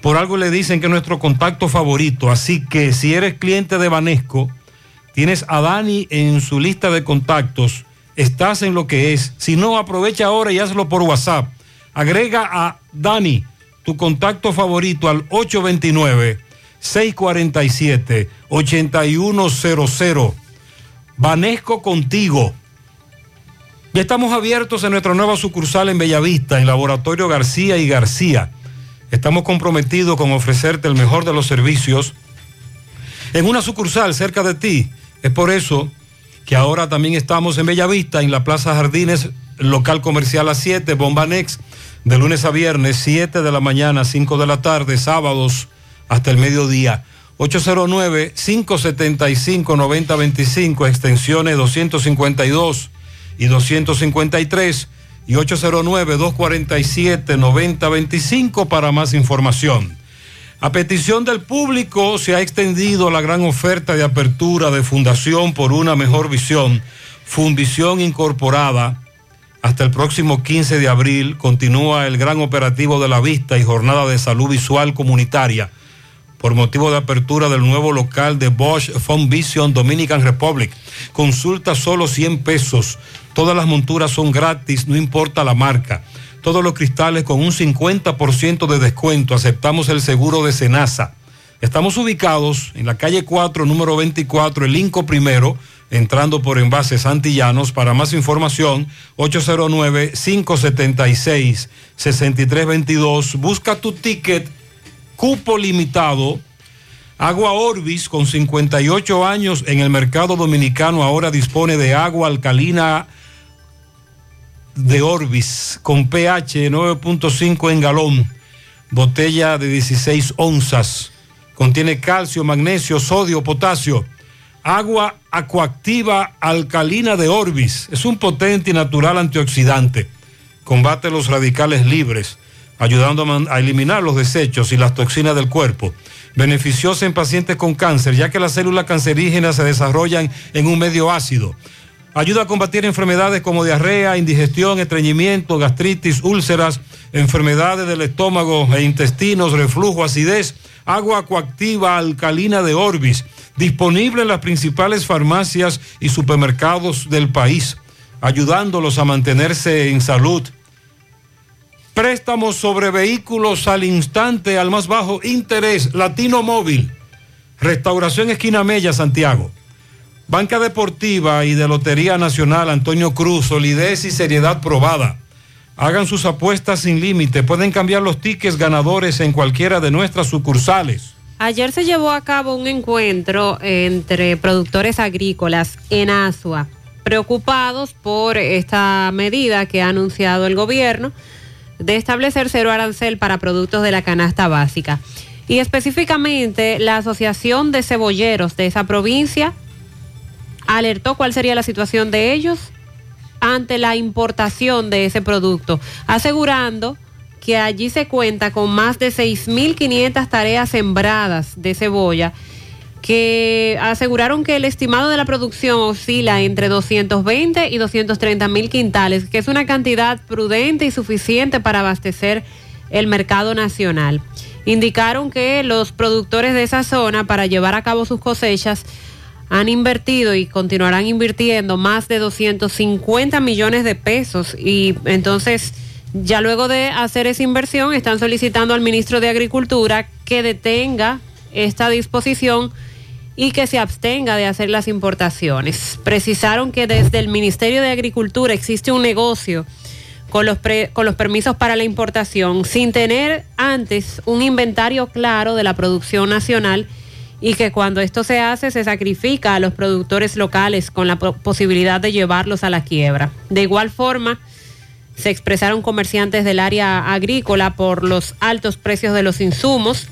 Por algo le dicen que es nuestro contacto favorito, así que si eres cliente de Banesco, tienes a Dani en su lista de contactos, estás en lo que es. Si no, aprovecha ahora y hazlo por WhatsApp. Agrega a Dani tu contacto favorito al 829-647-8100. Banesco contigo. Ya estamos abiertos en nuestra nueva sucursal en Bellavista, en Laboratorio García y García. Estamos comprometidos con ofrecerte el mejor de los servicios en una sucursal cerca de ti. Es por eso que ahora también estamos en Bellavista, en la Plaza Jardines, local comercial a 7, Bomba Next, de lunes a viernes, 7 de la mañana, 5 de la tarde, sábados hasta el mediodía. 809-575-9025, extensiones 252 y 253 y 809-247-9025 para más información. A petición del público se ha extendido la gran oferta de apertura de Fundación por una mejor visión, Funvisión Incorporada. Hasta el próximo 15 de abril continúa el gran operativo de la vista y jornada de salud visual comunitaria por motivo de apertura del nuevo local de Bosch Fund Vision Dominican Republic. Consulta solo 100 pesos. Todas las monturas son gratis, no importa la marca. Todos los cristales con un 50% de descuento. Aceptamos el seguro de Senasa. Estamos ubicados en la calle 4, número 24, el Inco Primero, entrando por envases antillanos. Para más información, 809-576-6322. Busca tu ticket cupo limitado. Agua Orbis, con 58 años en el mercado dominicano, ahora dispone de agua alcalina de Orbis, con pH 9.5 en galón, botella de 16 onzas. Contiene calcio, magnesio, sodio, potasio. Agua acuactiva alcalina de Orbis. Es un potente y natural antioxidante. Combate los radicales libres ayudando a, a eliminar los desechos y las toxinas del cuerpo. Beneficiosa en pacientes con cáncer, ya que las células cancerígenas se desarrollan en un medio ácido. Ayuda a combatir enfermedades como diarrea, indigestión, estreñimiento, gastritis, úlceras, enfermedades del estómago e intestinos, reflujo, acidez. Agua coactiva alcalina de Orbis, disponible en las principales farmacias y supermercados del país, ayudándolos a mantenerse en salud. Préstamos sobre vehículos al instante, al más bajo interés. Latino Móvil. Restauración Esquina Mella, Santiago. Banca Deportiva y de Lotería Nacional Antonio Cruz. Solidez y seriedad probada. Hagan sus apuestas sin límite. Pueden cambiar los tickets ganadores en cualquiera de nuestras sucursales. Ayer se llevó a cabo un encuentro entre productores agrícolas en Asua, preocupados por esta medida que ha anunciado el gobierno de establecer cero arancel para productos de la canasta básica. Y específicamente la Asociación de Cebolleros de esa provincia alertó cuál sería la situación de ellos ante la importación de ese producto, asegurando que allí se cuenta con más de 6.500 tareas sembradas de cebolla que aseguraron que el estimado de la producción oscila entre 220 y 230 mil quintales, que es una cantidad prudente y suficiente para abastecer el mercado nacional. Indicaron que los productores de esa zona, para llevar a cabo sus cosechas, han invertido y continuarán invirtiendo más de 250 millones de pesos y entonces ya luego de hacer esa inversión están solicitando al ministro de Agricultura que detenga esta disposición y que se abstenga de hacer las importaciones. Precisaron que desde el Ministerio de Agricultura existe un negocio con los, pre- con los permisos para la importación sin tener antes un inventario claro de la producción nacional y que cuando esto se hace se sacrifica a los productores locales con la po- posibilidad de llevarlos a la quiebra. De igual forma, Se expresaron comerciantes del área agrícola por los altos precios de los insumos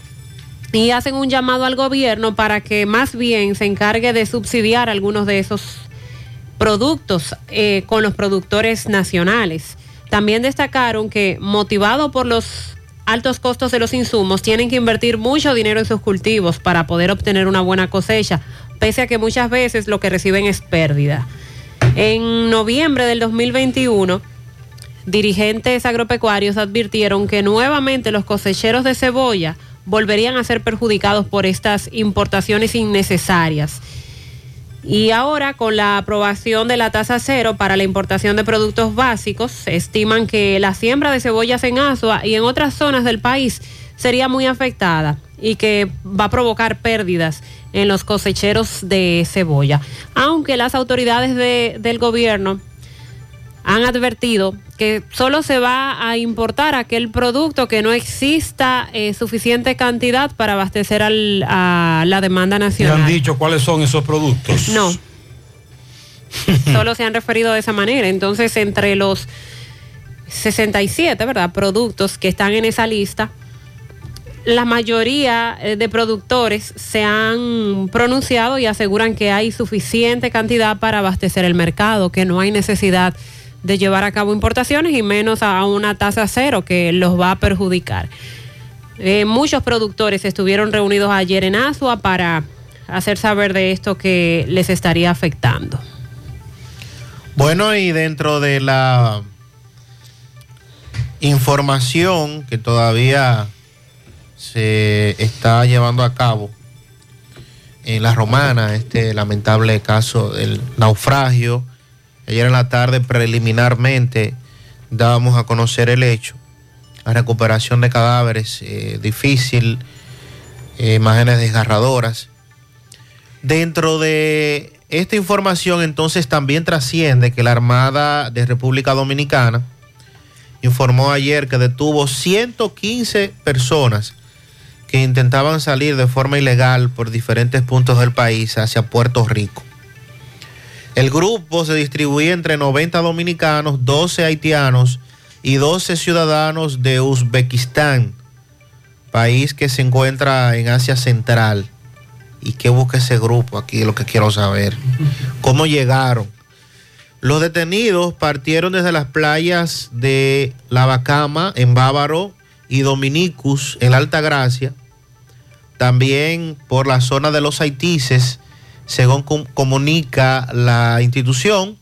y hacen un llamado al gobierno para que más bien se encargue de subsidiar algunos de esos productos eh, con los productores nacionales. También destacaron que, motivado por los altos costos de los insumos, tienen que invertir mucho dinero en sus cultivos para poder obtener una buena cosecha, pese a que muchas veces lo que reciben es pérdida. En noviembre del 2021, dirigentes agropecuarios advirtieron que nuevamente los cosecheros de cebolla volverían a ser perjudicados por estas importaciones innecesarias. Y ahora, con la aprobación de la tasa cero para la importación de productos básicos, estiman que la siembra de cebollas en Asua y en otras zonas del país sería muy afectada y que va a provocar pérdidas en los cosecheros de cebolla. Aunque las autoridades de- del gobierno han advertido que solo se va a importar aquel producto que no exista eh, suficiente cantidad para abastecer al- a la demanda ¿Le nacional. han dicho cuáles son esos productos? No. *laughs* Solo se han referido de esa manera. Entonces, entre los 67, ¿verdad? Productos que están en esa lista, la mayoría eh, de productores se han pronunciado y aseguran que hay suficiente cantidad para abastecer el mercado, que no hay necesidad de llevar a cabo importaciones y menos a una tasa cero que los va a perjudicar. Eh, muchos productores estuvieron reunidos ayer en Asua para hacer saber de esto que les estaría afectando. Bueno, y dentro de la información que todavía se está llevando a cabo en la romana, este lamentable caso del naufragio, ayer en la tarde preliminarmente dábamos a conocer el hecho, la recuperación de cadáveres, eh, difícil, eh, imágenes desgarradoras. Dentro de esta información entonces también trasciende que la Armada de República Dominicana informó ayer que detuvo 115 personas que intentaban salir de forma ilegal por diferentes puntos del país hacia Puerto Rico. El grupo se distribuía entre 90 dominicanos, 12 haitianos y 12 ciudadanos de Uzbekistán, país que se encuentra en Asia Central. ¿Y qué busca ese grupo? Aquí es lo que quiero saber. ¿Cómo llegaron? Los detenidos partieron desde las playas de La Bacama, en Bávaro, y Dominicus, en la Alta Gracia. También por la zona de los Haitises, según com- comunica la institución.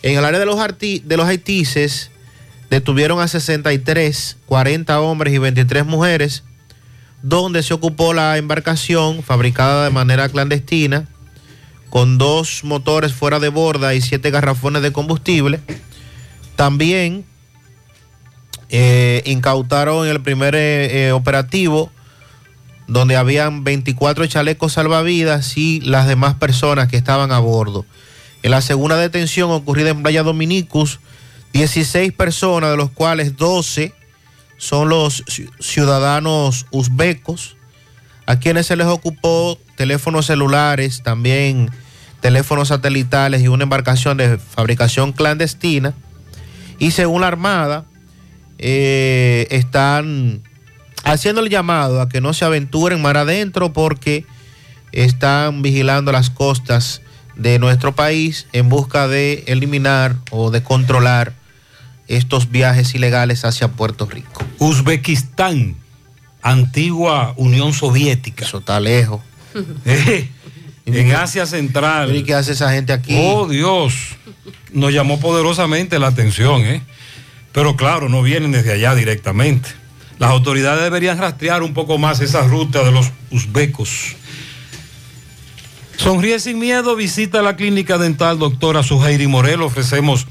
En el área de los, de Haitises detuvieron a 63, 40 hombres y 23 mujeres, donde se ocupó la embarcación fabricada de manera clandestina, con dos motores fuera de borda y siete garrafones de combustible. También eh, incautaron el primer eh, eh, operativo donde habían 24 chalecos salvavidas y las demás personas que estaban a bordo. En la segunda detención ocurrida en Playa Dominicus, 16 personas, de los cuales 12 son los ci- ciudadanos uzbecos, a quienes se les ocupó teléfonos celulares, también teléfonos satelitales y una embarcación de fabricación clandestina. Y según la Armada, eh, están haciendo el llamado a que no se aventuren mar adentro porque están vigilando las costas de nuestro país en busca de eliminar o de controlar estos viajes ilegales hacia Puerto Rico. Uzbekistán, antigua Unión Soviética. Eso está lejos. *laughs* Eh, en Asia Central. ¿Y qué hace esa gente aquí? Oh, Dios. Nos llamó poderosamente la atención, ¿eh? Pero claro, no vienen desde allá directamente. Las autoridades deberían rastrear un poco más esa ruta de los uzbecos. Sonríe sin miedo, visita la clínica dental doctora Suheiri Morel. Ofrecemos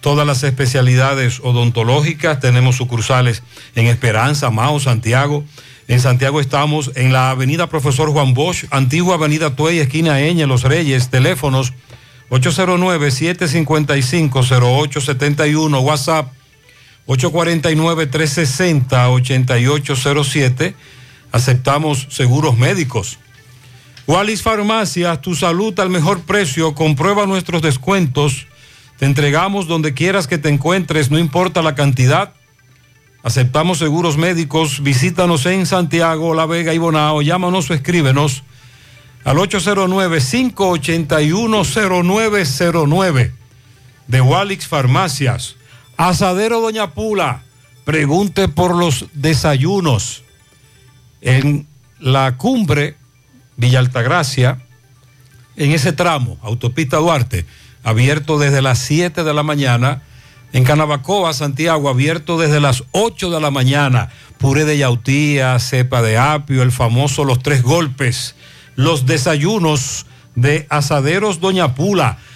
todas las especialidades odontológicas. Tenemos sucursales en Esperanza, Mao, Santiago. En Santiago estamos en la avenida Profesor Juan Bosch, antigua avenida Tuey, esquina Eñe, Los Reyes. Teléfonos 809-755-0871, WhatsApp 849-360-8807. Aceptamos seguros médicos. Wallis Farmacias, tu salud al mejor precio. Comprueba nuestros descuentos. Te entregamos donde quieras que te encuentres, no importa la cantidad. Aceptamos seguros médicos. Visítanos en Santiago, La Vega y Bonao. Llámanos o escríbenos al 809-581-0909 de Walix Farmacias. Asadero Doña Pula. Pregunte por los desayunos. En la cumbre Villa Altagracia, en ese tramo, Autopista Duarte, abierto desde las 7 de la mañana. En Canabacoa, Santiago, abierto desde las 8 de la mañana. Puré de yautía, cepa de apio, el famoso Los Tres Golpes. Los desayunos de Asaderos Doña Pula.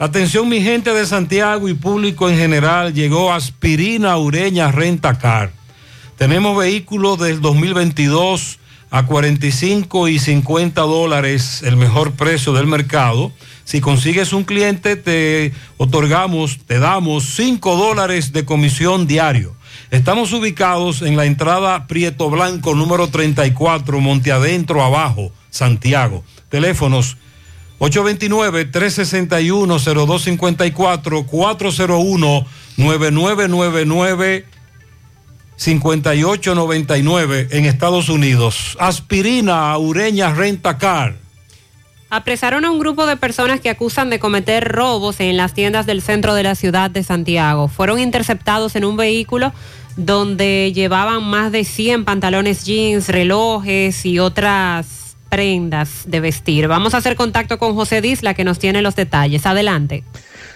Atención mi gente de Santiago y público en general, llegó Aspirina Ureña Renta Car. Tenemos vehículos del 2022 a 45 y 50 dólares, el mejor precio del mercado. Si consigues un cliente, te otorgamos, te damos 5 dólares de comisión diario. Estamos ubicados en la entrada Prieto Blanco, número 34, Monte Adentro, abajo, Santiago. Teléfonos 829-361-0254, 401-9999-5899 en Estados Unidos. Aspirina, Ureña, Renta Car. Apresaron a un grupo de personas que acusan de cometer robos en las tiendas del centro de la ciudad de Santiago. Fueron interceptados en un vehículo donde llevaban más de 100 pantalones jeans, relojes y otras prendas de vestir. Vamos a hacer contacto con José Disla que nos tiene los detalles. Adelante.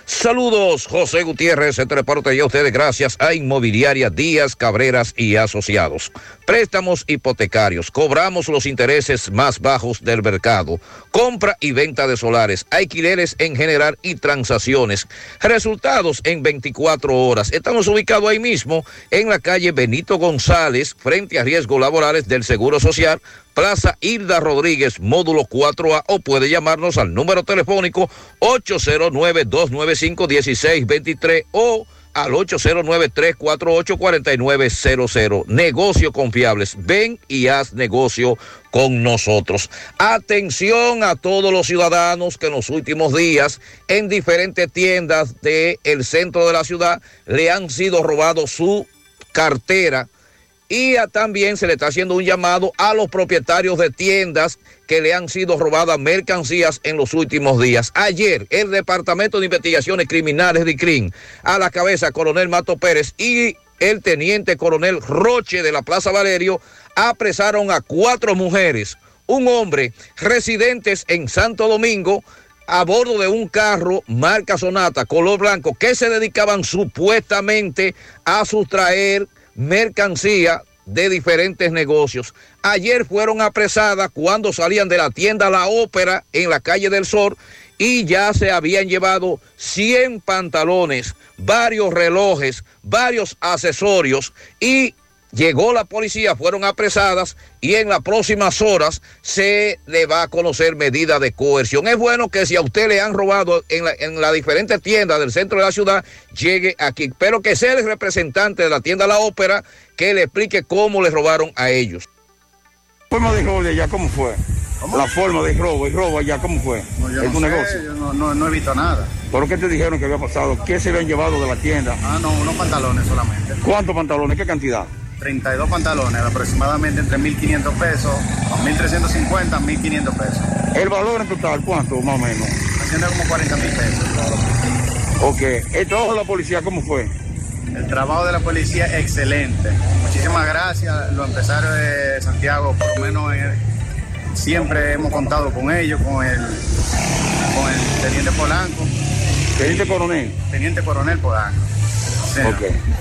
Saludos, José Gutiérrez, se reporte a ustedes gracias a Inmobiliaria Díaz Cabreras y Asociados. Préstamos hipotecarios, cobramos los intereses más bajos del mercado, compra y venta de solares, alquileres en general y transacciones. Resultados en 24 horas. Estamos ubicados ahí mismo en la calle Benito González, frente a riesgos laborales del Seguro Social. Plaza Hilda Rodríguez, módulo 4A, o puede llamarnos al número telefónico 809-295-1623 o al 809-348-4900. Negocio confiables. Ven y haz negocio con nosotros. Atención a todos los ciudadanos que en los últimos días en diferentes tiendas del centro de la ciudad le han sido robados su cartera y también se le está haciendo un llamado a los propietarios de tiendas que le han sido robadas mercancías en los últimos días. Ayer, el Departamento de Investigaciones Criminales de CRIM, a la cabeza Coronel Mato Pérez y el Teniente Coronel Roche de la Plaza Valerio, apresaron a cuatro mujeres, un hombre, residentes en Santo Domingo, a bordo de un carro marca Sonata, color blanco, que se dedicaban supuestamente a sustraer mercancía de diferentes negocios. Ayer fueron apresadas cuando salían de la tienda La Ópera en la calle del Sol y ya se habían llevado 100 pantalones, varios relojes, varios accesorios y llegó la policía, fueron apresadas y en las próximas horas se le va a conocer medida de coerción. Es bueno que si a usted le han robado en la, en las diferentes tiendas del centro de la ciudad, llegue aquí, pero que sea el representante de la tienda La Ópera que le explique cómo le robaron a ellos. La forma de robo de allá, ¿cómo fue? La forma de robo, el robo allá, ¿cómo fue? yo ¿Es no un sé, negocio? yo no, no, no he visto nada. ¿Por qué te dijeron que había pasado? ¿Qué se habían llevado de la tienda? Ah, no, unos pantalones solamente. ¿Cuántos pantalones? ¿Qué cantidad? 32 pantalones, aproximadamente entre 1.500 pesos, 1.350, 1.500 pesos. ¿El valor en total cuánto, más o menos? Haciendo como 40 mil pesos. Ok. ¿El trabajo de la policía cómo fue? El trabajo de la policía excelente. Muchísimas gracias. Los empresarios de Santiago, por lo menos eh, siempre hemos contado con ellos, con el, con el teniente Polanco. ¿Teniente coronel? Teniente coronel Polanco.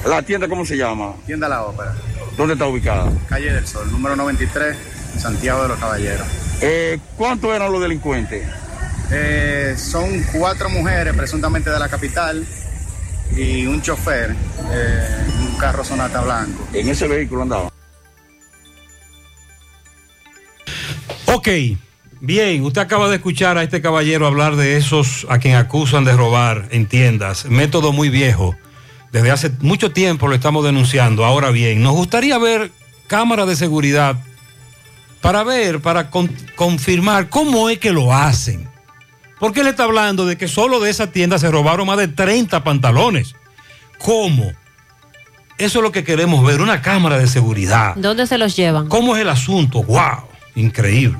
¿La tienda cómo se llama? Tienda La Ópera. ¿Dónde está ubicada? Calle del Sol, número 93, Santiago de los Caballeros. Eh, ¿Cuántos eran los delincuentes? Eh, son cuatro mujeres, presuntamente de la capital, y un chofer, eh, un carro Sonata blanco. En ese vehículo andaba. Ok, bien, usted acaba de escuchar a este caballero hablar de esos a quien acusan de robar en tiendas, método muy viejo. Desde hace mucho tiempo lo estamos denunciando. Ahora bien, nos gustaría ver cámaras de seguridad para ver, para con- confirmar cómo es que lo hacen. Porque él está hablando de que solo de esa tienda se robaron más de 30 pantalones. ¿Cómo? Eso es lo que queremos ver, una cámara de seguridad. ¿Dónde se los llevan? ¿Cómo es el asunto? ¡Wow! Increíble.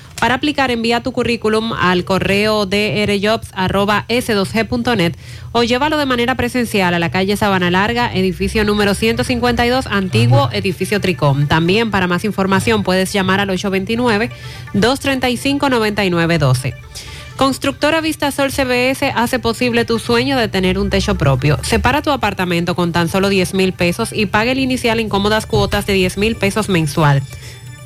Para aplicar, envía tu currículum al correo drjobs.s2g.net o llévalo de manera presencial a la calle Sabana Larga, edificio número 152, antiguo edificio Tricom. También, para más información, puedes llamar al 829-235-9912. Constructora Vistasol CBS hace posible tu sueño de tener un techo propio. Separa tu apartamento con tan solo 10 mil pesos y paga el inicial en cómodas cuotas de 10 mil pesos mensual.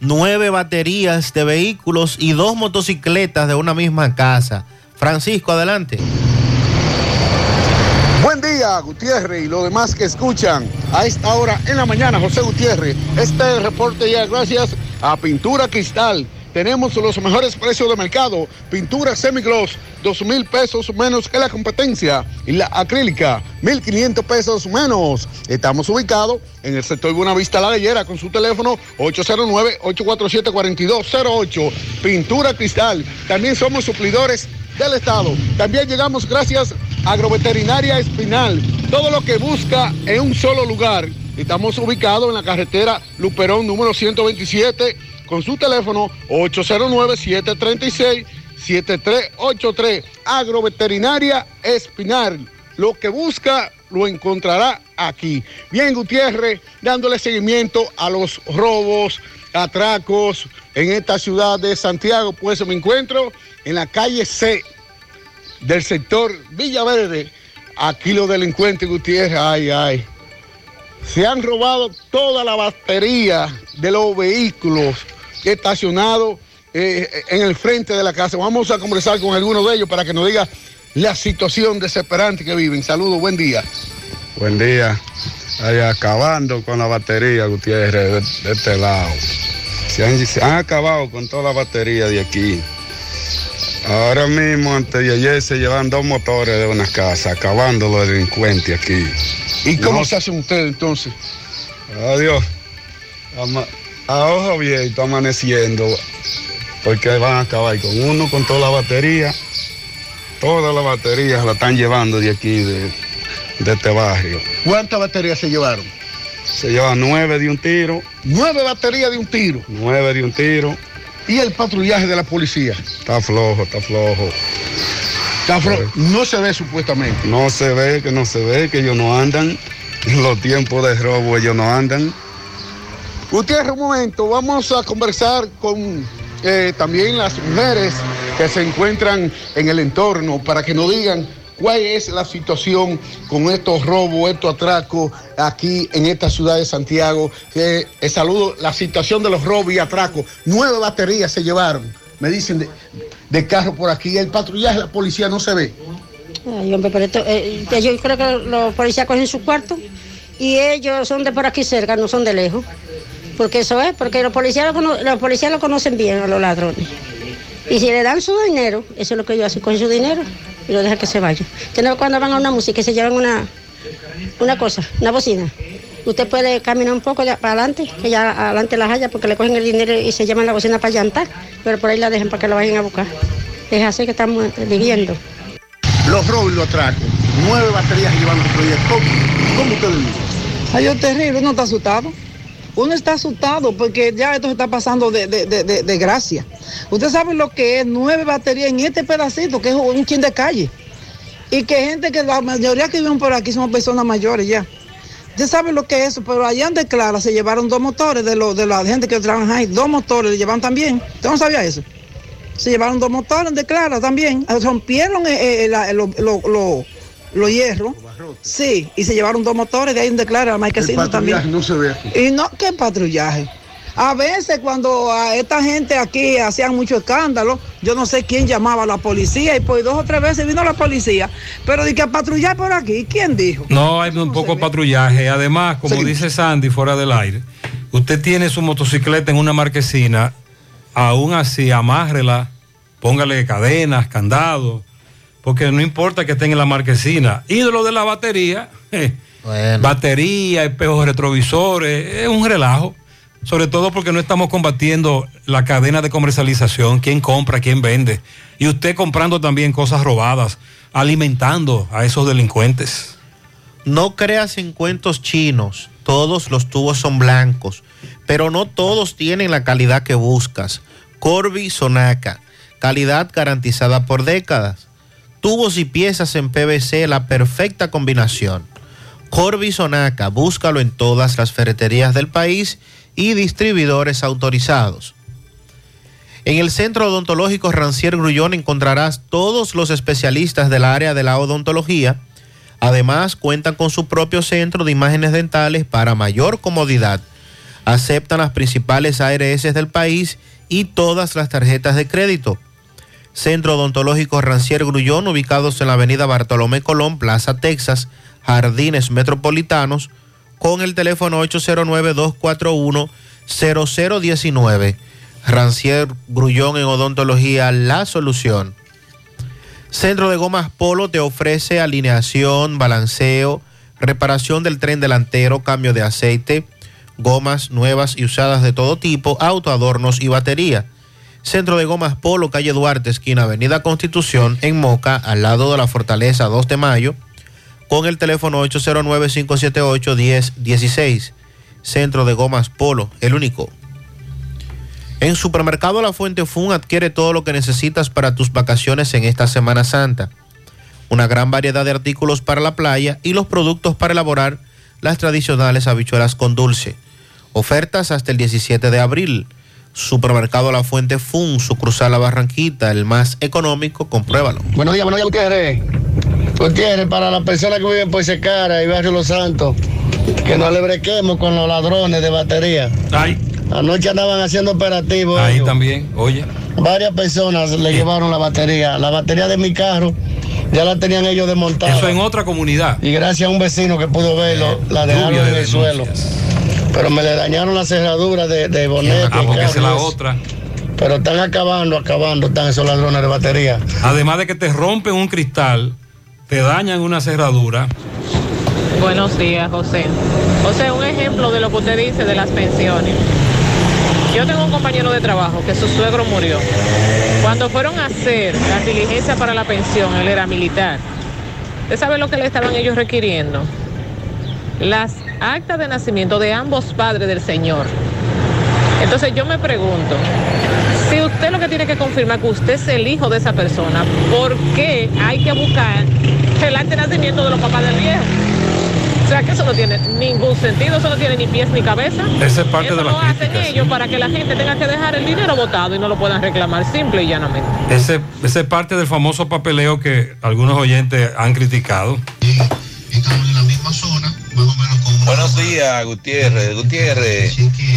nueve baterías de vehículos y dos motocicletas de una misma casa. Francisco, adelante. Buen día, Gutiérrez, y los demás que escuchan a esta hora en la mañana, José Gutiérrez. Este reporte ya gracias a Pintura Cristal. Tenemos los mejores precios de mercado. Pintura semigloss, dos mil pesos menos que la competencia. Y la acrílica, mil quinientos pesos menos. Estamos ubicados en el sector Buenavista La Gallera con su teléfono 809-847-4208. Pintura Cristal. También somos suplidores del Estado. También llegamos gracias a Agroveterinaria Espinal. Todo lo que busca en un solo lugar. Estamos ubicados en la carretera Luperón número 127 con su teléfono 809-736-7383. Agroveterinaria Espinal. Lo que busca lo encontrará aquí. Bien, Gutiérrez, dándole seguimiento a los robos, atracos en esta ciudad de Santiago, pues me encuentro en la calle C del sector Villaverde. Aquí los delincuentes, Gutiérrez, ay, ay. Se han robado toda la batería de los vehículos estacionados eh, en el frente de la casa. Vamos a conversar con alguno de ellos para que nos diga la situación desesperante que viven. Saludos, buen día. Buen día. Ahí acabando con la batería, Gutiérrez, de, de este lado. Se han, se han acabado con toda la batería de aquí. Ahora mismo, antes de ayer, se llevan dos motores de una casa, acabando los delincuentes aquí. ¿Y cómo No- se hacen ustedes entonces? Adiós. A ojo abierto, amaneciendo, porque van a acabar con uno, con toda la batería. Todas las baterías la están llevando de aquí, de, de este barrio. ¿Cuántas baterías se llevaron? Se llevan nueve de un tiro. Nueve baterías de un tiro. Nueve de un tiro. ¿Y el patrullaje de la policía? Está flojo, está flojo. Está flojo. No se ve supuestamente. No se ve, que no se ve, que ellos no andan. Los tiempos de robo ellos no andan. Gutiérrez, un momento, vamos a conversar con eh, también las mujeres que se encuentran en el entorno para que nos digan cuál es la situación con estos robos, estos atracos aquí en esta ciudad de Santiago. Eh, saludo la situación de los robos y atracos. Nueve baterías se llevaron, me dicen, de, carro por aquí. El patrullaje la policía no se ve. Ay, hombre, pero esto, eh, yo creo que los policías cogen su cuarto y ellos son de por aquí cerca, no son de lejos. Porque eso es, porque los policías lo, cono- los policías lo conocen bien a los ladrones. Y si le dan su dinero, eso es lo que ellos hacen, cogen su dinero y lo dejan que se vaya. Que no cuando van a una música y se llevan una, una cosa, una bocina. Usted puede caminar un poco ya para adelante, que ya adelante las haya, porque le cogen el dinero y se llevan la bocina para llantar, pero por ahí la dejan para que lo vayan a buscar. Es así que estamos eh, viviendo. Los robos y los atracos. Nueve baterías se llevaron el proyecto. ¿Cómo, ustedes dicen? Ay, es terrible, uno está asustado. Uno está asustado porque ya esto se está pasando de, de, de, de- de gracia. Usted sabe lo que es nueve baterías en este pedacito, que es un quien de calle. Y que gente que la mayoría que viven por aquí son personas mayores ya. Usted sabe lo que es eso, pero allá en Declara se llevaron dos motores de, lo, de la gente que trabaja ahí. Dos motores le llevan también. ¿Usted no sabía eso? Se llevaron dos motores en Declara también. Rompieron eh, eh, lo- lo- lo-. Sí, y se llevaron dos motores de ahí en Declara, El Marquesino también. patrullaje no se ve aquí. Y no, ¿qué patrullaje? A veces cuando a esta gente aquí hacían mucho escándalo, yo no sé quién llamaba a la policía y pues dos o tres veces vino la policía, pero de que a patrullar por aquí, ¿quién dijo? No, hay un poco de patrullaje. Además, como dice Sandy fuera del aire, usted tiene su motocicleta en una marquesina, aún así amárrela, póngale cadenas, candados, porque no importa que estén en la marquesina. Y de la batería, *laughs* batería, espejos retrovisores, es un relajo. Sobre todo porque no estamos combatiendo la cadena de comercialización, quién compra, quién vende. Y usted comprando también cosas robadas, alimentando a esos delincuentes. No creas en cuentos chinos, todos los tubos son blancos, pero no todos tienen la calidad que buscas. Corby Sonaca, calidad garantizada por décadas. Tubos y piezas en PVC, la perfecta combinación. Corby Sonaca, búscalo en todas las ferreterías del país y distribuidores autorizados. En el Centro Odontológico Rancier Grullón encontrarás todos los especialistas del área de la odontología. Además, cuentan con su propio centro de imágenes dentales para mayor comodidad. Aceptan las principales ARS del país y todas las tarjetas de crédito. Centro Odontológico Rancier Grullón, ubicados en la avenida Bartolomé Colón, Plaza Texas, Jardines Metropolitanos, con el teléfono 809-241-0019. Rancier Grullón en Odontología, la solución. Centro de Gomas Polo te ofrece alineación, balanceo, reparación del tren delantero, cambio de aceite, gomas nuevas y usadas de todo tipo, autoadornos y batería. Centro de Gomas Polo, calle Duarte, esquina Avenida Constitución, en Moca, al lado de la Fortaleza 2 de Mayo, con el teléfono 809-578-1016. Centro de Gomas Polo, el único. En Supermercado La Fuente Fun adquiere todo lo que necesitas para tus vacaciones en esta Semana Santa. Una gran variedad de artículos para la playa y los productos para elaborar las tradicionales habichuelas con dulce. Ofertas hasta el 17 de abril. Supermercado La Fuente Fun, su cruzar la Barranquita, el más económico, compruébalo. Buenos días, buenos días, Gutiérrez. Gutiérrez, para las personas que viven por Secara y Barrio Los Santos, que no le brequemos con los ladrones de batería. Anoche andaban haciendo operativos. Ahí ellos. también, oye. Varias personas le llevaron la batería. La batería de mi carro ya la tenían ellos desmontada. Eso en otra comunidad. Y gracias a un vecino que pudo verlo, la dejaron en de el suelo. Pero me le dañaron la cerradura de, de bonete. Ah, porque es la otra. Pero están acabando, acabando, están esos ladrones de batería. Además de que te rompen un cristal, te dañan una cerradura. Buenos días, José. José, un ejemplo de lo que usted dice de las pensiones. Yo tengo un compañero de trabajo que su suegro murió. Cuando fueron a hacer las diligencias para la pensión, él era militar. ¿Usted sabe lo que le estaban ellos requiriendo? Las actas de nacimiento de ambos padres del señor. Entonces yo me pregunto, si usted lo que tiene que confirmar que usted es el hijo de esa persona, ¿por qué hay que buscar el acta de nacimiento de los papás del viejo? O sea que eso no tiene ningún sentido, eso no tiene ni pies ni cabeza. Esa es parte Eso de lo las hacen ellos para que la gente tenga que dejar el dinero botado y no lo puedan reclamar, simple y llanamente. Ese, ese es parte del famoso papeleo que algunos oyentes han criticado. Buenos días, Gutiérrez. Gutiérrez,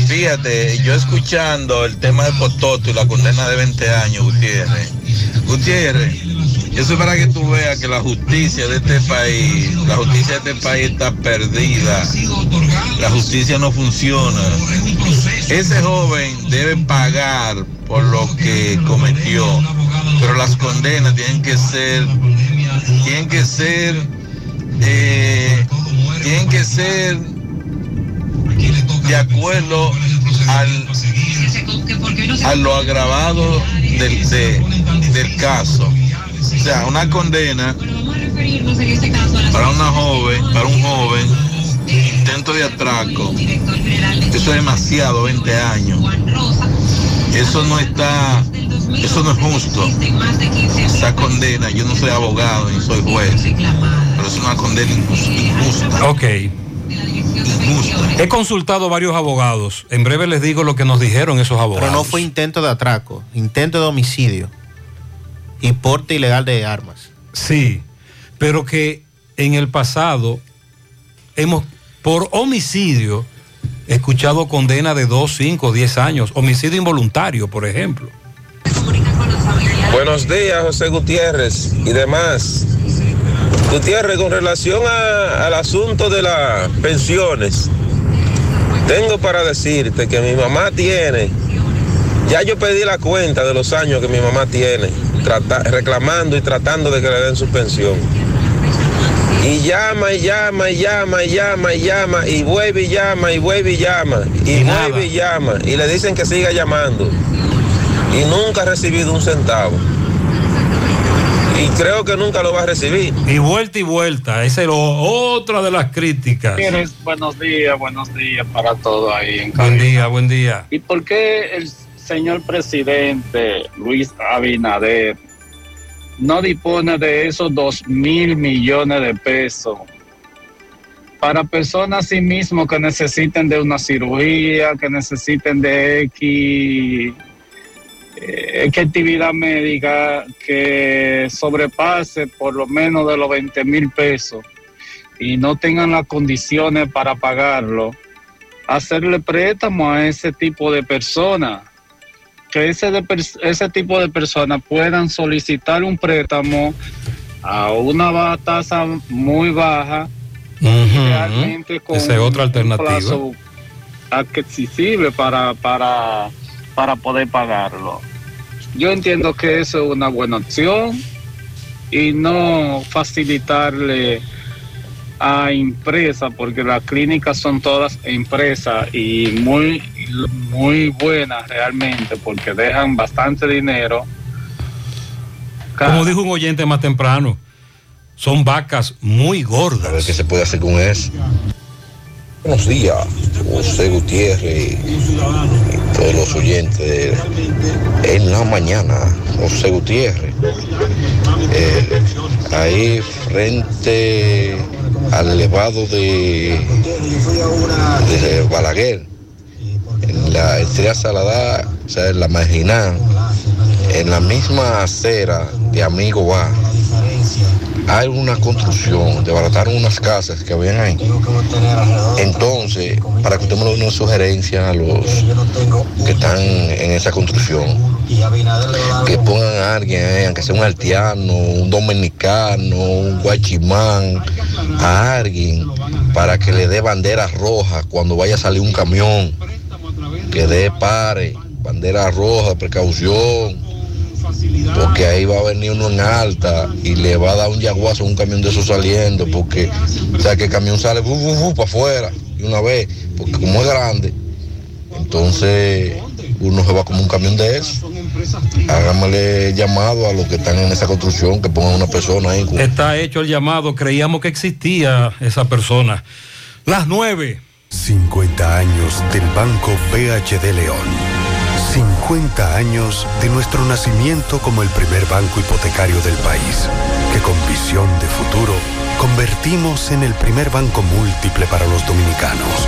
fíjate, yo escuchando el tema de Pototo y la condena de 20 años, Gutiérrez. Gutiérrez, eso es para que tú veas que la justicia de este país, la justicia de este país está perdida. La justicia no funciona. Ese joven debe pagar por lo que cometió, pero las condenas tienen que ser, tienen que ser, eh, tienen que ser de acuerdo al, a lo agravado del, de- del caso. O sea, una condena para una joven, para un joven, intento de atraco, eso es demasiado, 20 años. Eso no está, eso no es justo. Esa condena, yo no soy abogado ni soy juez, pero es una condena injusta. Ok. He consultado varios abogados. En breve les digo lo que nos dijeron esos abogados. Pero no fue intento de atraco, intento de homicidio y porte ilegal de armas. Sí, pero que en el pasado hemos, por homicidio, escuchado condena de 2, 5, 10 años. Homicidio involuntario, por ejemplo. Buenos días, José Gutiérrez y demás. Gutiérrez, con relación al asunto de las pensiones, tengo para decirte que mi mamá tiene, ya yo pedí la cuenta de los años que mi mamá tiene, reclamando y tratando de que le den su pensión. Y llama y llama y llama y llama y llama y vuelve y llama y vuelve y llama y, vuelve y llama y le dicen que siga llamando y nunca ha recibido un centavo. Y creo que nunca lo va a recibir. Y vuelta y vuelta. Esa es lo- otra de las críticas. Buenos días, buenos días para todo ahí en Buen día, buen día. ¿Y por qué el señor presidente Luis Abinader no dispone de esos dos mil millones de pesos para personas sí mismos que necesiten de una cirugía, que necesiten de X, eh, actividad médica que sobrepase por lo menos de los 20 mil pesos y no tengan las condiciones para pagarlo? hacerle préstamo a ese tipo de personas. Que ese, de ese tipo de personas puedan solicitar un préstamo a una tasa muy baja realmente con Esa es otra un alternativa. plazo accesible para, para, para poder pagarlo. Yo entiendo que eso es una buena opción y no facilitarle a empresas, porque las clínicas son todas empresas y muy, muy buenas realmente, porque dejan bastante dinero. Como dijo un oyente más temprano, son vacas muy gordas. A ver qué se puede hacer con eso. Buenos días, José Gutiérrez y todos los oyentes. En la mañana, José Gutiérrez. eh, ahí frente al elevado de, Balaguer, en la estrella Salada, o sea, en la marginal, en la misma acera de Amigo Va, hay una construcción, desbarataron unas casas que habían ahí. Entonces, para que usted me lo dé una sugerencia a los que están en esa construcción, que pongan a alguien, eh, aunque sea un haitiano, un dominicano, un guachimán, a alguien para que le dé bandera roja cuando vaya a salir un camión, que dé pare, bandera roja, precaución porque ahí va a venir uno en alta y le va a dar un yaguazo a un camión de esos saliendo, porque, o sea, que el camión sale para afuera y una vez, porque como es grande, entonces uno se va como un camión de eso. Hágamele llamado a los que están en esa construcción, que pongan una persona ahí. Está hecho el llamado, creíamos que existía esa persona. Las nueve. 50 años del Banco BHD León. 50 años de nuestro nacimiento como el primer banco hipotecario del país, que con visión de futuro convertimos en el primer banco múltiple para los dominicanos.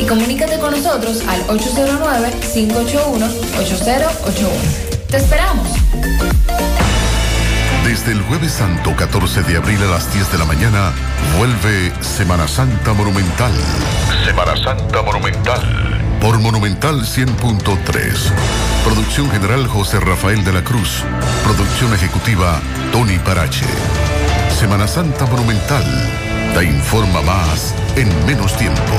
y comunícate con nosotros al 809-581-8081. ¡Te esperamos! Desde el jueves santo 14 de abril a las 10 de la mañana, vuelve Semana Santa Monumental. Semana Santa Monumental. Por Monumental 100.3. Producción general José Rafael de la Cruz. Producción ejecutiva Tony Parache. Semana Santa Monumental. Te informa más en menos tiempo.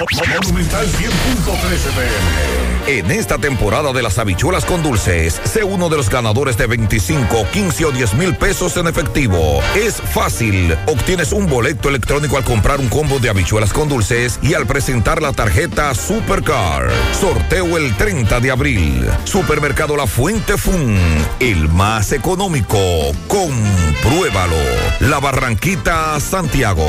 Monumental 100.13 pm. En esta temporada de las habichuelas con dulces, sé uno de los ganadores de 25, 15 o 10 mil pesos en efectivo. Es fácil. Obtienes un boleto electrónico al comprar un combo de habichuelas con dulces y al presentar la tarjeta Supercar. Sorteo el 30 de abril. Supermercado La Fuente Fun. El más económico. Compruébalo. La Barranquita, Santiago.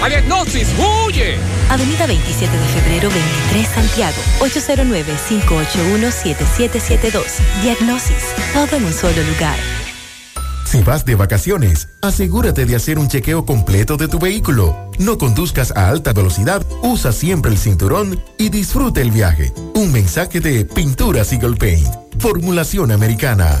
¡A Diagnosis! ¡Huye! Avenida 27 de febrero 23 Santiago, 809-581-7772. Diagnosis, todo en un solo lugar. Si vas de vacaciones, asegúrate de hacer un chequeo completo de tu vehículo. No conduzcas a alta velocidad, usa siempre el cinturón y disfrute el viaje. Un mensaje de Pinturas Eagle Paint. Formulación americana.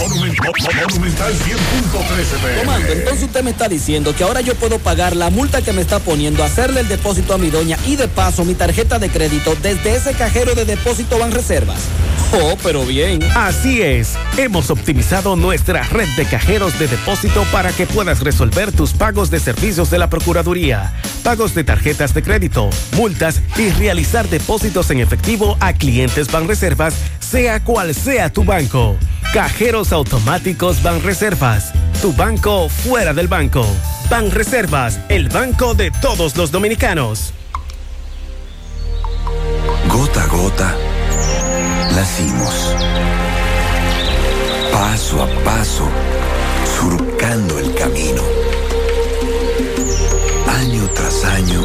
Monumental 100.13 Comando, entonces usted me está diciendo que ahora yo puedo pagar la multa que me está poniendo, hacerle el depósito a mi doña y de paso mi tarjeta de crédito desde ese cajero de depósito Banreservas. Oh, pero bien. Así es, hemos optimizado nuestra red de cajeros de depósito para que puedas resolver tus pagos de servicios de la Procuraduría, pagos de tarjetas de crédito, multas y realizar depósitos en efectivo a clientes Banreservas, sea cual sea tu banco. Cajeros automáticos Banreservas, tu banco fuera del banco. Banreservas, el banco de todos los dominicanos. Gota a gota, nacimos. Paso a paso, surcando el camino. Año tras año,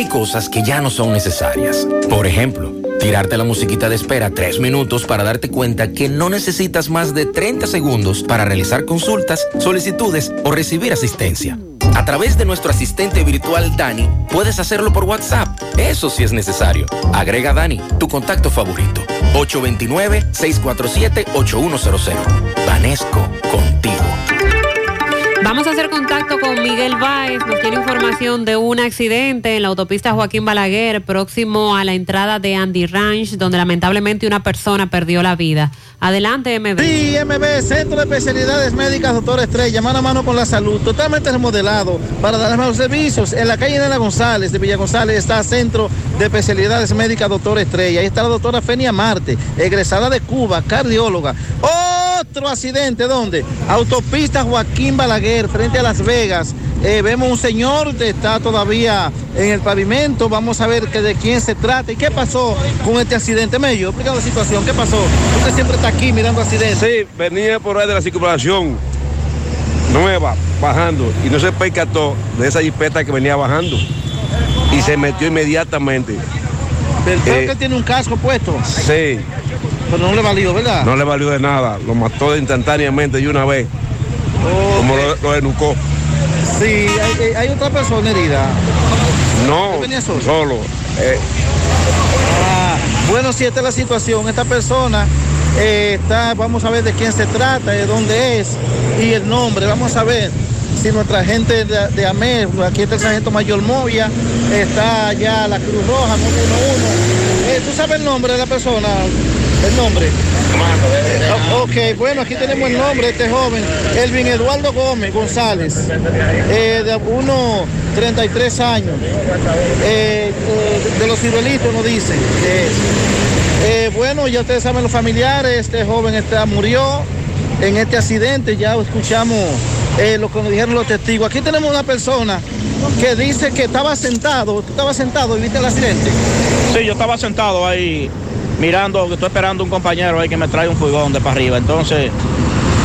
Hay cosas que ya no son necesarias. Por ejemplo, tirarte la musiquita de espera tres minutos para darte cuenta que no necesitas más de 30 segundos para realizar consultas, solicitudes o recibir asistencia. A través de nuestro asistente virtual Dani, puedes hacerlo por WhatsApp. Eso sí es necesario. Agrega Dani, tu contacto favorito. 829-647-8100. Vanesco, contigo. Vamos a hacer contacto con Miguel Báez, nos tiene información de un accidente en la autopista Joaquín Balaguer, próximo a la entrada de Andy Ranch, donde lamentablemente una persona perdió la vida. Adelante, MB. Sí, MB, Centro de Especialidades Médicas Doctor Estrella, mano a mano con la salud, totalmente remodelado para dar más servicios. En la calle Nena González de Villa González está Centro de Especialidades Médicas Doctor Estrella. Ahí está la doctora Fenia Marte, egresada de Cuba, cardióloga. Otro accidente, ¿dónde? Autopista Joaquín Balaguer, frente a Las Vegas. Eh, vemos un señor que está todavía en el pavimento. Vamos a ver que de quién se trata y qué pasó con este accidente. Medio, explica la situación. ¿Qué pasó? Usted siempre está aquí mirando accidentes. Sí, venía por ahí de la circulación nueva, bajando, y no se percató de esa jipeta que venía bajando. Y se metió inmediatamente. Pero Eh, que tiene un casco puesto. Sí, Pero no le valió, ¿verdad? no le valió de nada. Lo mató instantáneamente de una vez. Como lo, lo enucó. Sí, hay, otra persona herida. No, ¿Él venía solo? solo. Eh, Ah, bueno, si esta es la situación, esta persona eh, está, vamos a ver de quién se trata, de dónde es y el nombre. Vamos a ver si nuestra gente de, de AMER, aquí está el sargento mayor Movia, está allá la Cruz Roja, 911. Eh, ¿Tú sabes el nombre de la persona? El nombre. O- Ok, bueno, aquí tenemos el nombre de este joven, Elvin Eduardo Gómez González, eh, de unos 33 años, eh, eh, de los ciruelitos nos dicen. bueno, ya ustedes saben los familiares, este joven está, murió en este accidente, ya escuchamos eh, lo que nos dijeron los testigos. Aquí tenemos una persona que dice que estaba sentado, tú estabas sentado y viste el accidente. Sí, yo estaba sentado ahí mirando, estoy esperando un compañero ahí que me trae un furgón de para arriba. Entonces,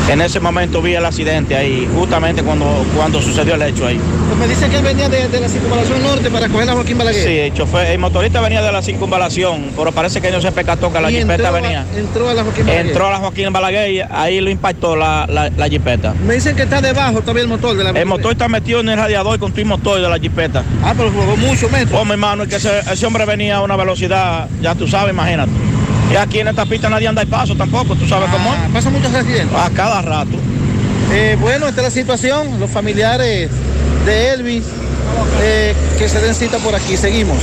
en ese momento vi el accidente ahí, justamente cuando, cuando sucedió el hecho ahí. Pues me dice que él venía de, de la circunvalación norte para coger a Joaquín Balaguer. Sí, el, chofer- el motorista venía de la circunvalación, pero parece que no se percató que la jipeta a- venía. entró a la Joaquín Balaguer. Entró a la Joaquín Balaguer y ahí lo impactó la, la, la jipeta. Me dicen que está debajo todavía el motor de la El motor está metido en el radiador con tu motor de la jipeta. Ah, pero jugó mucho metros. Oh, mi hermano, es que ese, ese hombre venía a una velocidad, ya tú sabes, imagínate. Y aquí en esta pista nadie anda al paso tampoco, tú sabes cómo es. ¿Pasa muchos accidentes? A cada rato. Eh, bueno, esta es la situación. Los familiares de Elvis eh, que se den cita por aquí. Seguimos.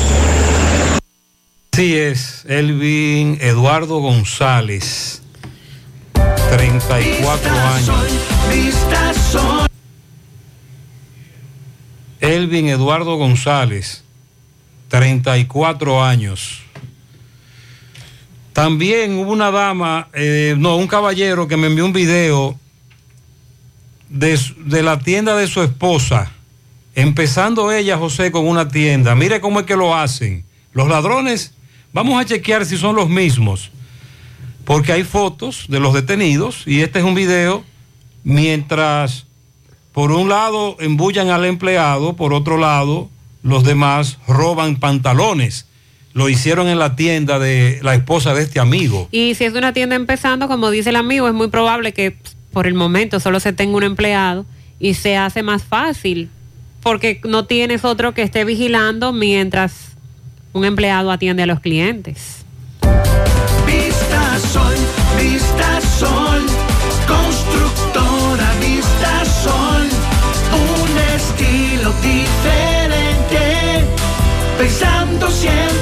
Así es, Elvin Eduardo González, 34 años. Elvin Eduardo González, 34 años. También hubo una dama, eh, no, un caballero que me envió un video de, de la tienda de su esposa, empezando ella, José, con una tienda. Mire cómo es que lo hacen. Los ladrones, vamos a chequear si son los mismos, porque hay fotos de los detenidos y este es un video mientras por un lado embullan al empleado, por otro lado los demás roban pantalones. Lo hicieron en la tienda de la esposa de este amigo. Y si es una tienda empezando, como dice el amigo, es muy probable que por el momento solo se tenga un empleado y se hace más fácil porque no tienes otro que esté vigilando mientras un empleado atiende a los clientes. Vista Sol, Vista Sol, constructora Vista Sol, un estilo diferente, pensando siempre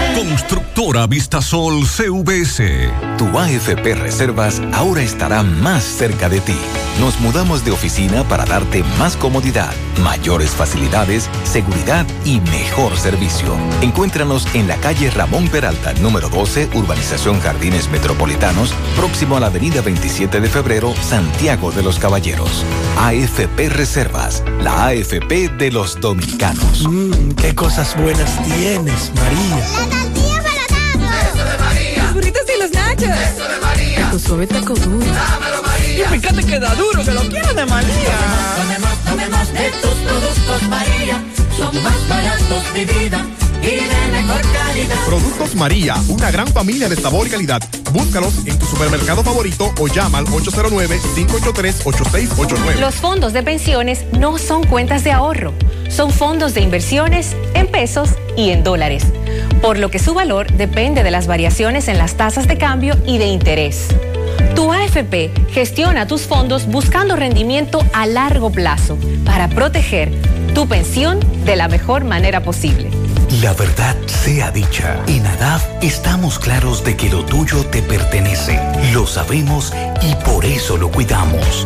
Constructora Vistasol CVS. Tu AFP Reservas ahora estará más cerca de ti. Nos mudamos de oficina para darte más comodidad, mayores facilidades, seguridad y mejor servicio. Encuéntranos en la calle Ramón Peralta, número 12, Urbanización Jardines Metropolitanos, próximo a la avenida 27 de febrero, Santiago de los Caballeros. AFP Reservas, la AFP de los dominicanos. Mmm, qué cosas buenas tienes, María. Suave taco duro. Dámelo, María. Y fíjate que da duro, que lo quiero de María. Tomemos, tomemos de tus productos, María. Son más baratos de vida y de mejor calidad. Productos María, una gran familia de sabor y calidad. Búscalos en tu supermercado favorito o llama al 809-583-8689. Los fondos de pensiones no son cuentas de ahorro, son fondos de inversiones en pesos y en dólares, por lo que su valor depende de las variaciones en las tasas de cambio y de interés. Tu AFP gestiona tus fondos buscando rendimiento a largo plazo para proteger tu pensión de la mejor manera posible. La verdad sea dicha, en ADAF estamos claros de que lo tuyo te pertenece. Lo sabemos y por eso lo cuidamos.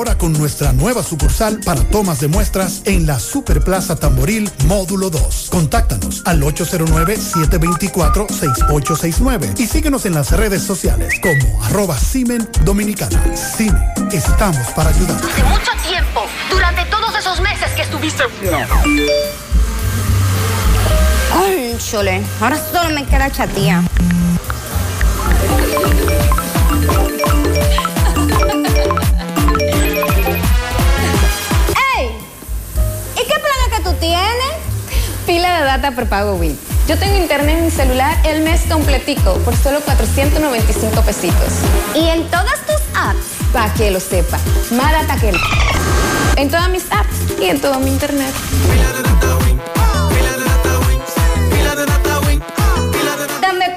con nuestra nueva sucursal para tomas de muestras en la Superplaza Tamboril Módulo 2. Contáctanos al 809-724-6869 y síguenos en las redes sociales como arroba Simen Dominicana. Simen, estamos para ayudar. Hace mucho tiempo, durante todos esos meses que estuviste Cónchole, ahora solo me queda chatía. Tienes? Pila de data prepago Win. Yo tengo internet en mi celular el mes completico por solo 495 pesitos. ¿Y en todas tus apps? Para que lo sepa. Más data que En todas mis apps y en todo mi internet. Dame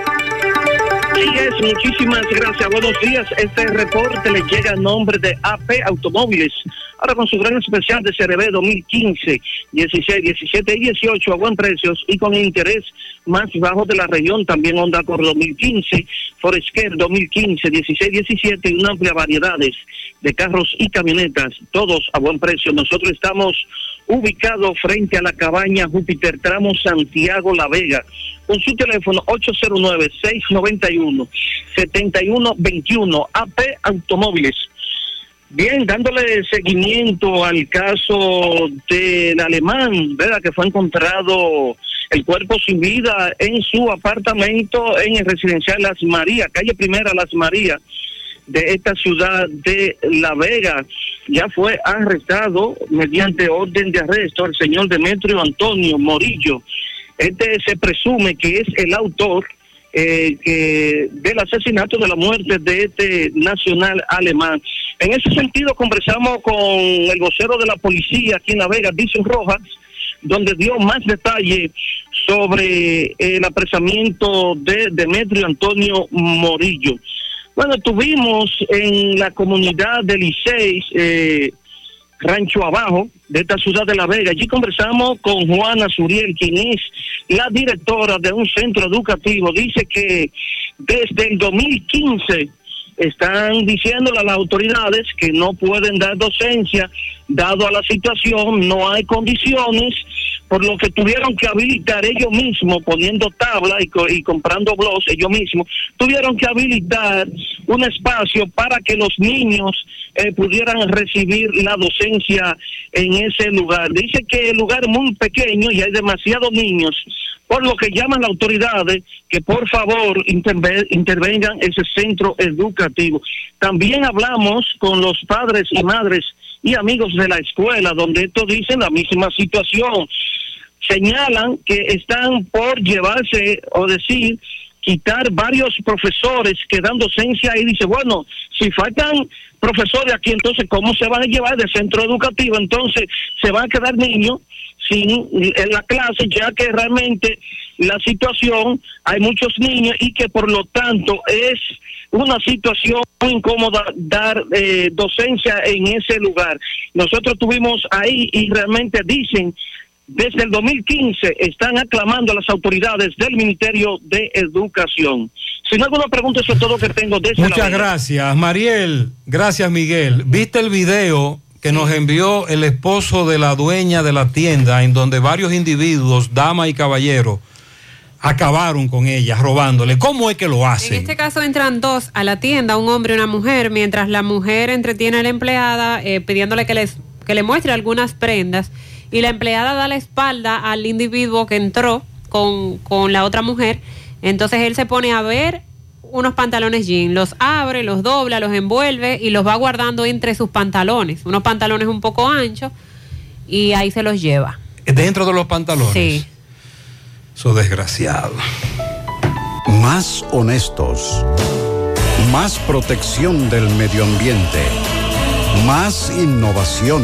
Es, muchísimas gracias. Buenos días. Este reporte le llega a nombre de AP Automóviles. Ahora con su gran especial de CRB 2015, 16, 17 y 18 a buen precios y con interés más bajo de la región. También Honda Accord 2015, Foresker 2015, 16, 17 y una amplia variedades de carros y camionetas, todos a buen precio. Nosotros estamos ubicados frente a la cabaña Júpiter, tramo Santiago La Vega, con su teléfono 809-691-7121, AP Automóviles. Bien, dándole seguimiento al caso del alemán, ¿verdad? Que fue encontrado el cuerpo sin vida en su apartamento en el residencial Las Marías, calle Primera Las Marías de esta ciudad de La Vega. Ya fue arrestado mediante orden de arresto el señor Demetrio Antonio Morillo. Este se presume que es el autor eh, del asesinato de la muerte de este nacional alemán. En ese sentido, conversamos con el vocero de la policía aquí en La Vega, Dicen Rojas, donde dio más detalle sobre el apresamiento de Demetrio Antonio Morillo. Bueno, tuvimos en la comunidad de Liceis, eh, Rancho Abajo, de esta ciudad de La Vega. Allí conversamos con Juana Suriel, quien es la directora de un centro educativo. Dice que desde el 2015 están diciéndole a las autoridades que no pueden dar docencia, dado a la situación, no hay condiciones, por lo que tuvieron que habilitar ellos mismos, poniendo tabla y, co- y comprando blogs ellos mismos, tuvieron que habilitar un espacio para que los niños eh, pudieran recibir la docencia en ese lugar. Dice que el lugar es muy pequeño y hay demasiados niños, por lo que llaman las autoridades que por favor interve- intervengan ese centro educativo. También hablamos con los padres y madres y amigos de la escuela, donde estos dicen la misma situación. Señalan que están por llevarse o decir quitar varios profesores que dan docencia y dice, bueno, si faltan profesores aquí, entonces, ¿cómo se van a llevar del centro educativo? Entonces, se van a quedar niños sin en la clase, ya que realmente la situación, hay muchos niños y que por lo tanto es una situación muy incómoda dar eh, docencia en ese lugar. Nosotros estuvimos ahí y realmente dicen desde el 2015 están aclamando a las autoridades del Ministerio de Educación. Si no alguna pregunta, eso es todo que tengo desde Muchas la gracias, Mariel. Gracias, Miguel. ¿Viste el video que nos envió el esposo de la dueña de la tienda en donde varios individuos, dama y caballero, acabaron con ella, robándole? ¿Cómo es que lo En hacen? este caso entran dos a la tienda, un hombre y una mujer, mientras la mujer entretiene a la empleada eh, pidiéndole que, les, que le muestre algunas prendas y la empleada da la espalda al individuo que entró con, con la otra mujer. Entonces él se pone a ver unos pantalones jean, los abre, los dobla, los envuelve y los va guardando entre sus pantalones, unos pantalones un poco anchos y ahí se los lleva. Dentro de los pantalones. Sí. Eso desgraciado. Más honestos. Más protección del medio ambiente. Más innovación.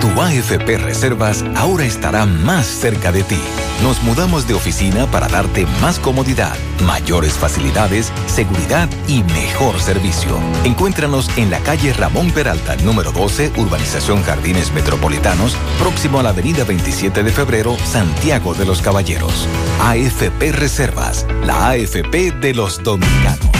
Tu AFP Reservas ahora estará más cerca de ti. Nos mudamos de oficina para darte más comodidad, mayores facilidades, seguridad y mejor servicio. Encuéntranos en la calle Ramón Peralta, número 12, Urbanización Jardines Metropolitanos, próximo a la avenida 27 de febrero, Santiago de los Caballeros. AFP Reservas, la AFP de los dominicanos.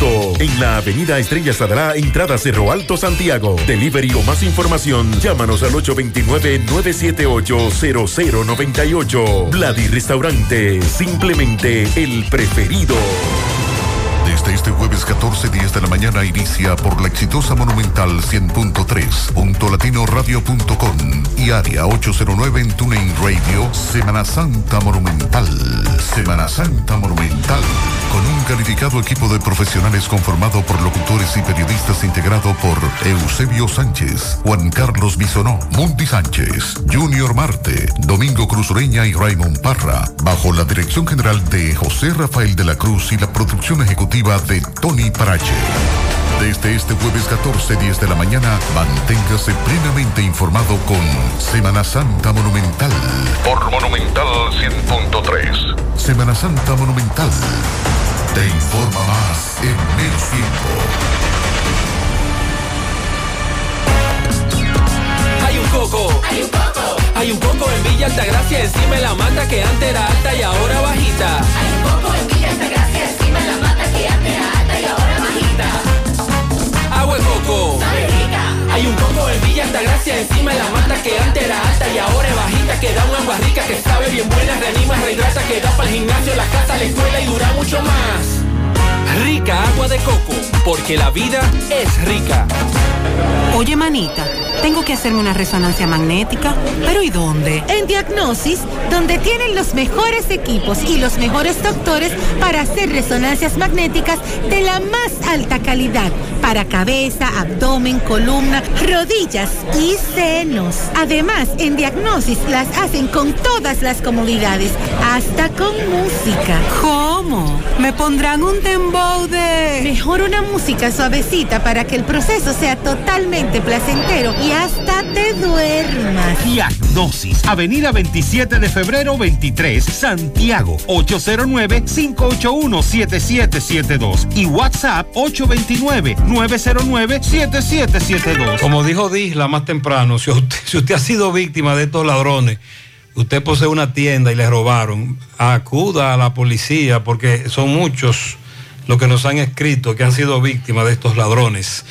En la avenida Estrella Sadalá, entrada Cerro Alto, Santiago. Delivery o más información, llámanos al 829-978-0098. Vladi Restaurante, simplemente el preferido. Este jueves 14, 10 de la mañana inicia por la exitosa Monumental 100.3, punto latinoradio.com y área 809 en TuneIn Radio, Semana Santa Monumental. Semana Santa Monumental. Con un calificado equipo de profesionales conformado por locutores y periodistas integrado por Eusebio Sánchez, Juan Carlos Bisonó, Mundi Sánchez, Junior Marte, Domingo Cruz Ureña y Raymond Parra, bajo la dirección general de José Rafael de la Cruz y la producción ejecutiva de Tony Parache. Desde este jueves 14, 10 de la mañana, manténgase plenamente informado con Semana Santa Monumental. Por Monumental 100.3. Semana Santa Monumental. Te informa más en menos tiempo. Hay un coco. Hay un coco. Hay un coco en Villa Altagracia, encima de la mata que antes era alta y ahora bajita. Hay un coco en Villa Altagracia, Agua de coco. Hay un coco en Villa Altagracia, encima de la mata que antes era alta y ahora es bajita. Que da un agua rica, que sabe bien buena, reanima, rehidrata, que da para el gimnasio, la casa, la escuela y dura mucho más. Rica agua de coco, porque la vida es rica. Oye, manita, tengo que hacerme una resonancia magnética. ¿Pero y dónde? En Diagnosis, donde tienen los mejores equipos y los mejores doctores para hacer resonancias magnéticas de la más alta calidad para cabeza, abdomen, columna, rodillas y senos. Además, en Diagnosis las hacen con todas las comodidades, hasta con música. ¿Cómo? ¿Me pondrán un dembow Mejor una música suavecita para que el proceso sea totalmente placentero y hasta te duermas. Diagnosis, Avenida 27 de febrero 23, Santiago, 809-581-7772 y WhatsApp 829-909-7772. Como dijo Disla más temprano, si usted, si usted ha sido víctima de estos ladrones, usted posee una tienda y le robaron, acuda a la policía porque son muchos los que nos han escrito que han sido víctimas de estos ladrones.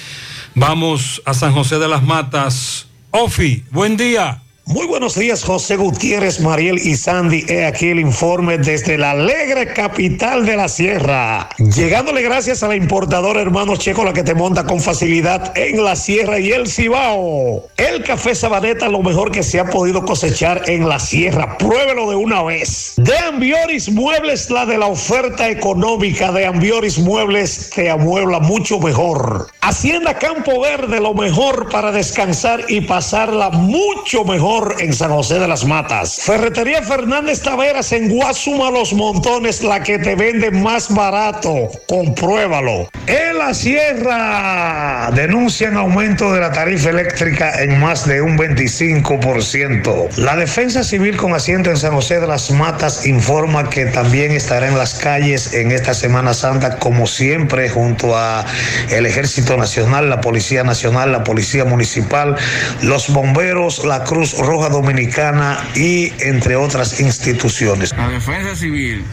Vamos a San José de las Matas. Ofi, buen día. Muy buenos días, José Gutiérrez, Mariel y Sandy. He aquí el informe desde la alegre capital de la sierra. Llegándole gracias a la importadora Hermano Checo, la que te monta con facilidad en la sierra y el Cibao. El café Sabaneta, lo mejor que se ha podido cosechar en la sierra. Pruébelo de una vez. De Ambioris Muebles, la de la oferta económica de Ambioris Muebles te amuebla mucho mejor. Hacienda Campo Verde, lo mejor para descansar y pasarla mucho mejor en San José de las Matas. Ferretería Fernández Taveras en Guasuma Los Montones, la que te vende más barato. Compruébalo. En la sierra denuncian aumento de la tarifa eléctrica en más de un 25%. La Defensa Civil con asiento en San José de las Matas informa que también estará en las calles en esta Semana Santa, como siempre, junto a el Ejército Nacional, la Policía Nacional, la Policía Municipal, los bomberos, la Cruz Roja Dominicana y entre otras instituciones. La Defensa Civil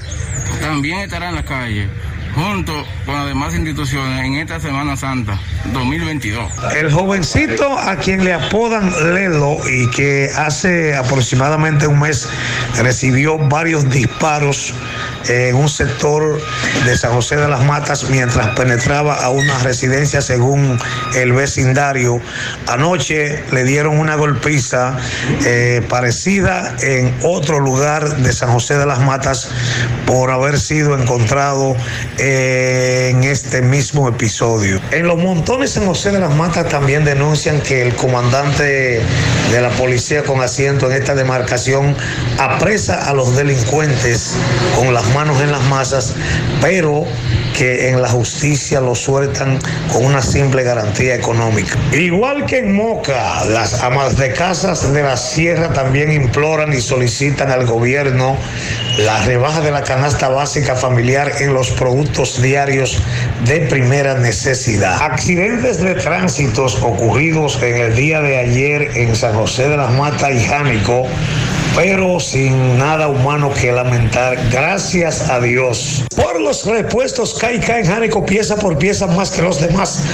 también estará en la calle junto con las demás instituciones en esta Semana Santa 2022. El jovencito a quien le apodan Lelo y que hace aproximadamente un mes recibió varios disparos en un sector de San José de las Matas mientras penetraba a una residencia según el vecindario. Anoche le dieron una golpiza eh, parecida en otro lugar de San José de las Matas por haber sido encontrado en este mismo episodio. En los montones San José de las Matas también denuncian que el comandante de la policía con asiento en esta demarcación apresa a los delincuentes con las manos en las masas, pero que en la justicia lo sueltan con una simple garantía económica. Igual que en Moca, las amas de casas de la sierra también imploran y solicitan al gobierno la rebaja de la canasta básica familiar en los productos diarios de primera necesidad. Accidentes de tránsitos ocurridos en el día de ayer en San José de las Matas y Jánico pero sin nada humano que lamentar, gracias a Dios. Por los repuestos Caica en Jánico, pieza por pieza más que los demás,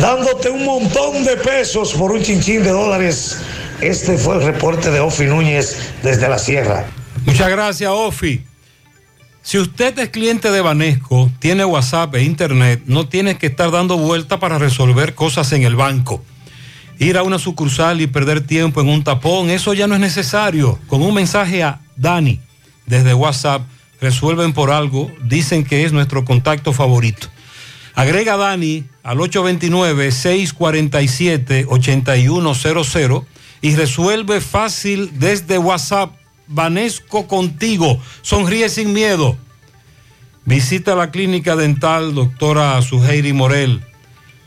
dándote un montón de pesos por un chinchín de dólares. Este fue el reporte de Ofi Núñez desde la Sierra. Muchas gracias, Ofi. Si usted es cliente de Banesco, tiene WhatsApp e Internet, no tiene que estar dando vuelta para resolver cosas en el banco. Ir a una sucursal y perder tiempo en un tapón, eso ya no es necesario. Con un mensaje a Dani desde WhatsApp, resuelven por algo, dicen que es nuestro contacto favorito. Agrega a Dani al 829-647-8100 y resuelve fácil desde WhatsApp. Vanesco contigo. Sonríe sin miedo. Visita la clínica dental doctora Suheiri Morel.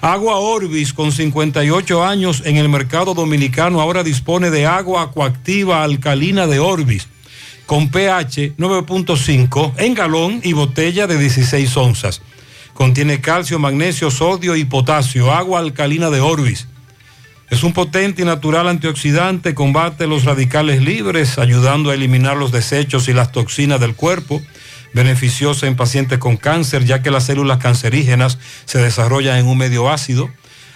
Agua Orbis con 58 años en el mercado dominicano ahora dispone de agua acuactiva alcalina de Orbis con pH 9.5 en galón y botella de 16 onzas. Contiene calcio, magnesio, sodio y potasio. Agua alcalina de Orbis. Es un potente y natural antioxidante, combate los radicales libres, ayudando a eliminar los desechos y las toxinas del cuerpo. Beneficiosa en pacientes con cáncer, ya que las células cancerígenas se desarrollan en un medio ácido.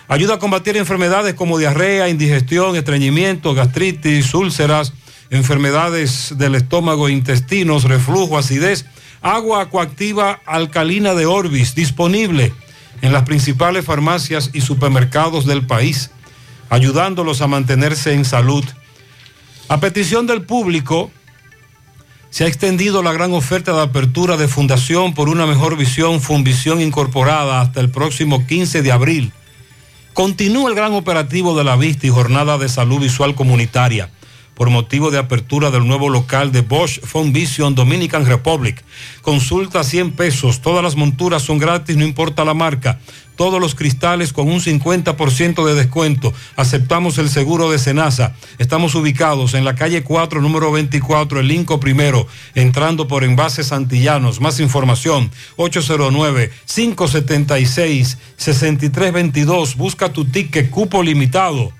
Ayuda a combatir enfermedades como diarrea, indigestión, estreñimiento, gastritis, úlceras, enfermedades del estómago, intestinos, reflujo, acidez. Agua acuactiva alcalina de Orbis, disponible en las principales farmacias y supermercados del país, ayudándolos a mantenerse en salud. A petición del público, se ha extendido la gran oferta de apertura de Fundación por una mejor visión, Funvisión Incorporada, hasta el próximo 15 de abril. Continúa el gran operativo de la vista y jornada de salud visual comunitaria por motivo de apertura del nuevo local de Bosch Phone Vision Dominican Republic. Consulta 100 pesos, todas las monturas son gratis, no importa la marca. Todos los cristales con un 50% de descuento. Aceptamos el seguro de Senasa. Estamos ubicados en la calle 4, número 24, el Linco Primero, entrando por envases antillanos. Más información, 809-576-6322. Busca tu ticket, cupo limitado.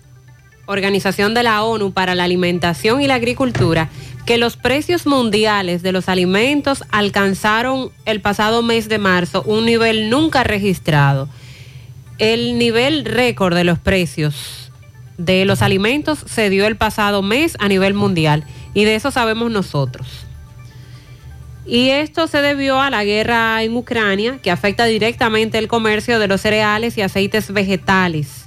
Organización de la ONU para la Alimentación y la Agricultura, que los precios mundiales de los alimentos alcanzaron el pasado mes de marzo un nivel nunca registrado. El nivel récord de los precios de los alimentos se dio el pasado mes a nivel mundial y de eso sabemos nosotros. Y esto se debió a la guerra en Ucrania que afecta directamente el comercio de los cereales y aceites vegetales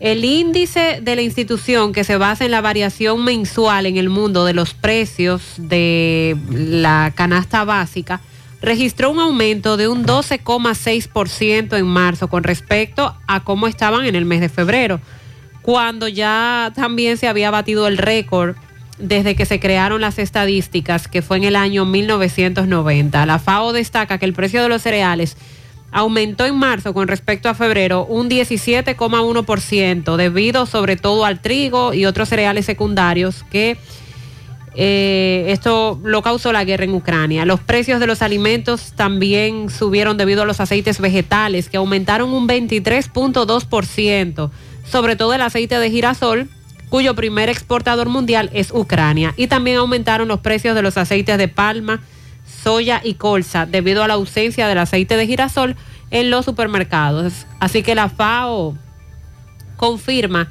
el índice de la institución que se basa en la variación mensual en el mundo de los precios de la canasta básica registró un aumento de un 12,6% en marzo con respecto a cómo estaban en el mes de febrero, cuando ya también se había batido el récord desde que se crearon las estadísticas, que fue en el año 1990. La FAO destaca que el precio de los cereales aumentó en marzo con respecto a febrero un 17,1% debido sobre todo al trigo y otros cereales secundarios que eh, esto lo causó la guerra en Ucrania. Los precios de los alimentos también subieron debido a los aceites vegetales que aumentaron un 23.2%, sobre todo el aceite de girasol cuyo primer exportador mundial es Ucrania. Y también aumentaron los precios de los aceites de palma, soya y colza debido a la ausencia del aceite de girasol en los supermercados. Así que la FAO confirma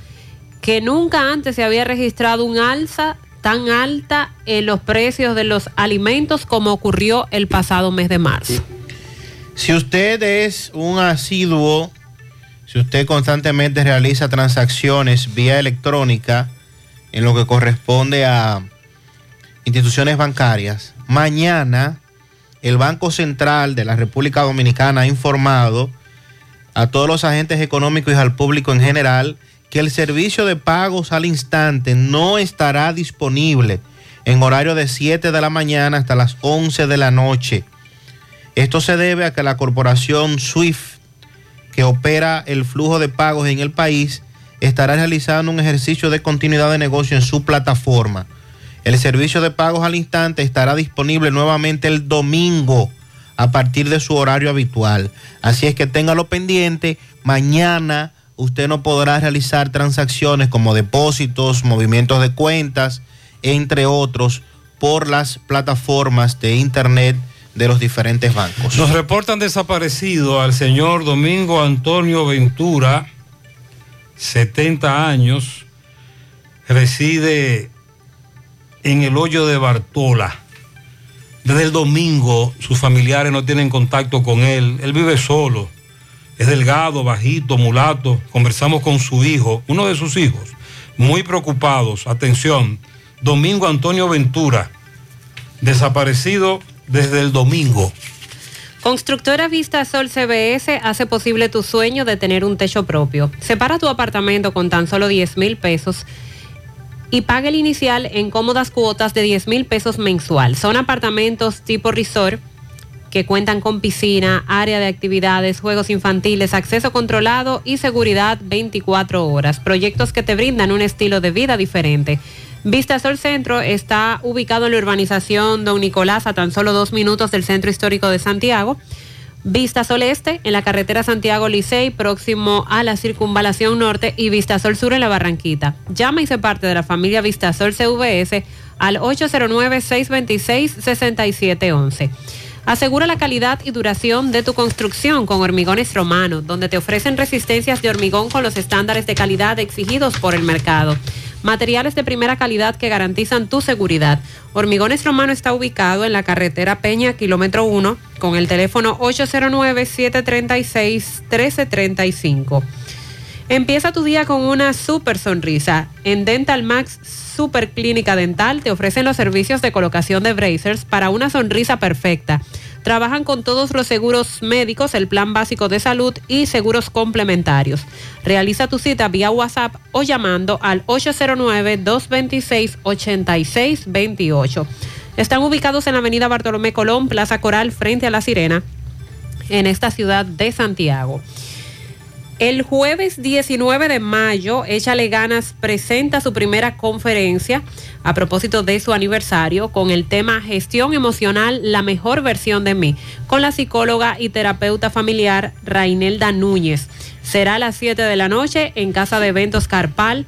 que nunca antes se había registrado un alza tan alta en los precios de los alimentos como ocurrió el pasado mes de marzo. Si usted es un asiduo, si usted constantemente realiza transacciones vía electrónica en lo que corresponde a instituciones bancarias, mañana el Banco Central de la República Dominicana ha informado a todos los agentes económicos y al público en general que el servicio de pagos al instante no estará disponible en horario de 7 de la mañana hasta las 11 de la noche. Esto se debe a que la corporación SWIFT, que opera el flujo de pagos en el país, estará realizando un ejercicio de continuidad de negocio en su plataforma. El servicio de pagos al instante estará disponible nuevamente el domingo a partir de su horario habitual. Así es que téngalo pendiente. Mañana usted no podrá realizar transacciones como depósitos, movimientos de cuentas, entre otros, por las plataformas de internet de los diferentes bancos. Nos reportan desaparecido al señor Domingo Antonio Ventura, 70 años, reside en el hoyo de Bartola. Desde el domingo sus familiares no tienen contacto con él, él vive solo, es delgado, bajito, mulato. Conversamos con su hijo, uno de sus hijos, muy preocupados. Atención, Domingo Antonio Ventura, desaparecido desde el domingo. Constructora Vista Sol CBS hace posible tu sueño de tener un techo propio. Separa tu apartamento con tan solo 10 mil pesos y paga el inicial en cómodas cuotas de 10 mil pesos mensual. Son apartamentos tipo resort que cuentan con piscina, área de actividades, juegos infantiles, acceso controlado y seguridad 24 horas. Proyectos que te brindan un estilo de vida diferente. Vista Sol Centro está ubicado en la urbanización Don Nicolás a tan solo dos minutos del centro histórico de Santiago. Vista Sol Este en la carretera Santiago Licey, próximo a la circunvalación norte y Vista Sol Sur en la Barranquita. Llama y se parte de la familia Vista Sol CVS al 809-626-6711. Asegura la calidad y duración de tu construcción con Hormigones Romano, donde te ofrecen resistencias de hormigón con los estándares de calidad exigidos por el mercado. Materiales de primera calidad que garantizan tu seguridad. Hormigones Romano está ubicado en la carretera Peña, kilómetro 1, con el teléfono 809-736-1335. Empieza tu día con una super sonrisa. En Dental Max Super Clínica Dental te ofrecen los servicios de colocación de bracers para una sonrisa perfecta. Trabajan con todos los seguros médicos, el plan básico de salud y seguros complementarios. Realiza tu cita vía WhatsApp o llamando al 809-226-8628. Están ubicados en la avenida Bartolomé Colón, Plaza Coral, frente a La Sirena, en esta ciudad de Santiago. El jueves 19 de mayo, Échale Ganas presenta su primera conferencia a propósito de su aniversario con el tema Gestión Emocional, la mejor versión de mí, con la psicóloga y terapeuta familiar Rainelda Núñez. Será a las 7 de la noche en Casa de Eventos Carpal,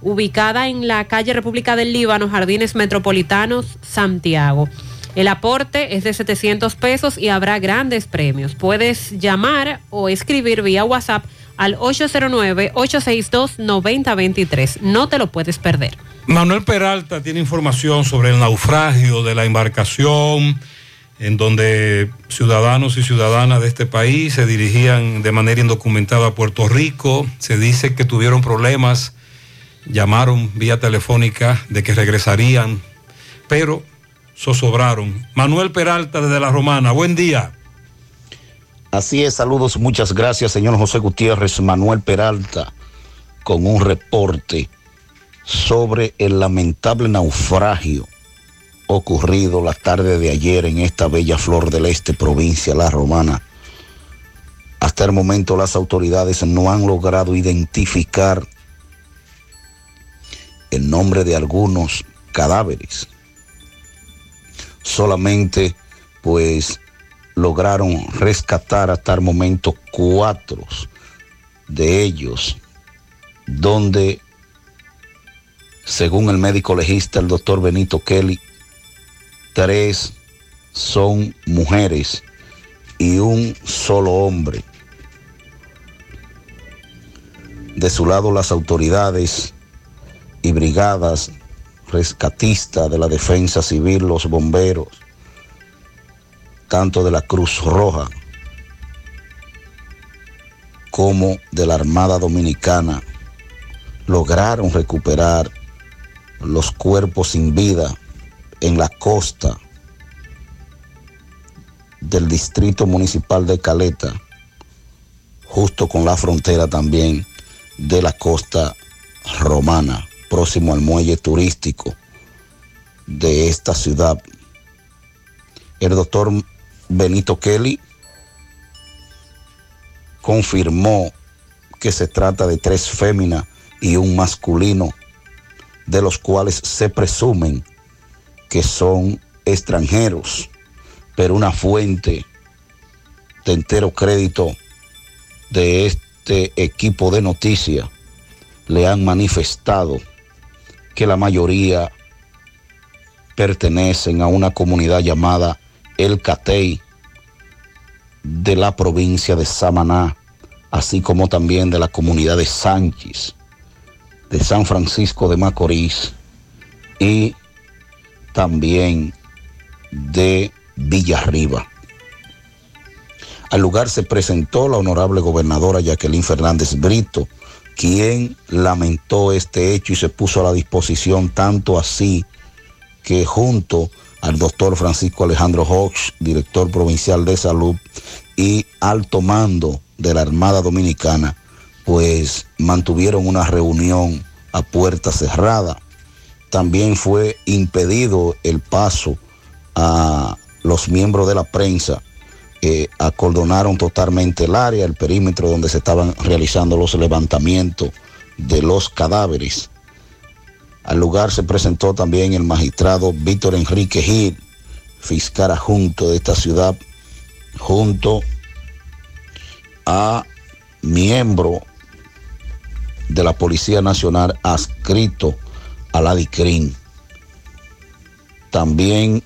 ubicada en la calle República del Líbano, Jardines Metropolitanos, Santiago. El aporte es de 700 pesos y habrá grandes premios. Puedes llamar o escribir vía WhatsApp al 809-862-9023. No te lo puedes perder. Manuel Peralta tiene información sobre el naufragio de la embarcación en donde ciudadanos y ciudadanas de este país se dirigían de manera indocumentada a Puerto Rico. Se dice que tuvieron problemas, llamaron vía telefónica de que regresarían, pero zozobraron. Manuel Peralta desde La Romana, buen día. Así es, saludos, muchas gracias, señor José Gutiérrez, Manuel Peralta, con un reporte sobre el lamentable naufragio ocurrido la tarde de ayer en esta bella flor del este, provincia La Romana. Hasta el momento las autoridades no han logrado identificar el nombre de algunos cadáveres solamente pues lograron rescatar hasta el momento cuatro de ellos, donde según el médico legista, el doctor Benito Kelly, tres son mujeres y un solo hombre. De su lado las autoridades y brigadas rescatistas de la defensa civil, los bomberos, tanto de la Cruz Roja como de la Armada Dominicana, lograron recuperar los cuerpos sin vida en la costa del distrito municipal de Caleta, justo con la frontera también de la costa romana, próximo al muelle turístico de esta ciudad. El doctor Benito Kelly confirmó que se trata de tres féminas y un masculino, de los cuales se presumen que son extranjeros, pero una fuente de entero crédito de este equipo de noticias le han manifestado que la mayoría pertenecen a una comunidad llamada El Catey de la provincia de Samaná, así como también de la comunidad de Sánchez, de San Francisco de Macorís y también de Villarriba. Al lugar se presentó la honorable gobernadora Jacqueline Fernández Brito, quien lamentó este hecho y se puso a la disposición tanto así que junto al doctor Francisco Alejandro Hawks, director provincial de salud, y alto mando de la Armada Dominicana, pues mantuvieron una reunión a puerta cerrada. También fue impedido el paso a los miembros de la prensa acordonaron totalmente el área, el perímetro donde se estaban realizando los levantamientos de los cadáveres. Al lugar se presentó también el magistrado Víctor Enrique Gil, fiscal adjunto de esta ciudad, junto a miembro de la Policía Nacional adscrito a la DICRIN. También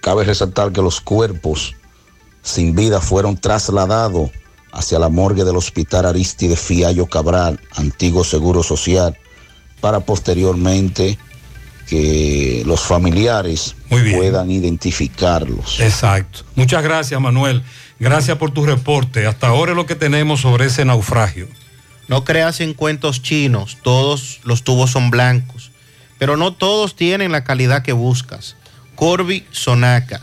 cabe resaltar que los cuerpos sin vida fueron trasladados hacia la morgue del Hospital Aristide Fiallo Cabral, antiguo Seguro Social, para posteriormente que los familiares puedan identificarlos. Exacto. Muchas gracias, Manuel. Gracias por tu reporte. Hasta ahora es lo que tenemos sobre ese naufragio. No creas en cuentos chinos, todos los tubos son blancos, pero no todos tienen la calidad que buscas. Corby Sonaca,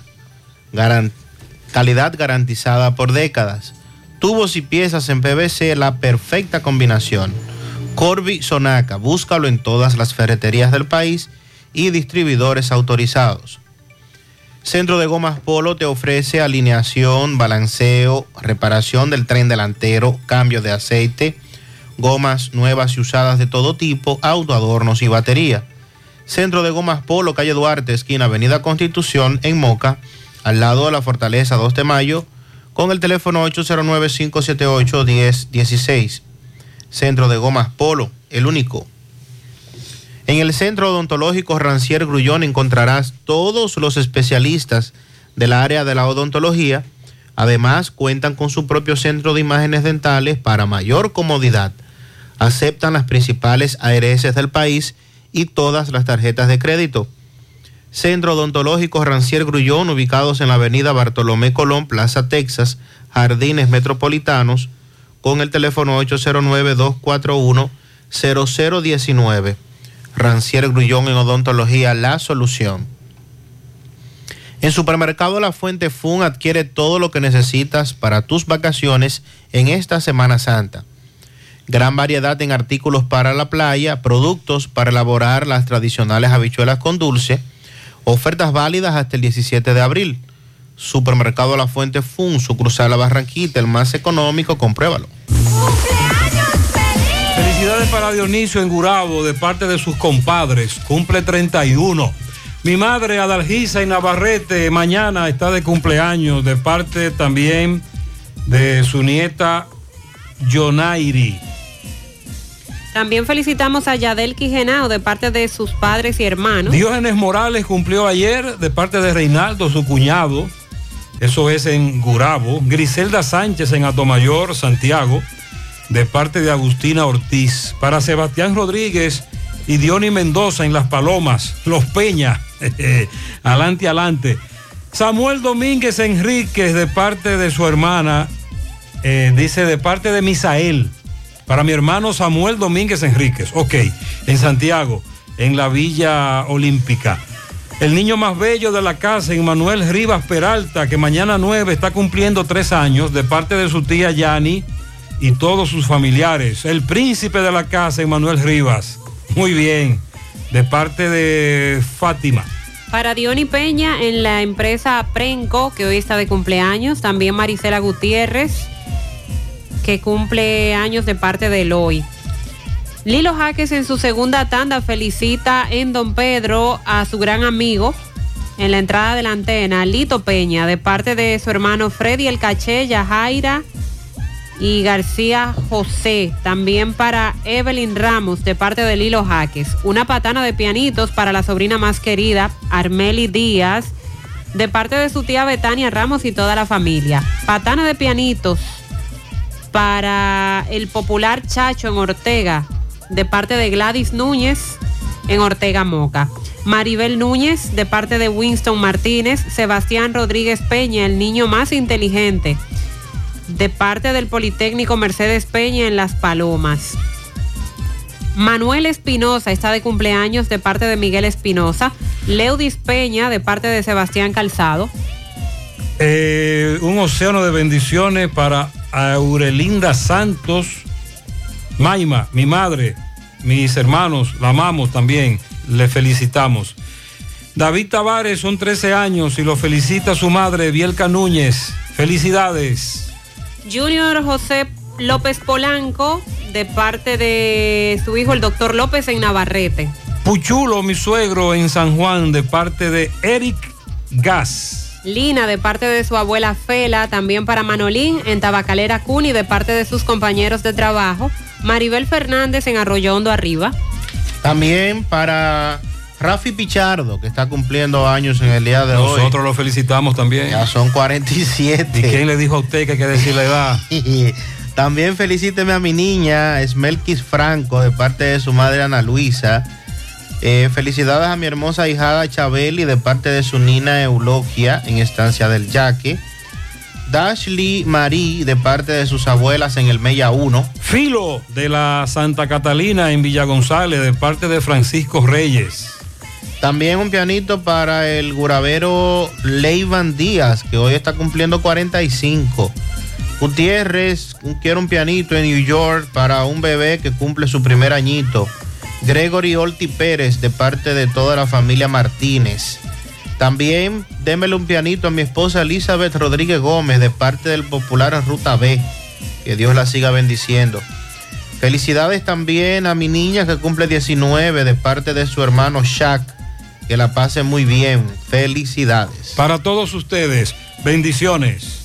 calidad garantizada por décadas. Tubos y piezas en PVC, la perfecta combinación. Corby Sonaca, búscalo en todas las ferreterías del país y distribuidores autorizados. Centro de Gomas Polo te ofrece alineación, balanceo, reparación del tren delantero, cambio de aceite, gomas nuevas y usadas de todo tipo, autoadornos y batería. Centro de Gomas Polo, calle Duarte, esquina Avenida Constitución, en Moca, al lado de la Fortaleza 2 de Mayo, con el teléfono 809-578-1016. Centro de Gomas Polo, el único. En el Centro Odontológico Rancier Grullón encontrarás todos los especialistas del área de la odontología. Además, cuentan con su propio centro de imágenes dentales para mayor comodidad. Aceptan las principales ARS del país y todas las tarjetas de crédito. Centro Odontológico Rancier Grullón, ubicados en la avenida Bartolomé Colón, Plaza Texas, Jardines Metropolitanos, con el teléfono 809-241-0019. Rancier Grullón en Odontología, la solución. En Supermercado La Fuente Fun adquiere todo lo que necesitas para tus vacaciones en esta Semana Santa. Gran variedad en artículos para la playa, productos para elaborar las tradicionales habichuelas con dulce, ofertas válidas hasta el 17 de abril. Supermercado La Fuente Fun, sucursal La Barranquita, el más económico, compruébalo. Felicidades para Dionisio en Gurabo de parte de sus compadres. Cumple 31. Mi madre Adalgisa y Navarrete mañana está de cumpleaños de parte también de su nieta Yonairi. También felicitamos a Yadel Quijenao de parte de sus padres y hermanos. Diógenes Morales cumplió ayer de parte de Reinaldo, su cuñado. Eso es en Gurabo. Griselda Sánchez en Atomayor, Santiago, de parte de Agustina Ortiz. Para Sebastián Rodríguez y Diony Mendoza en Las Palomas, Los Peña. *laughs* adelante, adelante. Samuel Domínguez Enríquez de parte de su hermana, eh, dice de parte de Misael. Para mi hermano Samuel Domínguez Enríquez. Ok, en Santiago, en la Villa Olímpica. El niño más bello de la casa, Manuel Rivas Peralta, que mañana 9 está cumpliendo tres años, de parte de su tía Yani, y todos sus familiares. El príncipe de la casa, Emanuel Rivas. Muy bien, de parte de Fátima. Para Diony Peña en la empresa Prenco, que hoy está de cumpleaños. También Marisela Gutiérrez, que cumple años de parte de Eloy. Lilo Jaques en su segunda tanda felicita en Don Pedro a su gran amigo en la entrada de la antena, Lito Peña, de parte de su hermano Freddy El Caché, Yajaira y García José. También para Evelyn Ramos, de parte de Lilo Jaques. Una patana de pianitos para la sobrina más querida, Armeli Díaz, de parte de su tía Betania Ramos y toda la familia. Patana de pianitos para el popular Chacho en Ortega, de parte de Gladys Núñez en Ortega Moca. Maribel Núñez, de parte de Winston Martínez. Sebastián Rodríguez Peña, el niño más inteligente, de parte del Politécnico Mercedes Peña en Las Palomas. Manuel Espinosa está de cumpleaños de parte de Miguel Espinosa. Leudis Peña de parte de Sebastián Calzado. Eh, un océano de bendiciones para Aurelinda Santos, Maima, mi madre, mis hermanos, la amamos también, le felicitamos. David Tavares son 13 años y lo felicita su madre, Bielka Núñez. Felicidades. Junior José López Polanco de parte de su hijo el doctor López en Navarrete. Puchulo, mi suegro en San Juan, de parte de Eric Gas. Lina de parte de su abuela Fela, también para Manolín en Tabacalera Cuni de parte de sus compañeros de trabajo. Maribel Fernández en Arroyo Hondo Arriba. También para Rafi Pichardo, que está cumpliendo años en el día de hoy. Nosotros lo felicitamos también. Ya son 47. ¿Y quién le dijo a usted que hay que decir la edad? *laughs* También felicíteme a mi niña, Esmelquis Franco, de parte de su madre Ana Luisa. Eh, felicidades a mi hermosa hijada Chabeli, de parte de su nina Eulogia, en Estancia del Yaque. Dashley Marie, de parte de sus abuelas en el Mella 1. Filo de la Santa Catalina en Villa González, de parte de Francisco Reyes. También un pianito para el guravero Leivan Díaz, que hoy está cumpliendo 45. Gutiérrez, quiero un pianito en New York para un bebé que cumple su primer añito. Gregory Olti Pérez, de parte de toda la familia Martínez. También démele un pianito a mi esposa Elizabeth Rodríguez Gómez, de parte del popular Ruta B. Que Dios la siga bendiciendo. Felicidades también a mi niña que cumple 19, de parte de su hermano Shaq. Que la pase muy bien. Felicidades. Para todos ustedes, bendiciones.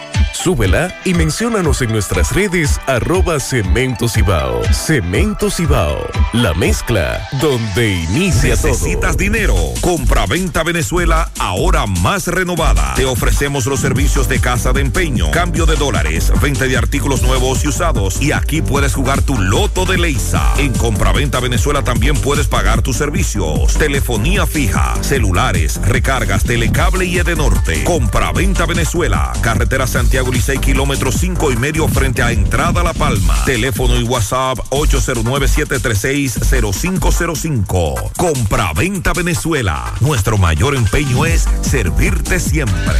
Súbela y menciónanos en nuestras redes arroba Cemento Cibao. Cemento Cibao, la mezcla donde inicia ¿Necesitas dinero? Compra-venta Venezuela ahora más renovada. Te ofrecemos los servicios de casa de empeño, cambio de dólares, venta de artículos nuevos y usados. Y aquí puedes jugar tu loto de Leisa. En Compra-venta Venezuela también puedes pagar tus servicios. Telefonía fija, celulares, recargas, telecable y Edenorte. Compra-venta Venezuela, carretera Santiago Licey, kilómetro 5 y medio frente a Entrada La Palma. Teléfono y WhatsApp 809-736-0505. Compra-venta Venezuela. Nuestro mayor empeño es servirte siempre.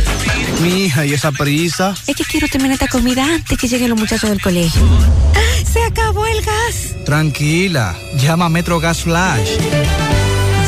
Mi hija, ¿y esa prisa? Es que quiero terminar esta comida antes que lleguen los muchachos del colegio. ¡Se acabó el gas! Tranquila, llama a Metro Gas Flash.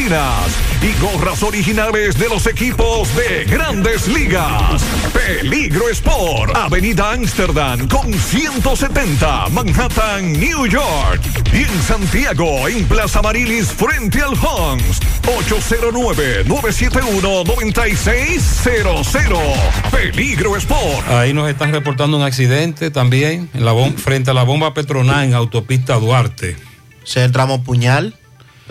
y gorras originales de los equipos de grandes ligas. Peligro Sport, Avenida Amsterdam con 170, Manhattan, New York. Y en Santiago, en Plaza Marilis, frente al Hans, 809-971-9600. Peligro Sport. Ahí nos están reportando un accidente también en la bom- frente a la bomba Petroná en autopista Duarte. El tramo Puñal,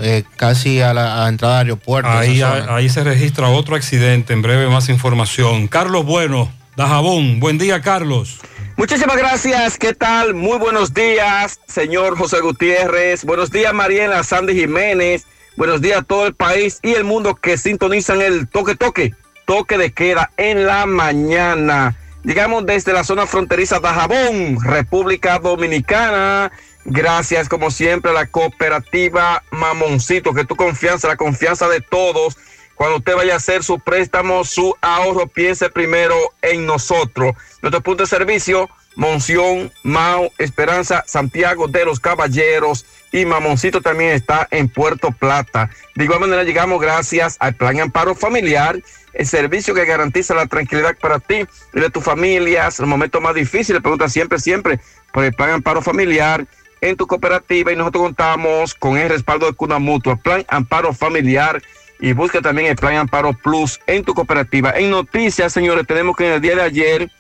eh, casi a la a entrada del aeropuerto. Ahí, zona. ahí se registra otro accidente. En breve más información. Carlos Bueno, Dajabón. Buen día, Carlos. Muchísimas gracias. ¿Qué tal? Muy buenos días, señor José Gutiérrez. Buenos días, Mariela Sandy Jiménez. Buenos días a todo el país y el mundo que sintonizan el toque toque, toque de queda en la mañana. Llegamos desde la zona fronteriza de Jabón, República Dominicana. Gracias, como siempre, a la cooperativa Mamoncito, que tu confianza, la confianza de todos. Cuando usted vaya a hacer su préstamo, su ahorro, piense primero en nosotros. Nuestro punto de servicio, Monción, Mao, Esperanza, Santiago de los Caballeros y Mamoncito también está en Puerto Plata. De igual manera llegamos gracias al Plan Amparo Familiar, el servicio que garantiza la tranquilidad para ti y de tus familias. En los momentos más difíciles, pregunta siempre, siempre por el Plan Amparo Familiar en tu cooperativa y nosotros contamos con el respaldo de Cuna Mutua, Plan Amparo Familiar y busca también el Plan Amparo Plus en tu cooperativa. En noticias, señores, tenemos que en el día de ayer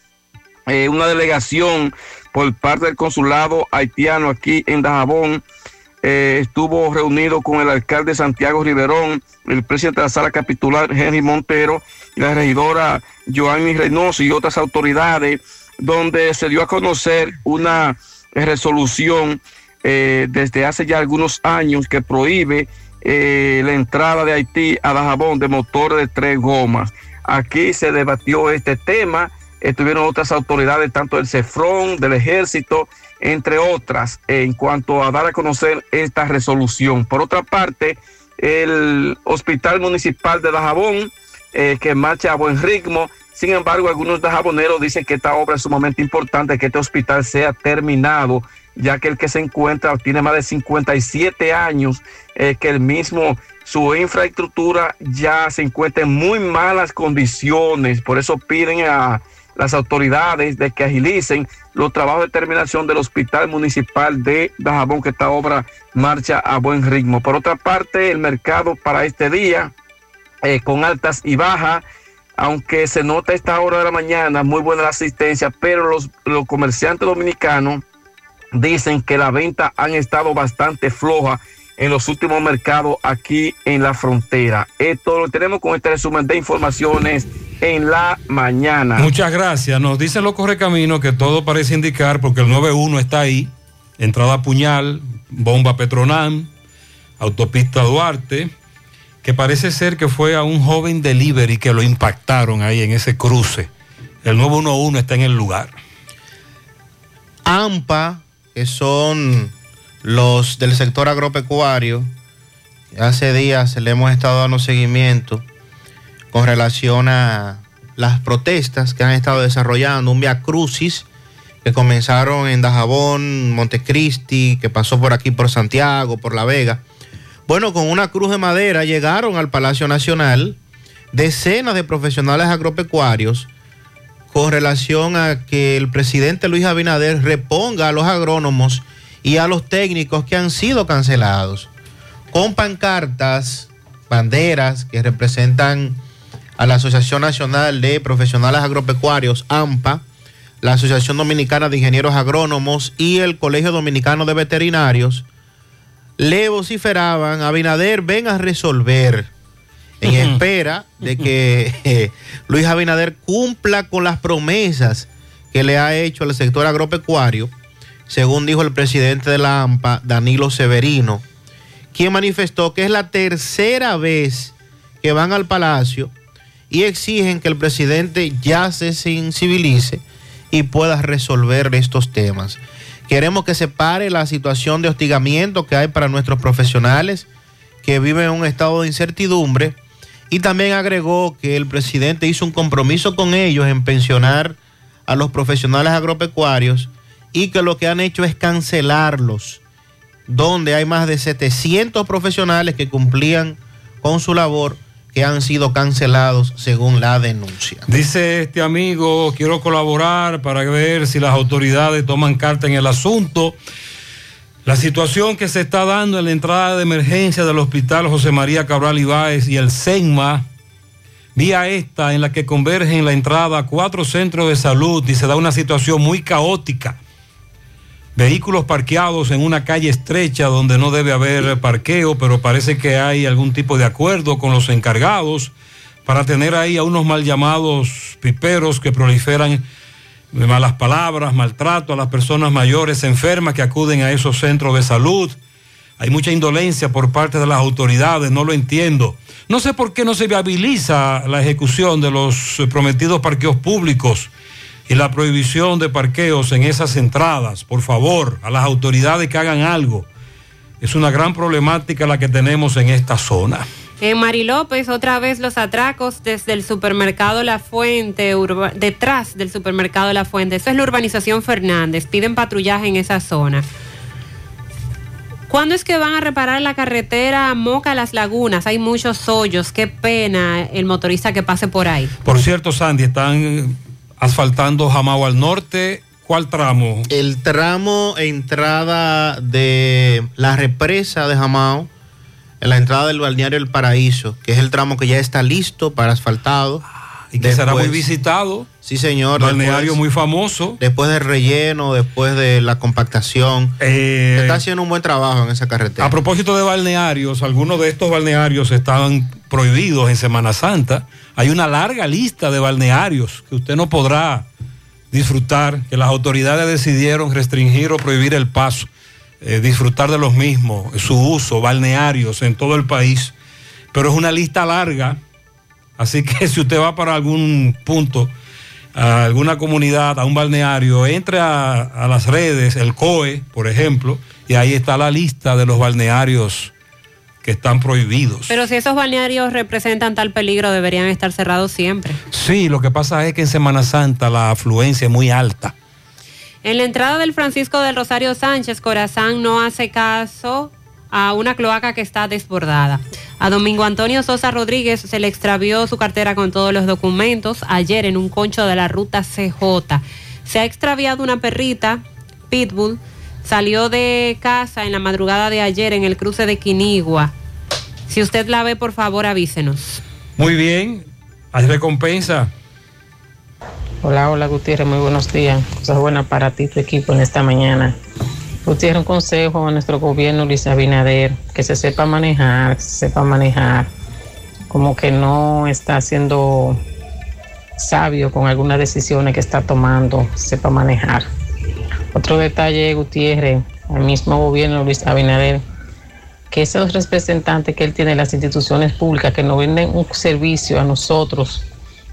eh, una delegación por parte del consulado haitiano aquí en Dajabón eh, estuvo reunido con el alcalde Santiago Riverón, el presidente de la sala capitular Henry Montero la regidora Joanny Reynoso y otras autoridades, donde se dio a conocer una resolución eh, desde hace ya algunos años que prohíbe eh, la entrada de Haití a Dajabón de motores de tres gomas. Aquí se debatió este tema, estuvieron otras autoridades, tanto del CEFRON, del Ejército, entre otras, en cuanto a dar a conocer esta resolución. Por otra parte, el Hospital Municipal de Dajabón, eh, que marcha a buen ritmo, sin embargo, algunos dajaboneros dicen que esta obra es sumamente importante, que este hospital sea terminado, ya que el que se encuentra tiene más de 57 años, eh, que el mismo, su infraestructura ya se encuentra en muy malas condiciones. Por eso piden a las autoridades de que agilicen los trabajos de terminación del Hospital Municipal de Dajabón, que esta obra marcha a buen ritmo. Por otra parte, el mercado para este día, eh, con altas y bajas, aunque se nota a esta hora de la mañana muy buena la asistencia, pero los, los comerciantes dominicanos dicen que las ventas han estado bastante flojas en los últimos mercados aquí en la frontera. Esto lo tenemos con este resumen de informaciones en la mañana. Muchas gracias. Nos dicen los correcaminos que todo parece indicar, porque el 91 está ahí, entrada Puñal, bomba Petronam, autopista Duarte, que parece ser que fue a un joven delivery que lo impactaron ahí en ese cruce. El 911 está en el lugar. AMPA, que son los del sector agropecuario, hace días le hemos estado dando seguimiento con relación a las protestas que han estado desarrollando, un via crucis que comenzaron en Dajabón, Montecristi, que pasó por aquí por Santiago, por La Vega. Bueno, con una cruz de madera llegaron al Palacio Nacional. Decenas de profesionales agropecuarios con relación a que el presidente Luis Abinader reponga a los agrónomos y a los técnicos que han sido cancelados, con pancartas, banderas que representan a la Asociación Nacional de Profesionales Agropecuarios, AMPA, la Asociación Dominicana de Ingenieros Agrónomos y el Colegio Dominicano de Veterinarios le vociferaban, Abinader, ven a resolver, en espera de que *laughs* eh, Luis Abinader cumpla con las promesas que le ha hecho al sector agropecuario, según dijo el presidente de la AMPA, Danilo Severino, quien manifestó que es la tercera vez que van al Palacio y exigen que el presidente ya se sensibilice y pueda resolver estos temas. Queremos que se pare la situación de hostigamiento que hay para nuestros profesionales que viven en un estado de incertidumbre. Y también agregó que el presidente hizo un compromiso con ellos en pensionar a los profesionales agropecuarios y que lo que han hecho es cancelarlos, donde hay más de 700 profesionales que cumplían con su labor que han sido cancelados según la denuncia. Dice este amigo, quiero colaborar para ver si las autoridades toman carta en el asunto. La situación que se está dando en la entrada de emergencia del hospital José María Cabral Ibáez y el SENMA, vía esta en la que convergen la entrada a cuatro centros de salud y se da una situación muy caótica. Vehículos parqueados en una calle estrecha donde no debe haber parqueo, pero parece que hay algún tipo de acuerdo con los encargados para tener ahí a unos mal llamados piperos que proliferan malas palabras, maltrato a las personas mayores enfermas que acuden a esos centros de salud. Hay mucha indolencia por parte de las autoridades, no lo entiendo. No sé por qué no se viabiliza la ejecución de los prometidos parqueos públicos y la prohibición de parqueos en esas entradas. Por favor, a las autoridades que hagan algo. Es una gran problemática la que tenemos en esta zona. En Mari López, otra vez los atracos desde el supermercado La Fuente, urba- detrás del supermercado La Fuente. Eso es la urbanización Fernández. Piden patrullaje en esa zona. ¿Cuándo es que van a reparar la carretera Moca Las Lagunas? Hay muchos hoyos. Qué pena el motorista que pase por ahí. Por cierto, Sandy, están asfaltando Jamao al norte. ¿Cuál tramo? El tramo entrada de la represa de Jamao, en la entrada del balneario El Paraíso, que es el tramo que ya está listo para asfaltado. Y que será muy visitado. Sí, señor. Balneario muy famoso. Después del relleno, después de la compactación. Eh, Se está haciendo un buen trabajo en esa carretera. A propósito de balnearios, algunos de estos balnearios estaban prohibidos en Semana Santa. Hay una larga lista de balnearios que usted no podrá disfrutar, que las autoridades decidieron restringir o prohibir el paso, eh, disfrutar de los mismos, su uso, balnearios en todo el país. Pero es una lista larga, así que *laughs* si usted va para algún punto, a alguna comunidad, a un balneario, entre a, a las redes, el COE, por ejemplo, y ahí está la lista de los balnearios que están prohibidos. Pero si esos balnearios representan tal peligro, deberían estar cerrados siempre. Sí, lo que pasa es que en Semana Santa la afluencia es muy alta. En la entrada del Francisco del Rosario Sánchez, Corazán no hace caso a una cloaca que está desbordada. A Domingo Antonio Sosa Rodríguez se le extravió su cartera con todos los documentos ayer en un concho de la ruta CJ. Se ha extraviado una perrita, Pitbull, salió de casa en la madrugada de ayer en el cruce de Quinigua. Si usted la ve, por favor, avísenos. Muy bien, hay recompensa. Hola, hola Gutiérrez, muy buenos días. Cosas buenas para ti, tu equipo en esta mañana. Gutiérrez, un consejo a nuestro gobierno, Luis Abinader, que se sepa manejar, que se sepa manejar, como que no está siendo sabio con algunas decisiones que está tomando, sepa manejar. Otro detalle, Gutiérrez, al mismo gobierno, Luis Abinader, que esos representantes que él tiene en las instituciones públicas que nos venden un servicio a nosotros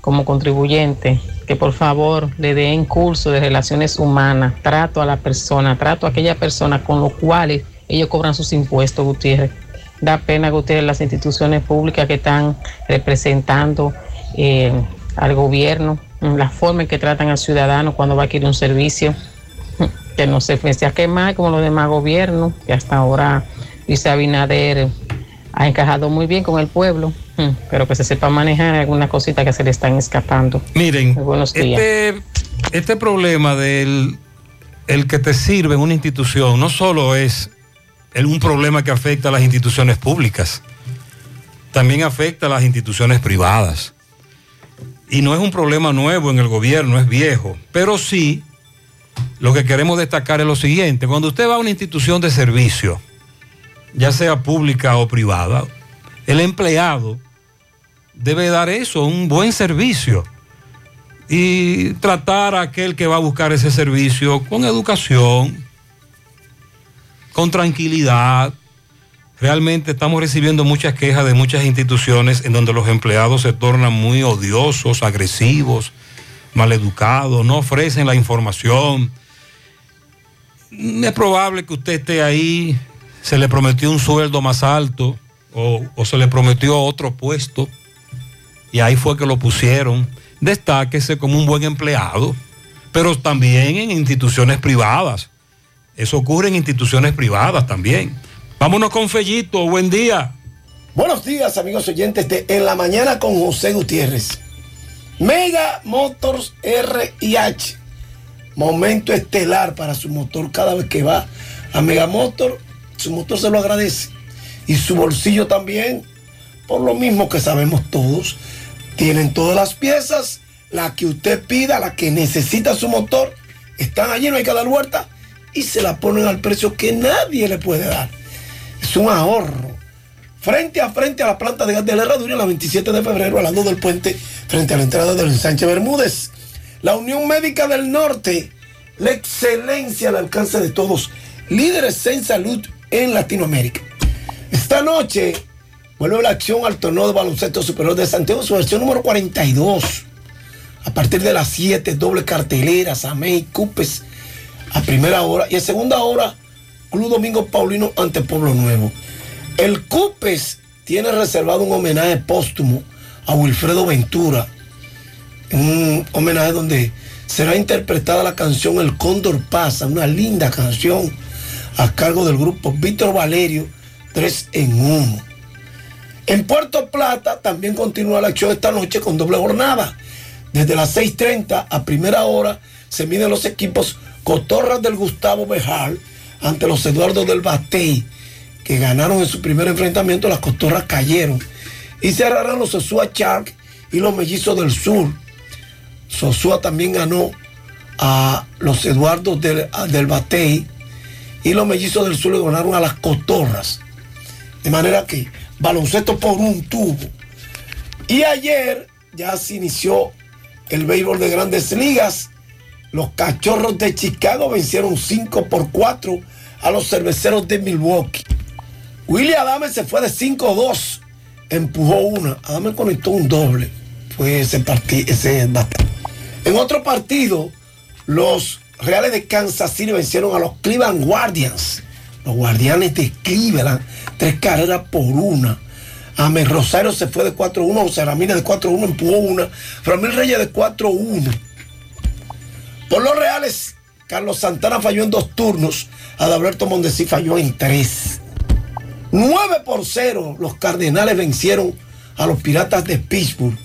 como contribuyentes, que por favor le den curso de relaciones humanas, trato a la persona, trato a aquella persona con los cuales ellos cobran sus impuestos, Gutiérrez. Da pena, Gutiérrez, las instituciones públicas que están representando eh, al gobierno, la forma en que tratan al ciudadano cuando va a adquirir un servicio, que no se sea quemar como los demás gobiernos, que hasta ahora Luis Abinader ha encajado muy bien con el pueblo, mm, pero que se sepa manejar algunas cositas que se le están escapando. Miren, Muy buenos días. este, este problema del el que te sirve en una institución no solo es el- un problema que afecta a las instituciones públicas, también afecta a las instituciones privadas. y no es un problema nuevo en el gobierno, es viejo, pero sí lo que queremos destacar es lo siguiente, cuando usted va a una institución de servicio, ya sea pública o privada, el empleado debe dar eso, un buen servicio y tratar a aquel que va a buscar ese servicio con educación, con tranquilidad. Realmente estamos recibiendo muchas quejas de muchas instituciones en donde los empleados se tornan muy odiosos, agresivos, maleducados, no ofrecen la información. Es probable que usted esté ahí, se le prometió un sueldo más alto o, se le prometió otro puesto y ahí fue que lo pusieron. Destáquese como un buen empleado, pero también en instituciones privadas. Eso ocurre en instituciones privadas también. Vámonos con Fellito, buen día. Buenos días, amigos oyentes de En la Mañana con José Gutiérrez. Mega Motors R&H. Momento estelar para su motor cada vez que va a Mega Motor. Su motor se lo agradece. Y su bolsillo también. Por lo mismo que sabemos todos. Tienen todas las piezas. La que usted pida, la que necesita su motor. Están allí, no hay que dar vuelta. Y se la ponen al precio que nadie le puede dar. Es un ahorro. Frente a frente a la planta de gas de la herradura, la 27 de febrero, al lado del puente, frente a la entrada del Sánchez Bermúdez. La Unión Médica del Norte, la excelencia al alcance de todos, líderes en salud en Latinoamérica. Esta noche vuelve la acción al torneo de baloncesto superior de Santiago, su versión número 42. A partir de las 7, doble cartelera, Samey, Cupes, a primera hora y a segunda hora, Club Domingo Paulino ante Pueblo Nuevo. El Cupes tiene reservado un homenaje póstumo a Wilfredo Ventura. Un homenaje donde será interpretada la canción El Cóndor Pasa, una linda canción a cargo del grupo Víctor Valerio, 3 en 1. En Puerto Plata también continúa la acción esta noche con doble jornada. Desde las 6.30 a primera hora se miden los equipos Cotorras del Gustavo Bejar ante los Eduardo del Batey, que ganaron en su primer enfrentamiento, las Cotorras cayeron. Y cerrarán los Sosúa Shark y los Mellizos del Sur. Sosúa también ganó a los Eduardos del, del Batey y los Mellizos del Sur le ganaron a las Cotorras. De manera que baloncesto por un tubo. Y ayer ya se inició el béisbol de grandes ligas. Los cachorros de Chicago vencieron 5 por 4 a los cerveceros de Milwaukee. William Adame se fue de 5-2, empujó una. Adame conectó un doble. Fue ese ese. En otro partido, los Reales de Kansas City vencieron a los Cleveland Guardians. Los Guardianes de Cleveland, tres carreras por una. Amel Rosario se fue de 4-1, José Ramírez de 4-1, empujó una. Ramírez Reyes de 4-1. Por los Reales, Carlos Santana falló en dos turnos. Adalberto Mondesí falló en tres. 9 por 0, los Cardenales vencieron a los Piratas de Pittsburgh.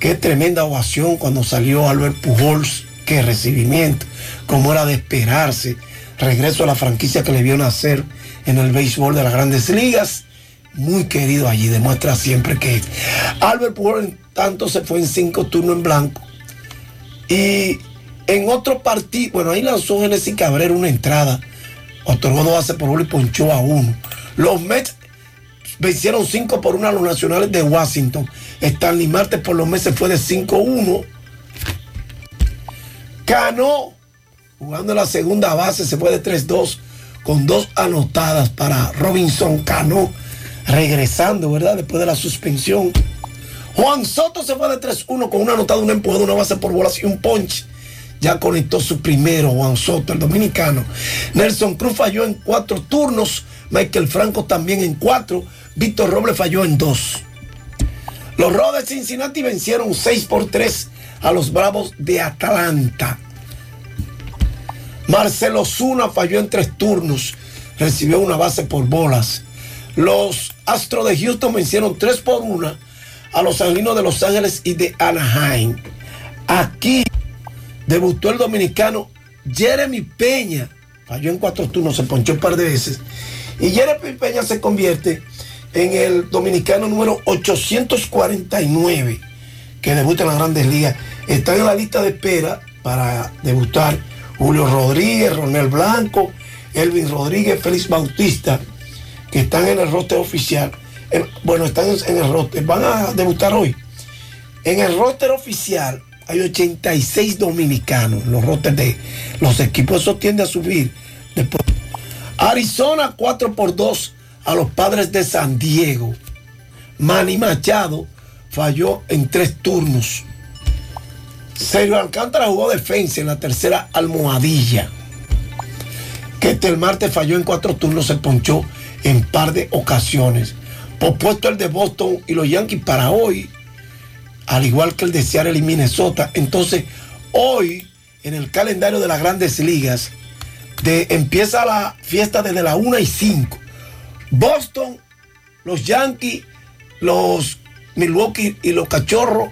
Qué tremenda ovación cuando salió Albert Pujols. Qué recibimiento, como era de esperarse. Regreso a la franquicia que le vio nacer en el béisbol de las grandes ligas. Muy querido allí, demuestra siempre que Albert Pujols en tanto se fue en cinco turnos en blanco. Y en otro partido, bueno, ahí lanzó Genesis Cabrera una entrada. Otorgó dos bases por uno y ponchó a uno. Los Mets vencieron 5 por 1 a los nacionales de Washington. Stanley Marte por los meses fue de 5-1. Cano, jugando la segunda base, se fue de 3-2 con dos anotadas para Robinson Cano, regresando, ¿verdad? Después de la suspensión. Juan Soto se fue de 3-1 con una anotada, una empujada, una base por bolas y un punch. Ya conectó su primero, Juan Soto, el dominicano. Nelson Cruz falló en cuatro turnos. Michael Franco también en cuatro. Víctor Robles falló en dos. Los Rojos de Cincinnati vencieron 6 por 3 a los Bravos de Atlanta. Marcelo Zuna falló en tres turnos. Recibió una base por bolas. Los Astros de Houston vencieron 3 por 1 a los Angelinos de Los Ángeles y de Anaheim. Aquí debutó el dominicano Jeremy Peña. Falló en cuatro turnos, se ponchó un par de veces. Y Jeremy Peña se convierte en el dominicano número 849 que debuten en las grandes ligas. Están en la lista de espera para debutar Julio Rodríguez, Ronel Blanco, Elvin Rodríguez, Félix Bautista, que están en el roster oficial. En- bueno, están en el roster, van a debutar hoy. En el roster oficial hay 86 dominicanos, los rosters de los equipos, eso tiende a subir. Después. Arizona 4 por 2 a los padres de San Diego. Manny Machado falló en tres turnos. Sergio Alcántara jugó defensa en la tercera almohadilla. Que este el martes falló en cuatro turnos, se ponchó en par de ocasiones. Pospuesto el de Boston y los Yankees para hoy, al igual que el de Seattle y Minnesota. Entonces, hoy, en el calendario de las grandes ligas, de, empieza la fiesta desde la 1 y 5. Boston, los Yankees, los Milwaukee y los Cachorros,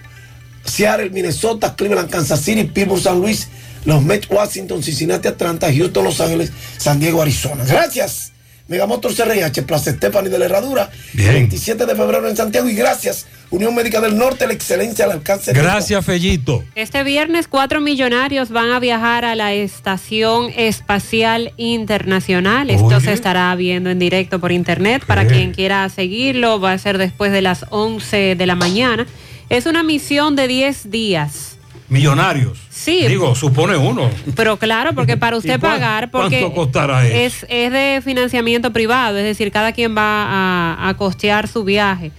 Seattle, Minnesota, Cleveland, Kansas City, Pittsburgh, San Luis, los Mets, Washington, Cincinnati, Atlanta, Houston, Los Ángeles, San Diego, Arizona. Gracias. Megamotor CRH, Plaza Stephanie de la Herradura, 27 de febrero en Santiago y gracias, Unión Médica del Norte, la excelencia al alcance Gracias, Fellito. Este viernes, cuatro millonarios van a viajar a la Estación Espacial Internacional. Esto Oye. se estará viendo en directo por internet para quien quiera seguirlo. Va a ser después de las 11 de la mañana. Es una misión de 10 días. Millonarios. Sí. Digo, supone uno. Pero claro, porque para *laughs* ¿Y usted cuán- pagar, porque cuánto costará eso? es, es de financiamiento privado, es decir, cada quien va a, a costear su viaje.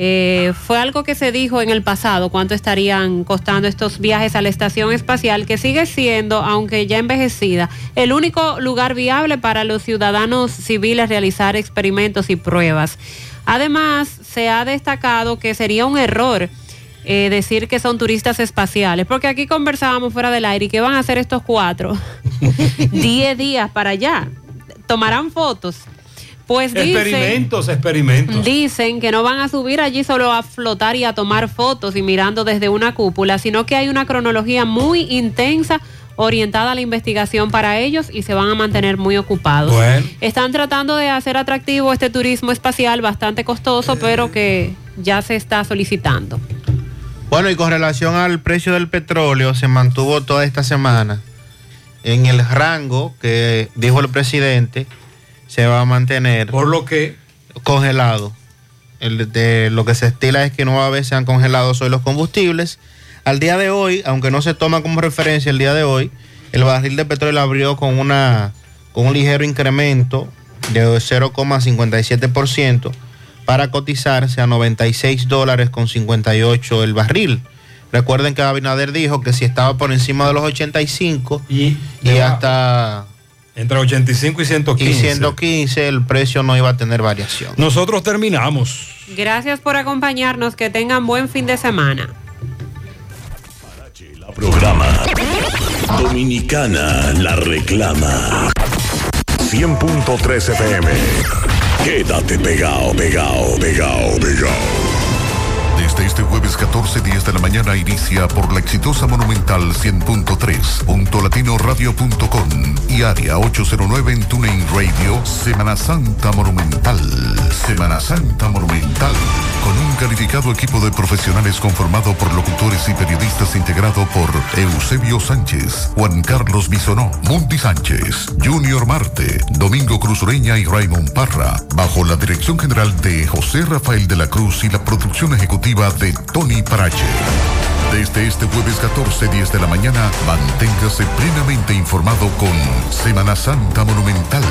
Eh, fue algo que se dijo en el pasado, cuánto estarían costando estos viajes a la estación espacial, que sigue siendo, aunque ya envejecida, el único lugar viable para los ciudadanos civiles realizar experimentos y pruebas. Además, se ha destacado que sería un error eh, decir que son turistas espaciales, porque aquí conversábamos fuera del aire y que van a hacer estos cuatro *laughs* 10 días para allá. Tomarán fotos. Pues dicen, Experimentos, experimentos. dicen que no van a subir allí solo a flotar y a tomar fotos y mirando desde una cúpula, sino que hay una cronología muy intensa orientada a la investigación para ellos y se van a mantener muy ocupados. Bueno. Están tratando de hacer atractivo este turismo espacial bastante costoso, pero que ya se está solicitando. Bueno, y con relación al precio del petróleo, se mantuvo toda esta semana en el rango que dijo el presidente se va a mantener. Por lo que congelado. El de, lo que se estila es que nueva vez sean congelados hoy los combustibles. Al día de hoy, aunque no se toma como referencia el día de hoy, el barril de petróleo abrió con una con un ligero incremento de 0,57% para cotizarse a 96 dólares con 58 el barril. Recuerden que Abinader dijo que si estaba por encima de los 85 y, hasta entre 85 y 115. y 115 el precio no iba a tener variación. Nosotros terminamos. Gracias por acompañarnos, que tengan buen fin de semana. Programa Dominicana la reclama 100.3 FM Quédate pegado, pegado, pegado, pegado este jueves 14, 10 de la mañana inicia por la exitosa Monumental 100.3, puntolatinoradio.com y área 809 en TuneIn Radio, Semana Santa Monumental. Semana Santa Monumental. Con un calificado equipo de profesionales conformado por locutores y periodistas integrado por Eusebio Sánchez, Juan Carlos Bisonó, Mundi Sánchez, Junior Marte, Domingo Cruz Ureña y Raymond Parra, bajo la dirección general de José Rafael de la Cruz y la producción ejecutiva de Tony Parache. Desde este jueves 14, 10 de la mañana, manténgase plenamente informado con Semana Santa Monumental.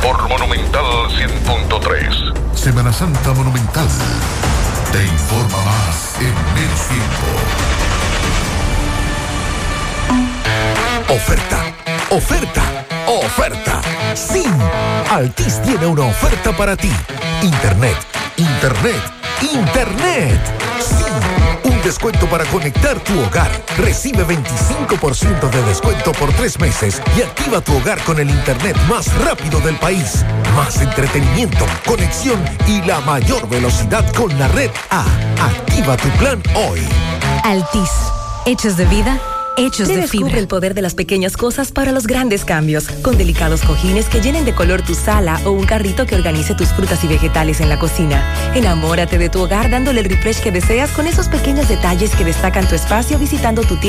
Por Monumental 100.3 Semana Santa Monumental. Te informa más en menos tiempo. Oferta, oferta, oferta. Sí, Altis tiene una oferta para ti. Internet, internet, internet. Un descuento para conectar tu hogar. Recibe 25% de descuento por tres meses y activa tu hogar con el internet más rápido del país. Más entretenimiento, conexión y la mayor velocidad con la red A. Activa tu plan hoy. Altis, hechos de vida, hechos de fibra. el poder de las pequeñas cosas para los grandes cambios, con delicados cojines que llenen de color tu sala o un carrito que organice tus frutas y vegetales en la cocina. Enamórate de tu hogar dándole el refresh que deseas con esos pequeños detalles que destacan tu espacio visitando tu tienda